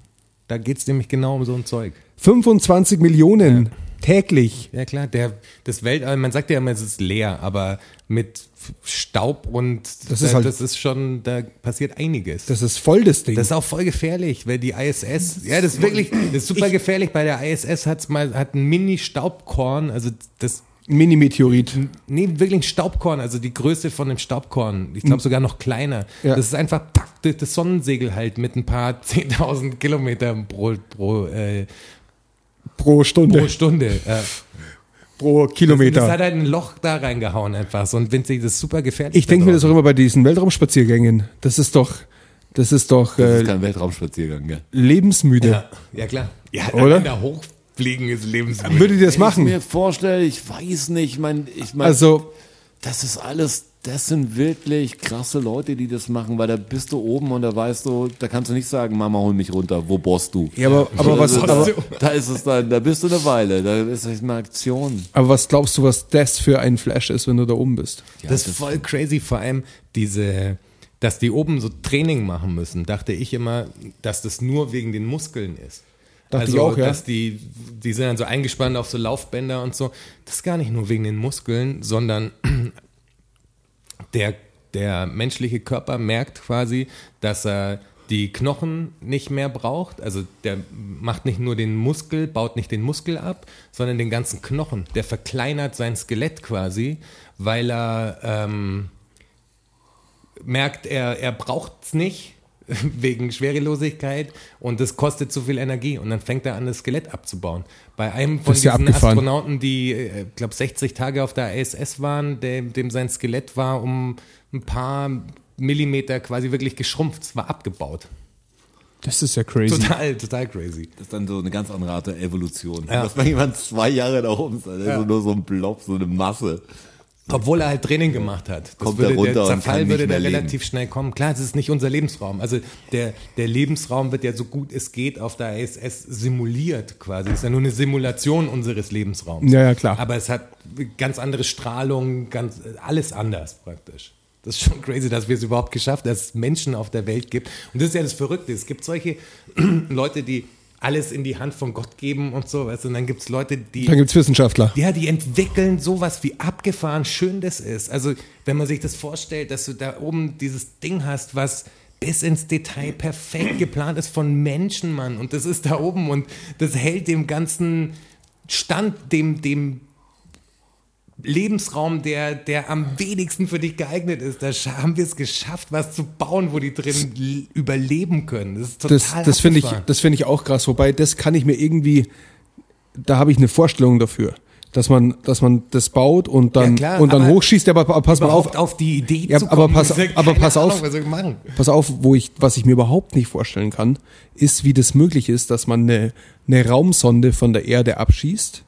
da geht's nämlich genau um so ein Zeug. 25 Millionen täglich. Ja klar, der, das Weltall, man sagt ja immer, es ist leer, aber mit Staub und Das ist da, halt- das ist schon, da passiert einiges. Das ist voll das Ding. Das ist auch voll gefährlich, weil die ISS, ja, das ist wirklich, das ist super gefährlich. Bei der ISS hat's mal, hat ein Mini-Staubkorn, also das Mini-Meteorit. Nee, wirklich ein Staubkorn, also die Größe von einem Staubkorn. Ich glaube sogar noch kleiner. Ja. Das ist einfach pack, das das Sonnensegel halt mit ein paar [laughs] 10.000 Kilometern pro, pro, äh, Pro Stunde, pro Stunde. Ja. pro Kilometer. Das hat halt ein Loch da reingehauen einfach. So ein winzig, das ist super gefährlich. ich denke mir das auch immer bei diesen Weltraumspaziergängen. Das ist doch, das ist doch Das äh, ist kein Weltraumspaziergang, gell? lebensmüde. Ja, ja klar. Ja, Oder? Da hochfliegen ist lebensmüde. Würdet ihr das Wenn ich machen? mir vorstelle, ich weiß nicht, ich meine, ich mein, Also, das ist alles, das sind wirklich krasse Leute, die das machen, weil da bist du oben und da weißt du, da kannst du nicht sagen, Mama, hol mich runter, wo bohrst du? ja, aber, aber, was, Also, aber, da ist es dann, da bist du eine Weile, da ist es eine Aktion. aber was glaubst du, was das für ein Flash ist, wenn du da oben bist? das ist voll crazy, vor allem diese, dass die oben so Training machen müssen, dachte ich immer, dass das nur wegen den Muskeln ist. Dachte also, ich auch, ja. dass die, die sind dann so eingespannt auf so Laufbänder und so. Das ist gar nicht nur wegen den Muskeln, sondern der, der menschliche Körper merkt quasi, dass er die Knochen nicht mehr braucht. Also der macht nicht nur den Muskel, baut nicht den Muskel ab, sondern den ganzen Knochen. Der verkleinert sein Skelett quasi, weil er ähm, merkt, er, er braucht es nicht [laughs] wegen Schwerelosigkeit und das kostet zu viel Energie und dann fängt er an, das Skelett abzubauen. Bei einem von ja diesen abgefahren. Astronauten, die, ich glaube, 60 Tage auf der ISS waren, dem, dem sein Skelett war um ein paar Millimeter quasi wirklich geschrumpft, es war abgebaut. Das ist ja crazy. Total, total crazy. Das ist dann so eine ganz andere Art der Evolution. Ja. Dass man jemand zwei Jahre da oben ist, also nur so ein Blob, so eine Masse. Obwohl er halt Training gemacht hat. Das Kommt würde, runter der Zerfall würde da relativ schnell kommen. Klar, es ist nicht unser Lebensraum. Also der, der Lebensraum wird ja so gut es geht auf der ISS simuliert quasi. Es ist ja nur eine Simulation unseres Lebensraums. Ja, ja, klar. Aber es hat ganz andere Strahlung, ganz, alles anders praktisch. Das ist schon crazy, dass wir es überhaupt geschafft haben, dass es Menschen auf der Welt gibt. Und das ist ja das Verrückte. Es gibt solche [clears throat] Leute, die alles in die Hand von Gott geben und so. Weißt? du. Und dann gibt es Leute, die Dann gibt's Wissenschaftler. ja, die entwickeln sowas, wie abgefahren schön das ist. Also, wenn man sich das vorstellt, dass du da oben dieses Ding hast, was bis ins Detail perfekt geplant ist von Menschen, Mann. Und das ist da oben und das hält dem ganzen Stand, dem, dem Lebensraum, der, der am wenigsten für dich geeignet ist. Da haben wir es geschafft, was zu bauen, wo die drin überleben können. Das ist total Das, das finde ich, das finde ich auch krass. Wobei, das kann ich mir irgendwie, da habe ich eine Vorstellung dafür, dass man, dass man das baut und dann, Ja, klar, und dann hochschießt. Aber pass mal auf, auf die Idee Ja, zu aber kommen. pass- ja aber pass auf. Ahnung, machen. pass auf, wo ich, was ich mir überhaupt nicht vorstellen kann, ist, wie das möglich ist, dass man eine, eine Raumsonde von der Erde abschießt,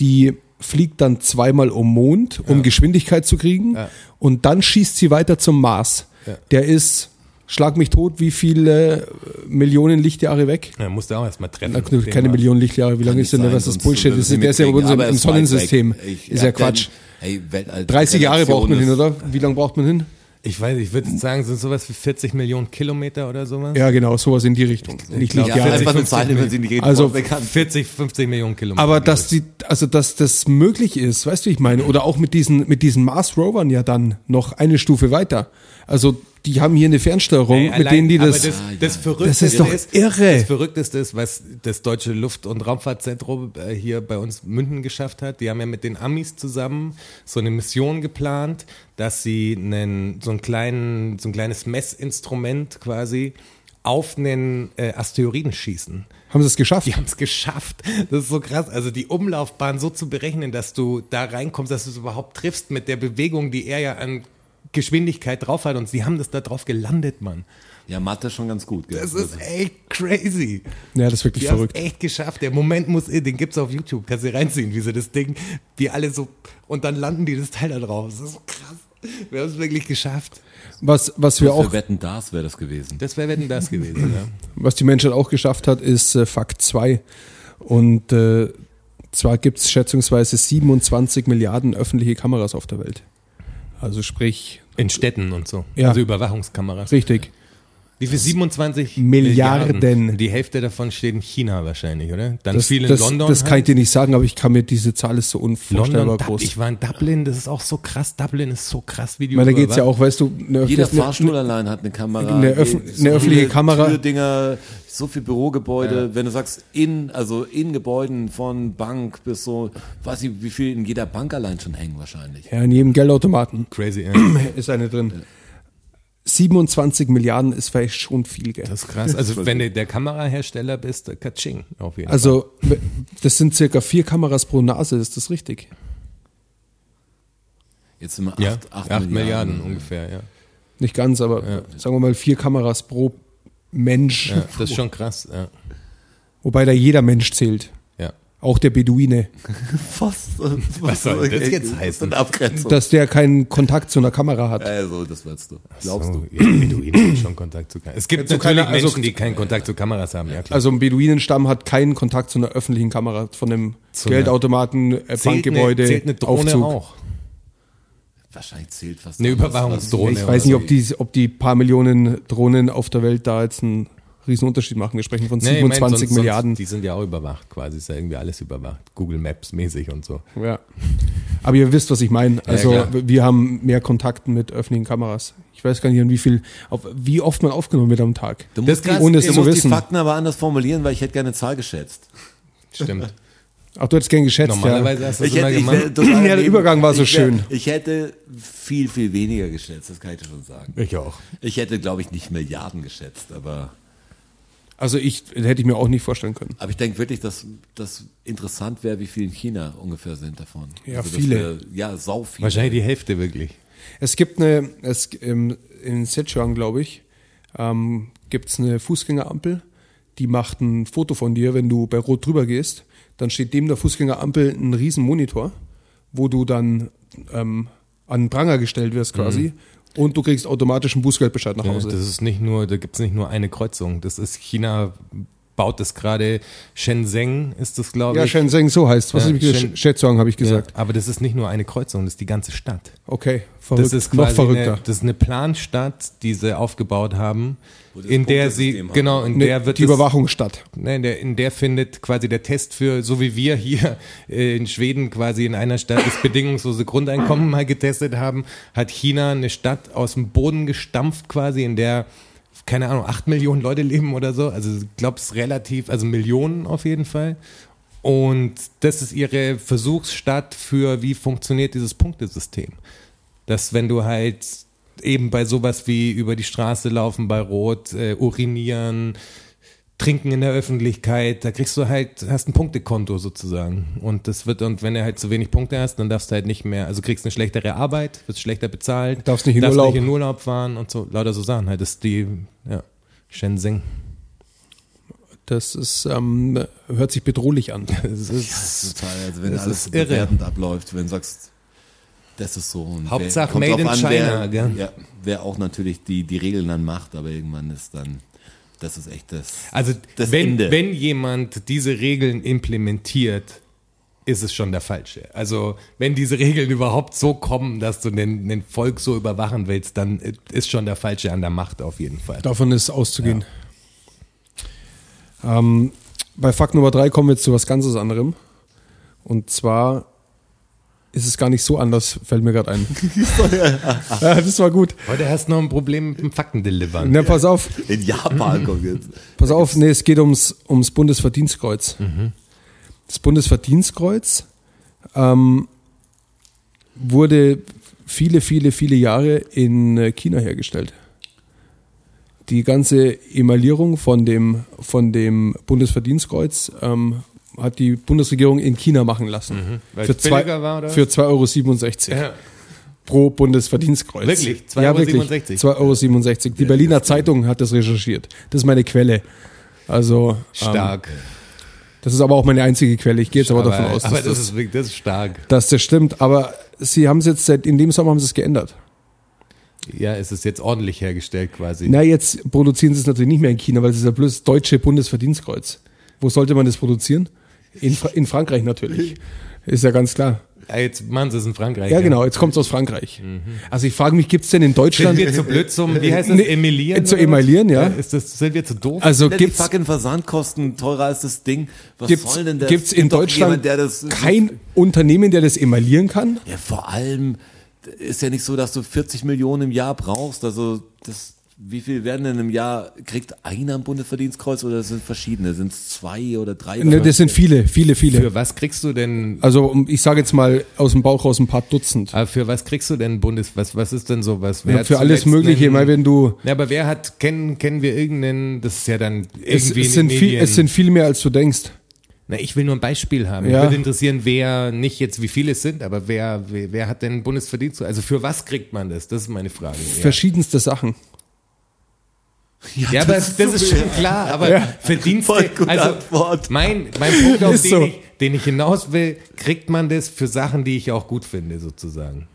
die fliegt dann zweimal um Mond, um Geschwindigkeit zu kriegen, Ja. und dann schießt sie weiter zum Mars. Ja. Der ist, schlag mich tot, wie viele äh, Millionen Lichtjahre weg? Ja, musst du auch erstmal treffen. Na, keine. Millionen Lichtjahre, wie lange ist denn Sein, das? Das Bullshit. Das ist, der ist ja bei mitkriegen. uns im, Sonnensystem. Ich- Ist ja Quatsch. Hey, Weltall 30 Jahre braucht man hin, oder? Wie lange braucht man hin? Ich weiß, ich würde sagen, sind sowas wie 40 Millionen Kilometer oder sowas? Ja, genau, sowas in die Richtung. Nicht ist- Ja, Lichtjahre. einfach eine 50 Zahl, wenn sie nicht reden Also- vorstellen kann. 40, 50 Millionen Kilometer. Aber dass ich. die, also dass das möglich ist, weißt du, wie ich meine? Oder auch mit diesen, mit diesen Mars-Rovern ja dann noch eine Stufe weiter. Also die haben hier eine Fernsteuerung, Ey, mit allein- denen die das. das, das Verrückteste Das ist doch irre. Das Verrückteste ist, was das deutsche Luft- und Raumfahrtzentrum äh, hier bei uns München geschafft hat. Die haben ja mit den Amis zusammen so eine Mission geplant, dass sie einen, so, einen kleinen, so ein kleines Messinstrument quasi auf einen äh, Asteroiden schießen. haben sie es geschafft? Die haben es geschafft. Das ist so krass. Also die Umlaufbahn so zu berechnen, dass du da reinkommst, dass du es überhaupt triffst mit der Bewegung, die er ja an Geschwindigkeit drauf hat. Und sie haben das da drauf gelandet, Mann. Ja, Mathe ist schon ganz gut. Gell? Das ist echt crazy. Ja, das ist wirklich Die haben es verrückt. echt geschafft. Der Moment muss, den gibt's auf YouTube. Kannst du reinziehen, wie sie das Ding, wie alle so, und dann landen die das Teil da drauf. Das ist so krass. Wir haben es wirklich geschafft. Was, was wir Für auch, Wetten, das wäre das gewesen. Das wäre denn das gewesen, ja. was die Menschheit auch geschafft hat, ist äh, Fakt 2. Und äh, zwar gibt es schätzungsweise 27 Milliarden öffentliche Kameras auf der Welt. Also sprich, In Städten und so. Ja. Also Überwachungskameras. richtig. Wie viel? 27 Milliarden. Die Hälfte davon steht in China wahrscheinlich, oder? Dann Das, viel in das, London. das kann ich halt. dir nicht sagen, aber ich kann mir diese Zahl ist so unvorstellbar London, groß. Ich war in Dublin, das ist auch so krass. Dublin ist so krass, wie die meine, da geht's ja überwachen. auch, weißt du, eine, Jeder eine- Fahrstuhl allein hat eine Kamera. Eine öff- eine öffentliche viele Kamera. Türdinger, so viel Bürogebäude. Wenn du sagst, in, also in Gebäuden von Bank bis so, weiß ich, wie viel in jeder Bank allein schon hängen wahrscheinlich. Ja, in jedem Geldautomaten Crazy, ja. [clears throat] ist eine drin. 27 Milliarden ist vielleicht schon viel Geld. Das ist krass. Also wenn du der Kamerahersteller bist, Katsching auf jeden Fall. Also, das sind circa vier Kameras pro Nase, ist das richtig? Jetzt sind wir Ja, 8, 8, 8 Milliarden. ungefähr, ja. Nicht ganz, aber sagen wir mal vier Kameras pro Mensch. ja. Das ist schon krass, ja. Wobei da jeder Mensch zählt. Auch der Beduine. [laughs] Fast. Was soll das jetzt heißen? Abgrenzung. Dass der keinen Kontakt zu einer Kamera hat. also, das willst du. Glaubst so, du? Ja, Beduinen haben schon Kontakt zu Kameras. Es gibt So natürlich keine- also- Menschen, die keinen Kontakt zu Kameras haben, ja klar. Also ein Beduinenstamm hat keinen Kontakt zu einer öffentlichen Kamera, von einem Zu Geldautomaten, äh, Bankgebäude, eine, zählt eine Drohne Aufzug. auch. Wahrscheinlich zählt fast. Eine Überwachungsdrohne. Ich weiß nicht, ob die, ob die paar Millionen Drohnen auf der Welt da jetzt einen riesen Unterschied machen. Wir sprechen von Nee, ich mein, 27 sonst- Milliarden. Sonst, die sind ja auch überwacht quasi, ist ja irgendwie alles überwacht. Google Maps mäßig und so. Ja. Aber ihr wisst, was ich meine. Also klar. wir haben mehr Kontakten mit öffentlichen Kameras. Ich weiß gar nicht, an wie viel, auf, wie oft man aufgenommen wird am Tag. Du Das musst, die, ohne es zu wissen. die Fakten aber anders formulieren, weil ich hätte gerne eine Zahl geschätzt. Stimmt. [laughs] Ach, du hättest gern geschätzt, Normalerweise hast du das Ich immer hätte, ich wär, [laughs] Ja, der. Übergang war so ich wär, schön. Ich hätte viel, viel weniger geschätzt, das kann ich dir schon sagen. Ich auch. Ich hätte, glaube ich, nicht Milliarden geschätzt, aber, ja. Also ich, hätte ich mir auch nicht vorstellen können. aber ich denke wirklich, dass das interessant wäre, wie viel in China ungefähr sind davon. Ja, dass viele. Wir, ja, sau viele. Wahrscheinlich die Hälfte wirklich. Es gibt eine, es, ähm, in Sichuan, glaube ich, ähm, gibt es eine Fußgängerampel, die macht ein Foto von dir, wenn du bei Rot drüber gehst. Dann steht neben der Fußgängerampel ein riesen Monitor, wo du dann ähm, an den Pranger gestellt wirst quasi. Und du kriegst automatisch einen Bußgeldbescheid nach. Ja, Hause. das ist nicht nur, da gibt es nicht nur eine Kreuzung. Das ist China baut das gerade. Shenzhen ist das, glaube ja, ich. Shenzhen, so heißt Was Ja, habe ich gesagt? Shen- Shenzhen habe ich Ja, gesagt. aber das ist nicht nur eine Kreuzung, das ist die ganze Stadt. Okay, verrückt. Das ist noch quasi verrückter. Eine, das ist eine Planstadt, die sie aufgebaut haben, in der sie haben. genau in Ne, der wird die es- Überwachung statt. Ne, in, der, in der findet quasi der Test für, so wie wir hier äh, in Schweden quasi in einer Stadt das bedingungslose Grundeinkommen mal getestet haben, hat China eine Stadt aus dem Boden gestampft quasi, in der, keine Ahnung, acht Millionen Leute leben oder so. Also ich glaube, es relativ, also Millionen auf jeden Fall. Und das ist ihre Versuchsstadt für, wie funktioniert dieses Punktesystem. Dass wenn du halt eben bei sowas wie über die Straße laufen bei Rot, äh, urinieren, trinken in der Öffentlichkeit, da kriegst du halt, hast ein Punktekonto sozusagen. Und das wird, und wenn du halt zu wenig Punkte hast, dann darfst du halt nicht mehr, also kriegst eine schlechtere Arbeit, wirst schlechter bezahlt, Darfst nicht in darfst Urlaub. nicht in Urlaub fahren und so, lauter so Sachen halt. Das ist die, ja, Shenzhen. Das ist, ähm, hört sich bedrohlich an. [laughs] Das ist, Das ist total, also wenn Das alles ist irre. abläuft, wenn du sagst, das ist so. Und Hauptsache kommt made in an, China, wer, gell? Ja, wer auch natürlich die, die Regeln dann macht, aber irgendwann ist dann, das ist echt das, Also das wenn, Ende. wenn jemand diese Regeln implementiert, ist es schon der Falsche. Also wenn diese Regeln überhaupt so kommen, dass du den, den Volk so überwachen willst, dann ist schon der Falsche an der Macht auf jeden Fall. Davon ist auszugehen. Ähm, bei Fakt Nummer drei kommen wir jetzt zu was ganz anderem. Und zwar ist es gar nicht so anders, fällt mir gerade ein. [laughs] ja, das war gut. Heute hast du noch ein Problem mit dem Faktendelivern. Na, pass auf, in Japan kommt jetzt. pass auf, nee, es geht ums, ums Bundesverdienstkreuz. Das Bundesverdienstkreuz ähm, wurde viele, viele, viele Jahre in äh, China hergestellt. Die ganze Emaillierung von dem, von dem Bundesverdienstkreuz ähm, hat die Bundesregierung in China machen lassen. Mhm. Für es billiger war, oder? Für 2,67 Euro Ja. pro Bundesverdienstkreuz. Wirklich? 2,67 Ja, Euro? wirklich. 2,67 Euro. Die Berliner Zeitung hat das recherchiert. Das ist meine Quelle. Also, ähm, Stark. das ist aber auch meine einzige Quelle. Ich gehe jetzt aber, davon aus, aber dass, das, ist, wirklich- das ist stark. dass das stimmt. Aber sie haben es jetzt seit, in dem Sommer haben sie es geändert. Ja, es ist jetzt ordentlich hergestellt quasi. Na, jetzt produzieren sie es natürlich nicht mehr in China, weil es ist ja bloß deutsche Bundesverdienstkreuz. Wo sollte man das produzieren? In, Fra in Frankreich natürlich. Ist ja ganz klar. Ah, Jetzt machen sie es in Frankreich. Ja, genau, jetzt kommt's aus Frankreich. Also ich frage mich, gibt's denn in Sind Deutschland wir zu blöd zum, wie heißt das, emilieren? zu emilieren, ja. Ist das, sind wir zu doof? also Die gibt's fucking Versandkosten teurer als das Ding. Was gibt's, soll denn das? gibt's in Gibt Deutschland jemand, der das kein Unternehmen, der das emaillieren kann? Ja, vor allem ist ja nicht so, dass du 40 Millionen im Jahr brauchst. Also das, wie viel werden denn im Jahr? Kriegt einer ein Bundesverdienstkreuz oder sind verschiedene? Sind es zwei oder drei? Ne, das sind viele, viele, viele. für was kriegst du denn, Also ich sage jetzt mal aus dem Bauch raus ein paar Dutzend. aber für was kriegst du denn Bundes, was, was ist denn sowas? Ja, für alles Mögliche, mal wenn du Ja, aber wer hat, kennen, kennen wir irgendeinen, das ist ja dann es, irgendwie es, in sind den viel, Medien. es sind viel mehr als du denkst. Na, ich will nur ein Beispiel haben. Ja. Mich würde interessieren, wer, nicht jetzt wie viele es sind, aber wer, wer, wer hat denn Bundesverdienst? Also für was kriegt man das? Das ist meine Frage. Ja, Verschiedenste Sachen. Ja aber das, ist schon klar, aber Verdienste, Voll gute also Antwort. mein, mein Punkt, auf den, so. ich, den ich hinaus will, kriegt man das für Sachen, die ich auch gut finde, sozusagen.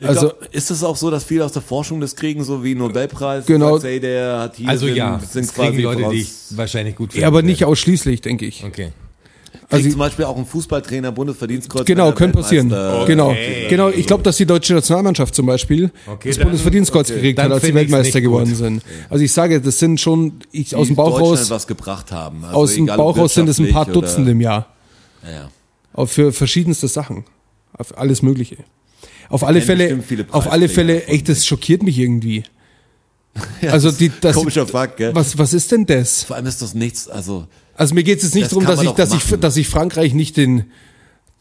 Also- Also ist es auch so, dass viele aus der Forschung das kriegen, so wie Nobelpreis? Genau. Sagt, ey, der hat hier Also sind, ja, sind das kriegen quasi Leute, die ich wahrscheinlich gut finde. Ja, aber nicht ausschließlich, denke ich. Okay. Also zum Beispiel auch ein Fußballtrainer Bundesverdienstkreuz. genau, könnte passieren. Genau, Okay. genau. Ich glaube, dass die deutsche Nationalmannschaft zum Beispiel Okay, das dann- Bundesverdienstkreuz okay. gekriegt hat, als sie Weltmeister geworden gut. sind. Also ich sage, das sind schon ich, die aus dem Bauch raus, was gebracht haben. Also aus dem Bauch raus sind es ein paar Dutzende im Jahr. Ja, ja. Auch für verschiedenste Sachen. Auf alles Mögliche. Auf alle kennen Fälle, auf alle Fälle, echt, das schockiert mich irgendwie. [laughs] also die, das, Komischer Fakt, gell? was, was ist denn das? Vor allem ist das nichts, also Also mir geht es jetzt nicht Das darum, dass ich, dass ich, dass ich Frankreich nicht den,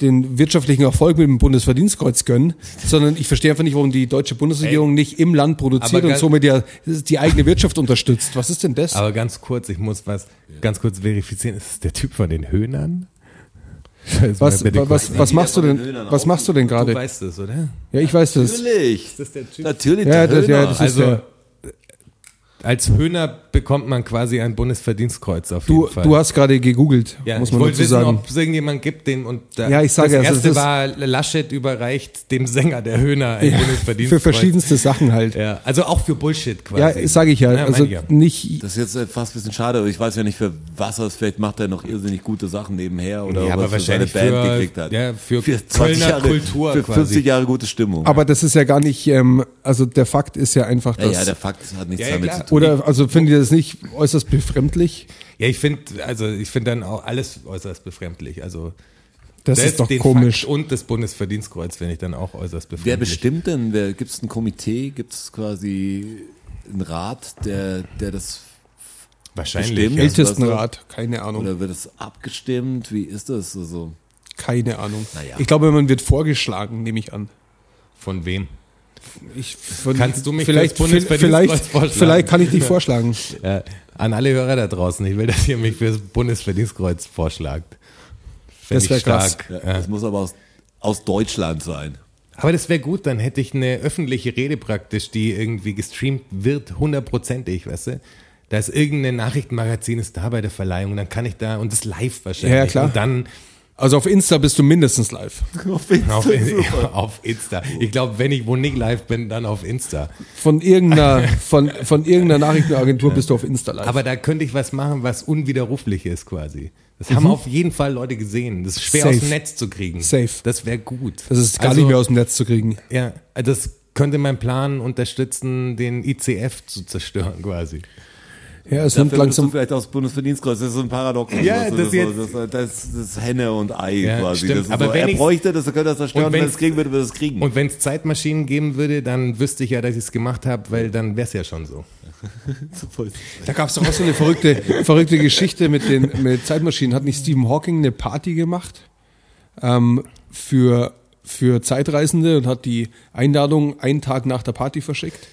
den wirtschaftlichen Erfolg mit dem Bundesverdienstkreuz gönne, sondern ich verstehe einfach nicht, warum die deutsche Bundesregierung nicht im Land produziert und somit ja die eigene Wirtschaft unterstützt. Was ist denn das? Aber ganz kurz, ich muss was ganz kurz verifizieren. Ist es der Typ von den Höhnern? Was, was, was machst du denn, was machst du denn Du gerade? weißt es, oder? Ja, ich weiß das. natürlich. Das ist der Typ. Natürlich, Ja, der das, ja, das ist Also, der, Als Höhner bekommt man quasi ein Bundesverdienstkreuz auf du, jeden Fall. du hast gerade gegoogelt, ja, muss ich man wollte dazu wissen, sagen. ob es irgendjemand gibt, den und da, Ja, ich sage, das also erste das- war Laschet überreicht dem Sänger der Höhner ein Ja, Bundesverdienstkreuz. für [laughs] verschiedenste Sachen halt. Ja, also auch für Bullshit quasi. Ja, sage ich ja. Ja, Also ich ja. nicht, Das ist jetzt äh, fast ein bisschen schade, aber ich weiß ja nicht für was er. Vielleicht macht er noch irrsinnig gute Sachen nebenher oder Ja, aber was er für seine wahrscheinlich Band für- gekriegt hat. ja, für 20 Kölner Jahre, Kultur Für quasi. 50 Jahre gute Stimmung. aber das ist ja gar nicht, ähm, also der Fakt ist ja einfach, ja, dass, ja, der Fakt hat nichts Ja, ja, damit klar. zu tun. oder, also findet ihr das nicht äußerst befremdlich? Ja, ich finde, also ich finde dann auch alles äußerst befremdlich. Also Das ist doch den komisch. Fakt und das Bundesverdienstkreuz finde ich dann auch äußerst befremdlich. Wer bestimmt denn? Wer, Gibt es ein Komitee? Gibt es quasi einen Rat, der, der das Wahrscheinlich. bestimmt? Ältestenrat, keine Ahnung. oder wird es abgestimmt? Wie ist das? Also, Keine Ahnung. Naja. Ich glaube, man wird vorgeschlagen, nehme ich an. Von wem? Ich, von, Kannst du mich vielleicht, vielleicht, vorschlagen? vielleicht kann ich dich vorschlagen. [laughs] Ja, an alle Hörer da draußen, ich will, dass ihr mich fürs Bundesverdienstkreuz vorschlagt. Fänd Das ich wär krass. stark. ja. Das muss aber aus, aus Deutschland sein. Aber das wäre gut, dann hätte ich eine öffentliche Rede praktisch, die irgendwie gestreamt wird, hundertprozentig, weißt du? Da ist irgendein Nachrichtenmagazin ist da bei der Verleihung, dann kann ich da, und das live wahrscheinlich. Ja, ja, klar. Und dann Also auf Insta bist du mindestens live. [laughs] Auf Insta, auf, [laughs] auf Insta. Ich glaube, wenn ich wo nicht live bin, dann auf Insta. Von irgendeiner, [laughs] von, von irgendeiner Nachrichtenagentur bist du auf Insta live. Aber da könnte ich was machen, was unwiderruflich ist quasi. Das haben auf jeden Fall Leute gesehen. Das ist schwer Mhm. Safe. aus dem Netz zu kriegen. Safe. Das wäre gut. das ist gar Also, nicht mehr aus dem Netz zu kriegen. Ja, das könnte mein Plan unterstützen, den ICF zu zerstören quasi. Ja, es Dafür nimmt langsam. vielleicht aus Bundesverdienstkreuz. Das ist so ein Paradox. Ja, das das, jetzt- das, das, das, das ist Henne und Ei Ja, quasi. stimmt. Aber so, wenn er bräuchte das, er könnte das zerstören. Wenn es kriegen würde, würde es kriegen. Und wenn es Zeitmaschinen geben würde, dann wüsste ich ja, dass ich es gemacht habe, weil dann wäre es ja schon so. [laughs] Da gab es doch auch so eine verrückte, verrückte Geschichte mit den mit Zeitmaschinen. Hat nicht Stephen Hawking eine Party gemacht ähm, für, für Zeitreisende und hat die Einladung einen Tag nach der Party verschickt.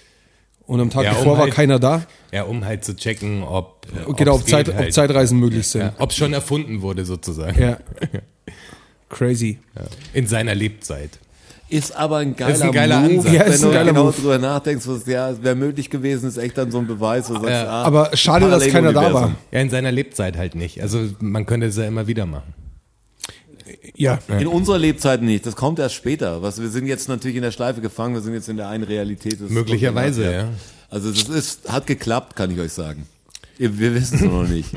Und am Tag Ja, um davor war halt- keiner da. Ja, um halt zu checken, ob genau, ob, Zeit, geht ob halt. Zeitreisen möglich sind. ja, ob es schon erfunden wurde sozusagen. Ja. [laughs] Crazy. Ja. In seiner Lebzeit. Ist aber ein geiler, Ist ein geiler Move, Ansatz. Ja, ist wenn ein du geiler genau Move. drüber nachdenkst, was ja, es wäre möglich gewesen, ist echt dann so ein Beweis. Du sagst, Ja. ah, Aber schade, dass keiner da war. Ja, in seiner Lebzeit halt nicht. Also man könnte es ja immer wieder machen. Ja. In unserer Lebzeit nicht, das kommt erst später. Was, wir sind jetzt natürlich in der Schleife gefangen, wir sind jetzt in der einen Realität. Möglicherweise, ja. Also das ist, hat geklappt, kann ich euch sagen. Wir wissen es noch nicht. [laughs]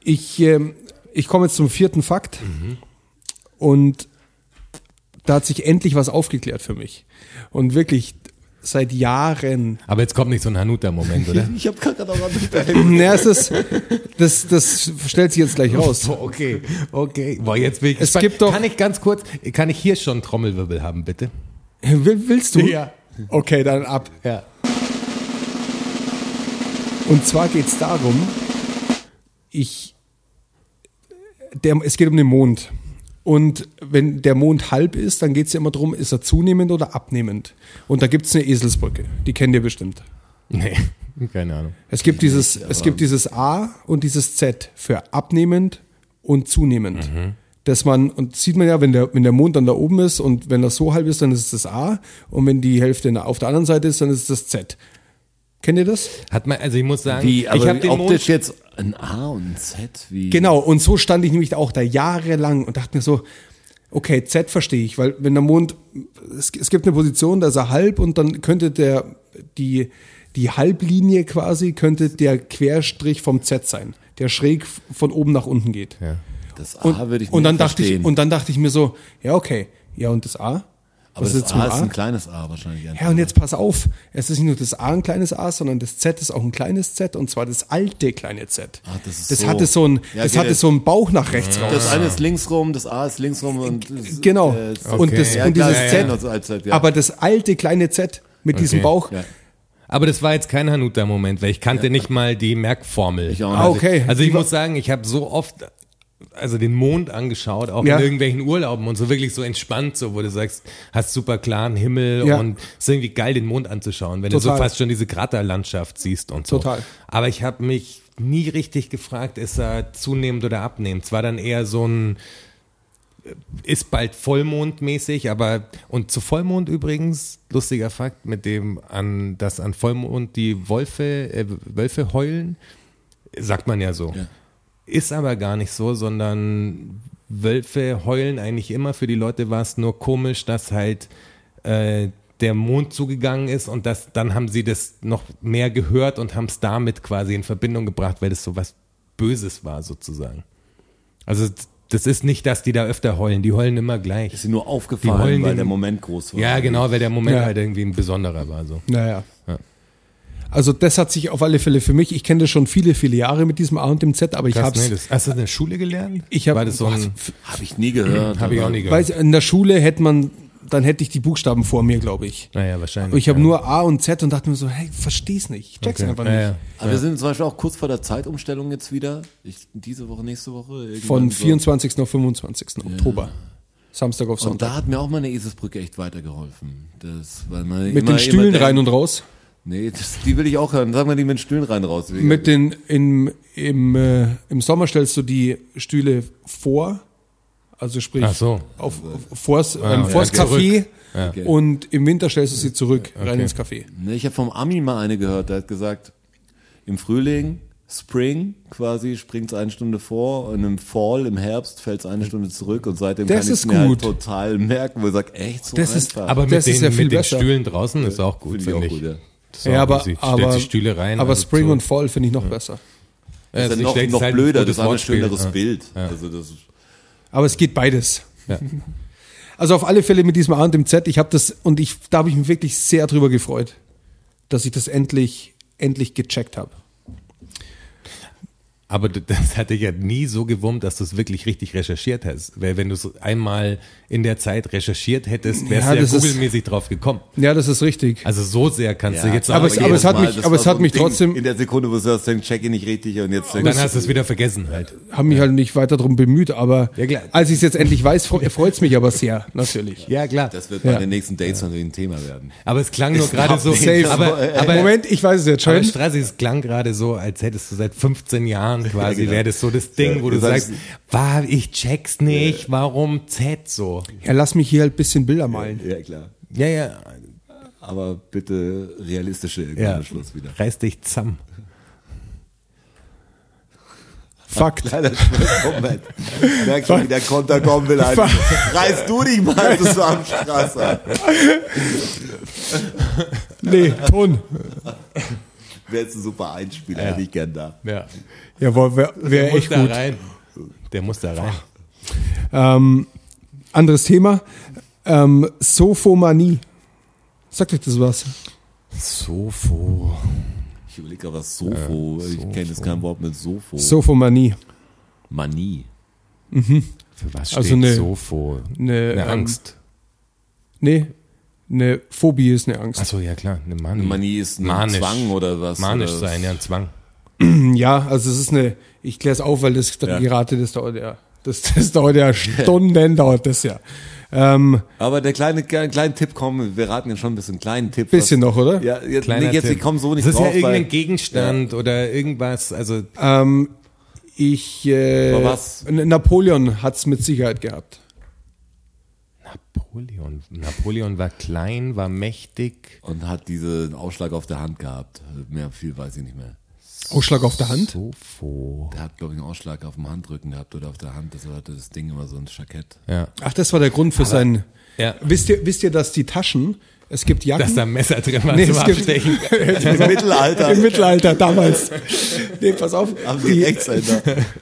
Ich, ähm, ich komme jetzt zum vierten Fakt. Und da hat sich endlich was aufgeklärt für mich. Und wirklich seit Jahren. Aber jetzt kommt nicht so ein Hanuta-Moment, oder? [laughs] Ich habe gerade auch an [laughs] Ja, es ist, das, das stellt sich jetzt gleich raus. Oh, okay, okay. Boah, jetzt will ich Es gibt doch- Kann ich ganz kurz, kann ich hier schon Trommelwirbel haben, bitte? Will, willst du? Ja. Okay, dann ab. Ja. Und zwar geht es darum, ich, der, es geht um den Mond. Und wenn der Mond halb ist, dann geht es ja immer darum, ist er zunehmend oder abnehmend. Und da gibt es eine Eselsbrücke, die kennt ihr bestimmt. Nee, [laughs] keine Ahnung. Es gibt dieses, es gibt dieses A und dieses Z für abnehmend und zunehmend. Dass man, und sieht man ja, wenn der, wenn der Mond dann da oben ist und wenn das so halb ist, dann ist es das A. Und wenn die Hälfte auf der anderen Seite ist, dann ist es das Z. Kennt ihr das? Hat man, also ich muss sagen, Wie, ich aber habe den optisch Mond, jetzt ein A und ein Z, wie. Genau, und so stand ich nämlich auch da jahrelang und dachte mir so, okay, Z verstehe ich, weil wenn der Mond, es, es gibt eine Position, da ist er halb und dann könnte der, die, die Halblinie quasi, könnte der Querstrich vom Z sein, der schräg von oben nach unten geht. Das A Und, würde ich nicht und dann dachte verstehen. ich, und dann dachte ich mir so, ja, okay, ja, und das A? Aber Was das ist A ist ein kleines A wahrscheinlich. Ja, und jetzt pass auf, es ist nicht nur das A ein kleines A, sondern das Z ist auch ein kleines Z und zwar das alte kleine Z. Ah, das ist das so. hatte so ein, Ja, das hatte jetzt. so einen Bauch nach rechts raus. Das eine ist links rum, das A ist links rum und Genau. äh, das- Und, das, Ja, und dieses ja, Z, ja, das ja. aber das alte kleine Z mit diesem Bauch, Ja. aber das war jetzt kein Hanuta-Moment, weil ich kannte nicht mal die Merkformel. Ich auch nicht. Ah, okay. Also ich Die war- muss sagen, ich habe so oft also den Mond angeschaut, auch Ja. in irgendwelchen Urlauben und so wirklich so entspannt, so wo du sagst, hast super klaren Himmel Ja. und ist irgendwie geil, den Mond anzuschauen, wenn du Total. so fast schon diese Kraterlandschaft siehst und so. Total. Aber ich habe mich nie richtig gefragt, ist er zunehmend oder abnehmend. Es war dann eher so ein ist bald Vollmondmäßig, aber und zu Vollmond übrigens, lustiger Fakt, mit dem an dass an Vollmond die Wolfe, äh, Wölfe heulen, sagt man ja so. Ja. Ist aber gar nicht so, sondern Wölfe heulen eigentlich immer. Für die Leute war es nur komisch, dass halt äh, der Mond zugegangen ist und das, dann haben sie das noch mehr gehört und haben es damit quasi in Verbindung gebracht, weil das so was Böses war sozusagen. Also das ist nicht, dass die da öfter heulen, die heulen immer gleich. Ist dir nur aufgefallen, weil den- der Moment groß war. Ja, genau, weil der Moment Ja. halt irgendwie ein besonderer war. So. naja. Ja. Also das hat sich auf alle Fälle für mich, ich kenne das schon viele, viele Jahre mit diesem A und dem Z, aber ich hab's, nee, das, hast du das in der Schule gelernt? ich habe, so Habe ich nie gehört. habe ich auch nie gehört. weiß, in der Schule hätte man, dann hätte ich die Buchstaben vor mir, glaube ich. naja, wahrscheinlich. Und ich habe ja. nur A und Z und dachte mir so, hey, versteh's nicht, ich check's Okay. einfach Ja, nicht. ja. Aber wir sind zum Beispiel auch kurz vor der Zeitumstellung jetzt wieder. Ich, diese Woche, nächste Woche. Von so. 24. auf 25. Oktober. Samstag auf Und Sonntag. da hat mir auch meine Eselsbrücke echt weitergeholfen. Das, weil man Mit immer, den Stühlen immer rein und raus. Nee, das, die will ich auch hören. Sag mal die mit den Stühlen rein raus. Mit den, im, im, äh, Im Sommer stellst du die Stühle vor, also sprich Ach so. auf, auf, vors, ähm, ja, vors okay. Café Ja. Okay. und im Winter stellst du sie zurück, rein Okay. ins Café. Ne, ich habe vom Ami mal eine gehört, der hat gesagt, im Frühling, Spring quasi, springt es eine Stunde vor und im Fall, im Herbst fällt es eine Stunde zurück und seitdem Das kann ich ist mir halt total merken, wo ich sage, echt so Das ist- einfach. Aber mit Das ist den, ja viel mit den. Stühlen draußen ist auch gut, Finde ich auch gut, ja. Auch Ja, aber, aber, Stühle rein. aber also Spring so. und Fall finde ich noch besser. Das ist also ja noch, noch halt blöder, das ist ein schöneres Ja. Bild. Also das Aber es geht beides. Ja. [laughs] Also auf alle Fälle mit diesem A und dem Z, ich habe das, und ich, da habe ich mich wirklich sehr drüber gefreut, dass ich das endlich, endlich gecheckt habe. Aber [laughs] das hatte ich ja nie so gewummt, dass du es wirklich richtig recherchiert hast. Weil wenn du es einmal in der Zeit recherchiert hättest, wärst Ja, du ja googelmäßig drauf gekommen. Ja, das ist richtig. Also so sehr kannst du jetzt aber es- sagen, aber es hat mich- aber es hat so mich Ding, trotzdem- In der Sekunde, wo du sagst, dann check ich nicht richtig und jetzt und dann hast du es wieder vergessen halt. Habe mich halt nicht weiter darum bemüht, aber Ja, klar. als ich es jetzt endlich weiß, freut es mich aber sehr, natürlich. Ja, klar. Das wird bei Ja. den nächsten Dates natürlich ein Thema werden. Aber es klang nur gerade so. Safe. Aber, aber, Moment, ich weiß es jetzt aber schon. Strassi, es klang gerade so, als hättest du seit 15 Jahren quasi, genau. wäre das so das Ding, Ja, wo du du sagst- war, ich check's nicht, warum Z so? Ja, lass mich hier halt ein bisschen Bilder malen. Ja, klar. Ja, ja, Aber bitte realistische ja. Schluss wieder. Reiß dich zusammen. Fakt. Kleiner Moment. Merk schon, wie der [laughs] Konter kommen will. Eigentlich. Reiß du dich mal zusammen, Strasser. Nee, Ton. Wäre jetzt ein super Einspieler, hätte ich gern da. Ja. Jawohl, wäre wär Der muss echt da gut. rein. Der muss da rein. Ähm, anderes Thema. Ähm, Sophomanie. Sagt euch das was? Sofo. Ich überlege gerade, was Sofo, ich kenne jetzt kein Wort mit Sofo. Sophomanie. Manie. Für was steht Also eine- Sofo? Eine, Eine ähm, Angst. Nee, eine Phobie ist eine Angst. Achso, ja klar, eine Manie. Manie ist ein Manisch. Zwang oder was? Manisch oder sein, ja, ein Zwang. [clears throat] Ja, also es ist eine, ich kläre es auf, weil das Ja. gerate, das dauert ja, das, das dauert ja Stunden, [laughs] dauert das ja. Ähm, Aber der kleine, kleine, kleine Tipp, komm, wir raten jetzt schon ein bisschen kleinen Tipp. bisschen was, noch, oder? Ja, jetzt, Kleiner nee, jetzt Tipp. ich komme so nicht Das ist drauf, ja irgendein weil, Gegenstand oder irgendwas, also Ähm, ich, äh, Aber was? Napoleon hat's mit Sicherheit gehabt. Napoleon. Napoleon war klein, war mächtig. und hat diesen Ausschlag auf der Hand gehabt. Mehr viel weiß ich nicht mehr. Ausschlag auf der Hand? Sofo. Der hat, glaube ich, einen Ausschlag auf dem Handrücken gehabt oder auf der Hand. Das hatte das Ding immer so ein Jackett. Ja. Ach, das war der Grund für sein. Ja. Wisst ihr, wisst ihr, dass die Taschen, es gibt Jacken. Dass da ein Messer drin war Nee, zum es gibt- Abstechen. [laughs] Im Mittelalter. Im Mittelalter, damals. Nee, pass auf. Sie Die,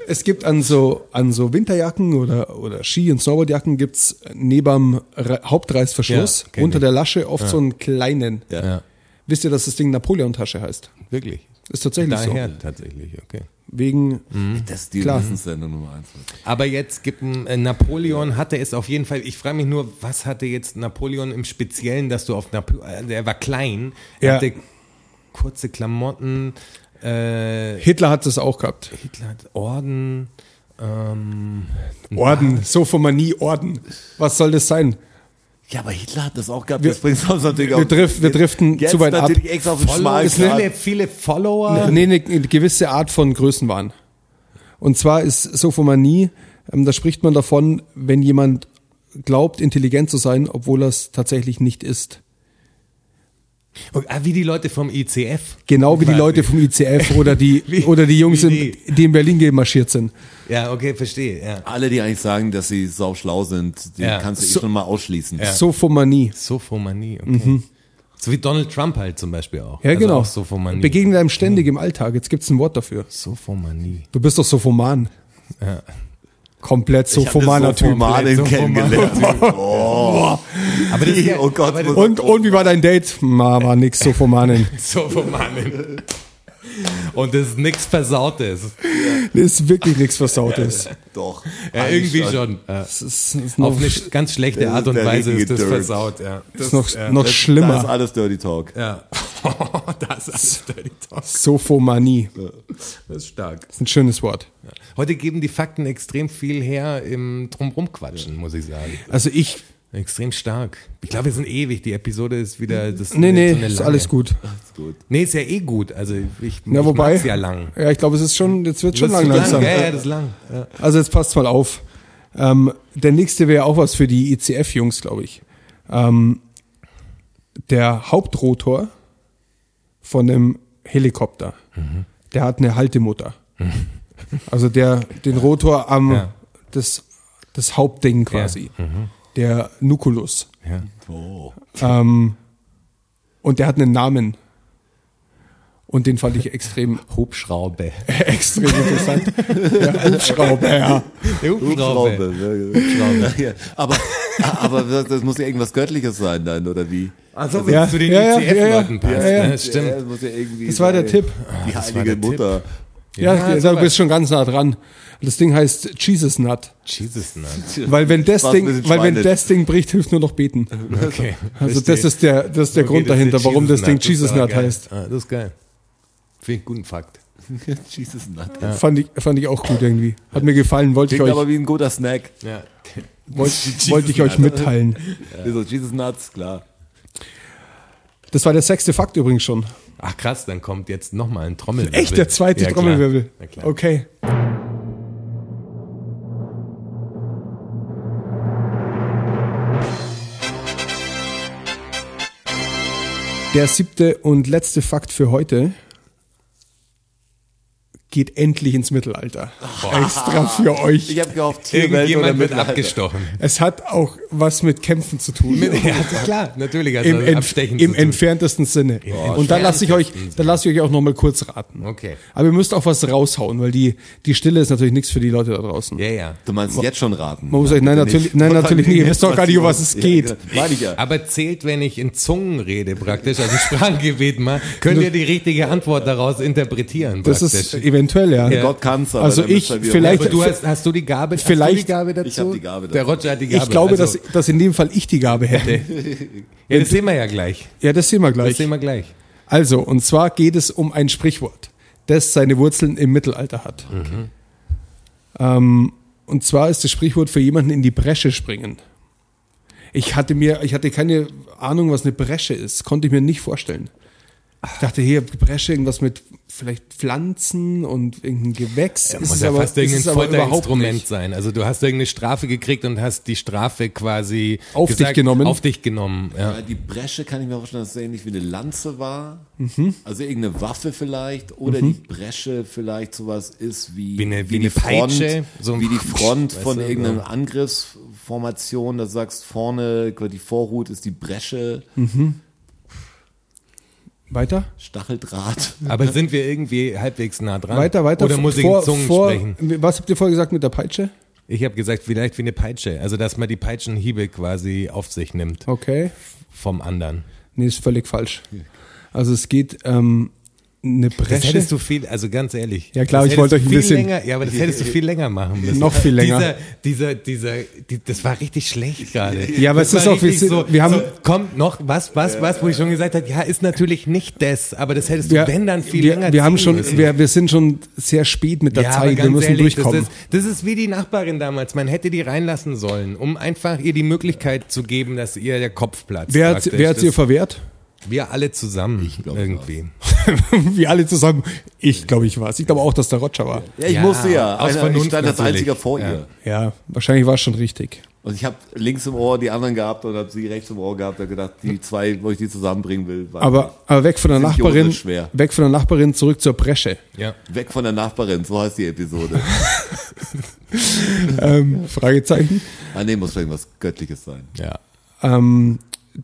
es gibt an so, an so Winterjacken oder, oder Ski- und Snowboardjacken gibt's neben dem Re- Hauptreißverschluss Ja, unter ich. der Lasche oft so einen kleinen. Ja. Wisst ihr, dass das Ding Napoleon-Tasche heißt? Wirklich. Ist tatsächlich Daher so. tatsächlich, okay. Wegen, Das ist die. Wissenssendung Nummer eins. Aber jetzt gibt ein, äh, Napoleon hatte es auf jeden Fall. Ich frage mich nur, was hatte jetzt Napoleon im Speziellen, dass du auf Napoleon, äh, der war klein, er Ja. hatte kurze Klamotten, äh, Hitler hat das auch gehabt. Hitler hat Orden, ähm, Orden, Sophomanie, Orden. Was soll das sein? Ja, aber Hitler hat das auch gehabt. Wir- das bringt uns natürlich wir drift- wir driften jetzt zu weit ab. natürlich extra auf den Follower, viele, viele Follower. Nee, eine, eine gewisse Art von Größenwahn. Und zwar ist Sophomanie, ähm, da spricht man davon, wenn jemand glaubt, intelligent zu sein, obwohl er es tatsächlich nicht ist. Und, ah, wie die Leute vom ICF. Genau wie die. Leute vom ICF oder die, [laughs] Wie- oder die Jungs, wie sind, die in Berlin gemarschiert sind. Ja, okay, verstehe. Ja. Alle, die eigentlich sagen, dass sie sau schlau sind, die Ja. kannst du eh So- schon mal ausschließen. Sophomanie. Sophomanie, okay. So wie Donald Trump halt zum Beispiel auch. Ja, Also genau. Auch Sophomanie. Begegnet einem ständig im Alltag. Jetzt gibt's ein Wort dafür. Sophomanie. Du bist doch Sophoman. Ja. Komplett hab Sophomaner das Typ. Sophomanen. kennengelernt. Oh. [laughs] Aber das ist ja, Oh Gott, aber das, Und, und wie war dein Date? Na, war nix, Sophomanen. [laughs] Sophomanen. Und das ist nichts Versautes. Das ist wirklich nichts Versautes. Doch. Ja, irgendwie schon. Ja. Das ist, das ist noch, Auf eine sch- ganz schlechte Das Art ist und Weise ist das Dirt. versaut. Ja. das ist noch, ja. noch Das ist schlimmer. alles Dirty Talk. Ja. [laughs] das ist Dirty Talk. Sophomanie. Das ist stark. Das ist ein schönes Wort. Heute geben die Fakten extrem viel her im Drumrumquatschen, muss ich sagen. Also ich, Extrem stark. Ich glaube, wir sind ewig. Die Episode ist wieder. Das nee, nee, so ist alles gut. Nee, ist ja eh gut. Also ich, Ja, ich wobei, ja lang. ja, ich glaube, es ist schon, jetzt wird schon ist lang zu langsam. Ja, ja, das ist lang. Ja. Also jetzt passt mal auf. Ähm, der nächste wäre auch was für die ICF-Jungs, glaube ich. Ähm, der Hauptrotor von einem Helikopter, der hat eine Haltemutter. [laughs] Also der, den Rotor am, Ja. das, das Hauptding quasi. Der Nuculus. Ja. Ähm, und der hat einen Namen. Und den fand ich extrem, [laughs] Hubschraube. [laughs] extrem interessant. Der Hubschrauber, ja. Hubschrauber. ne? Ja, aber, aber das, das muss ja irgendwas Göttliches sein dann, oder wie? Also, wenn es zu den ja, ja, ICF-Leuten ja, passt. ja, ja. ne? Das stimmt. Ja, das muss ja irgendwie Das war der sein. Tipp. Die das war heilige der Tipp. Ja, Ja, da bist schon ganz nah dran. Das Ding heißt Jesus Nut. Jesus, nein. Weil wenn das Ding, weil wenn das Ding bricht, hilft nur noch beten. Okay. [laughs] Also verstehe. das ist der, das ist der Okay, Grund dahinter, warum das Ding Nut. Jesus Nut heißt. Ah, das ist geil. Finde ich guten Fakt. [laughs] Jesus Nut. Fand ich, fand ich auch gut irgendwie. Hat mir gefallen, wollte ich Klingt euch, aber wie ein guter Snack. Ja. wollte, wollte ich euch mitteilen. So, Jesus Nuts, klar. Das war der sechste Fakt übrigens schon. Ach krass, dann kommt jetzt nochmal ein Trommelwirbel. Echt, der zweite Ja. Trommelwirbel. Klar. Okay. Der siebte und letzte Fakt für heute geht endlich ins Mittelalter. Extra für euch. Ich habe gehofft, Tierwelt oder Irgendjemand wird abgestochen. Es hat auch was mit Kämpfen zu tun. Ja, [laughs] klar, natürlich. Also Im, Entf abstechen im entferntesten Sinne. Und da lasse ich euch, da lasse ich euch auch noch mal kurz raten. Okay. Aber ihr müsst auch was raushauen, weil die, die Stille ist natürlich nichts für die Leute da draußen. Ja, ja. Du meinst jetzt schon raten? Man muss euch, nein, natürlich, nein, natürlich nicht. Ihr wisst doch gar nicht, um was es Ja, geht. genau. Ja. Aber zählt, wenn ich in Zungen rede praktisch, also Sprachgebet mal, könnt ihr die richtige Antwort daraus interpretieren Das praktisch. ist eventuell, ja. Gott kann's, aber Also ich wieder- vielleicht- aber du hast, hast du die Gabe, hast du Vielleicht- die Gabe dazu? Ich hab die Gabe Der dazu. Roger hat die Gabe. Ich glaube, also, dass, dass in dem Fall ich die Gabe hätte. ja, das sehen wir ja gleich. Ja, das sehen wir Das gleich. sehen wir gleich. Also, und zwar geht es um ein Sprichwort, das seine Wurzeln im Mittelalter hat. Ähm, und zwar ist das Sprichwort für jemanden in die Bresche springen. Ich hatte mir, ich hatte keine Ahnung, was eine Bresche ist, konnte ich mir nicht vorstellen. Ich dachte, hier Bresche, irgendwas mit vielleicht Pflanzen und irgendein Gewächs. Ja, Ist muss ja aber- fast irgendein Folterinstrument sein. Also du hast irgendeine Strafe gekriegt und hast die Strafe quasi Auf dich genommen. Auf dich genommen. Ja. Ja, die Bresche kann ich mir vorstellen, dass es ähnlich wie eine Lanze war. Mhm. Also irgendeine Waffe vielleicht. Oder die Bresche vielleicht sowas ist wie, Wie eine- wie die eine Peitsche, Front, so ein- wie die Front Weißt von du, irgendeiner so. Angriffsformation. Da sagst vorne, die Vorhut ist die Bresche, Weiter? Stacheldraht. Aber sind wir irgendwie halbwegs nah dran? Weiter, weiter. Oder muss ich vor, in Zungen vor, sprechen? Was habt ihr vorher gesagt mit der Peitsche? Ich habe gesagt, vielleicht wie eine Peitsche. Also dass man die Peitschenhiebe quasi auf sich nimmt Okay. vom anderen. Nee, ist völlig falsch. Also es geht ähm, eine Das Bresche. hättest du viel, also ganz ehrlich. Ja, klar, das ich wollte euch ein bisschen- Länger, ja, aber das hättest du viel länger machen müssen. Noch viel länger. Dieser, dieser, dieser, die, das war richtig schlecht gerade. Ja, aber Das es ist auch, wir sind- wir haben- so, kommt noch was, was, was, wo ich schon gesagt habe, ja, ist natürlich nicht das, aber das hättest du, wenn dann viel wir, länger wir haben schon, müssen. wir, wir sind schon sehr spät mit der ja, Zeit. Wir müssen ehrlich, durchkommen. Das ist, das ist wie die Nachbarin damals. Man hätte die reinlassen sollen, um einfach ihr die Möglichkeit zu geben, dass ihr der Kopf platzt. wer hat, wer hat sie ihr Das- verwehrt? Wir alle zusammen glaub, irgendwie. wir alle zusammen. Ich glaube, ich war es. [laughs] Ich glaube auch, dass der Roger war. Ja, ich Ja, musste ja. aus Einer, ich Vernunft stand als einziger vor Ja. ihr. Ja, wahrscheinlich war es schon richtig. Und ich habe links im Ohr die anderen gehabt und habe sie rechts im Ohr gehabt und gedacht, die zwei, wo ich die zusammenbringen will. Aber, aber weg von der Nachbarin, ist schwer. weg von der Nachbarin zurück zur Bresche. Ja. Weg von der Nachbarin, so heißt die Episode. [laughs] Ähm, Fragezeichen. ah, nee, muss irgendwas Göttliches sein. Ja. Ähm,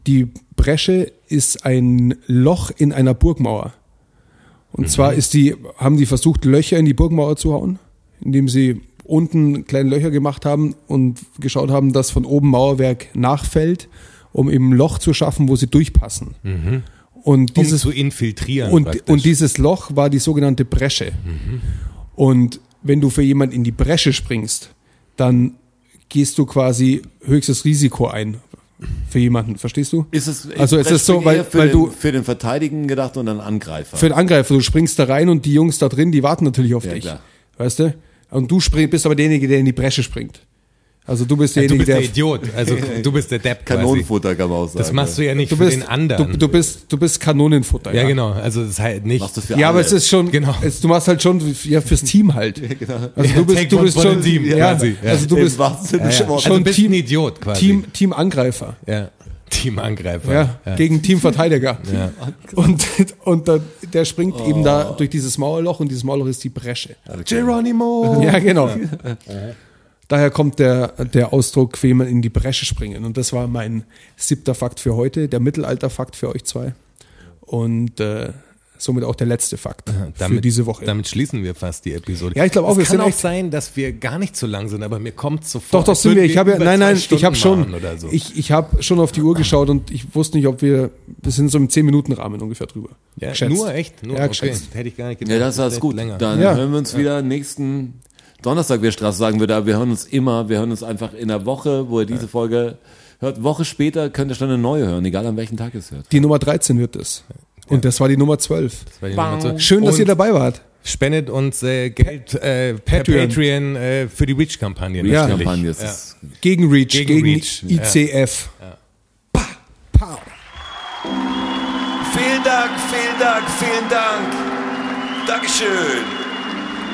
die Bresche ist ein Loch in einer Burgmauer. Und zwar ist die, haben die versucht, Löcher in die Burgmauer zu hauen, indem sie unten kleine Löcher gemacht haben und geschaut haben, dass von oben Mauerwerk nachfällt, um eben ein Loch zu schaffen, wo sie durchpassen. Und Um dieses zu infiltrieren. und, praktisch. und dieses Loch war die sogenannte Bresche. Und wenn du für jemanden in die Bresche springst, dann gehst du quasi höchstes Risiko ein für jemanden, verstehst du? Ist es, Also es ist so, weil- weil den, du- für den Verteidigen gedacht und dann Angreifer. Für den Angreifer, du springst da rein und die Jungs da drin, die warten natürlich auf Ja, dich. klar. Weißt du? Und du spring, bist aber derjenige, der in die Bresche springt. Also du bist Ja, du derjenige, bist der der Idiot. Also [laughs] du bist der Depp quasi. Kanonenfutter kann man auch sagen. Das machst du ja nicht du für bist, den anderen. Du, du bist, du bist Kanonenfutter. ja, genau. Also das ist halt nicht. Machst du für Ja, aber alle. es ist schon, Genau. es, du machst halt schon ja, fürs Team halt. Also Ja, du bist, take du bist for the schon, team, ja, quasi. Ja. also du bist ja, also schon bist Team, ein Idiot quasi. Team, Teamangreifer. Ja. [laughs] Teamangreifer. Ja, gegen Teamverteidiger. Ja. Und, und der, der springt eben da durch dieses Mauerloch und dieses Mauerloch ist die Bresche. Geronimo. Ja, genau. Daher kommt der, der Ausdruck, jemanden in die Bresche springen. Und das war mein siebter Fakt für heute, der Mittelalterfakt für euch zwei. Und äh, somit auch der letzte Fakt für diese Woche. Damit schließen wir fast die Episode. Ja, ich glaube auch, es wir kann sind auch echt- sein, dass wir gar nicht so lang sind, aber mir kommt so vor. Doch, doch sind wir. Ich habe ja, nein, nein, ich habe schon, so. ich, ich habe schon auf die Uhr geschaut und ich wusste nicht, ob wir, wir sind so im 10 Minuten Rahmen ungefähr drüber. ja, geschätzt. nur echt, nur Ja, okay. geschätzt. Hätte ich gar nicht gedacht. Ja, das alles ist gut. Länger. Dann Ja. hören wir uns wieder nächsten Donnerstag, wie Straße sagen würde, aber wir hören uns immer, wir hören uns einfach in der Woche, wo ihr diese Folge hört. Woche später könnt ihr schon eine neue hören, egal an welchem Tag ihr es hört. Die Nummer 13 wird es. Und das war die Nummer 12. Das war die Nummer zwei. Schön, dass Und ihr dabei wart. Spendet uns äh, Geld äh, per Patreon. Patreon äh, für die Reach-Kampagne. Ja. natürlich. Kampagne ist Ja. es. Gegen Reach, Gegen gegen, Reach, ja. ICF. Pa, pow. Vielen Dank, vielen Dank, vielen Dank. Dankeschön.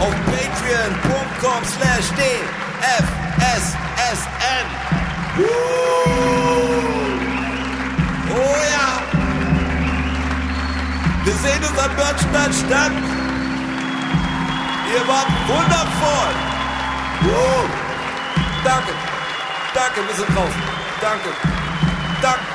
auf patreon.com slash dfssn. Uh, oh ja. Wir sehen uns am Börnstein statt. Ihr wart wundervoll. Uh, danke, danke, wir sind draußen. Danke, danke.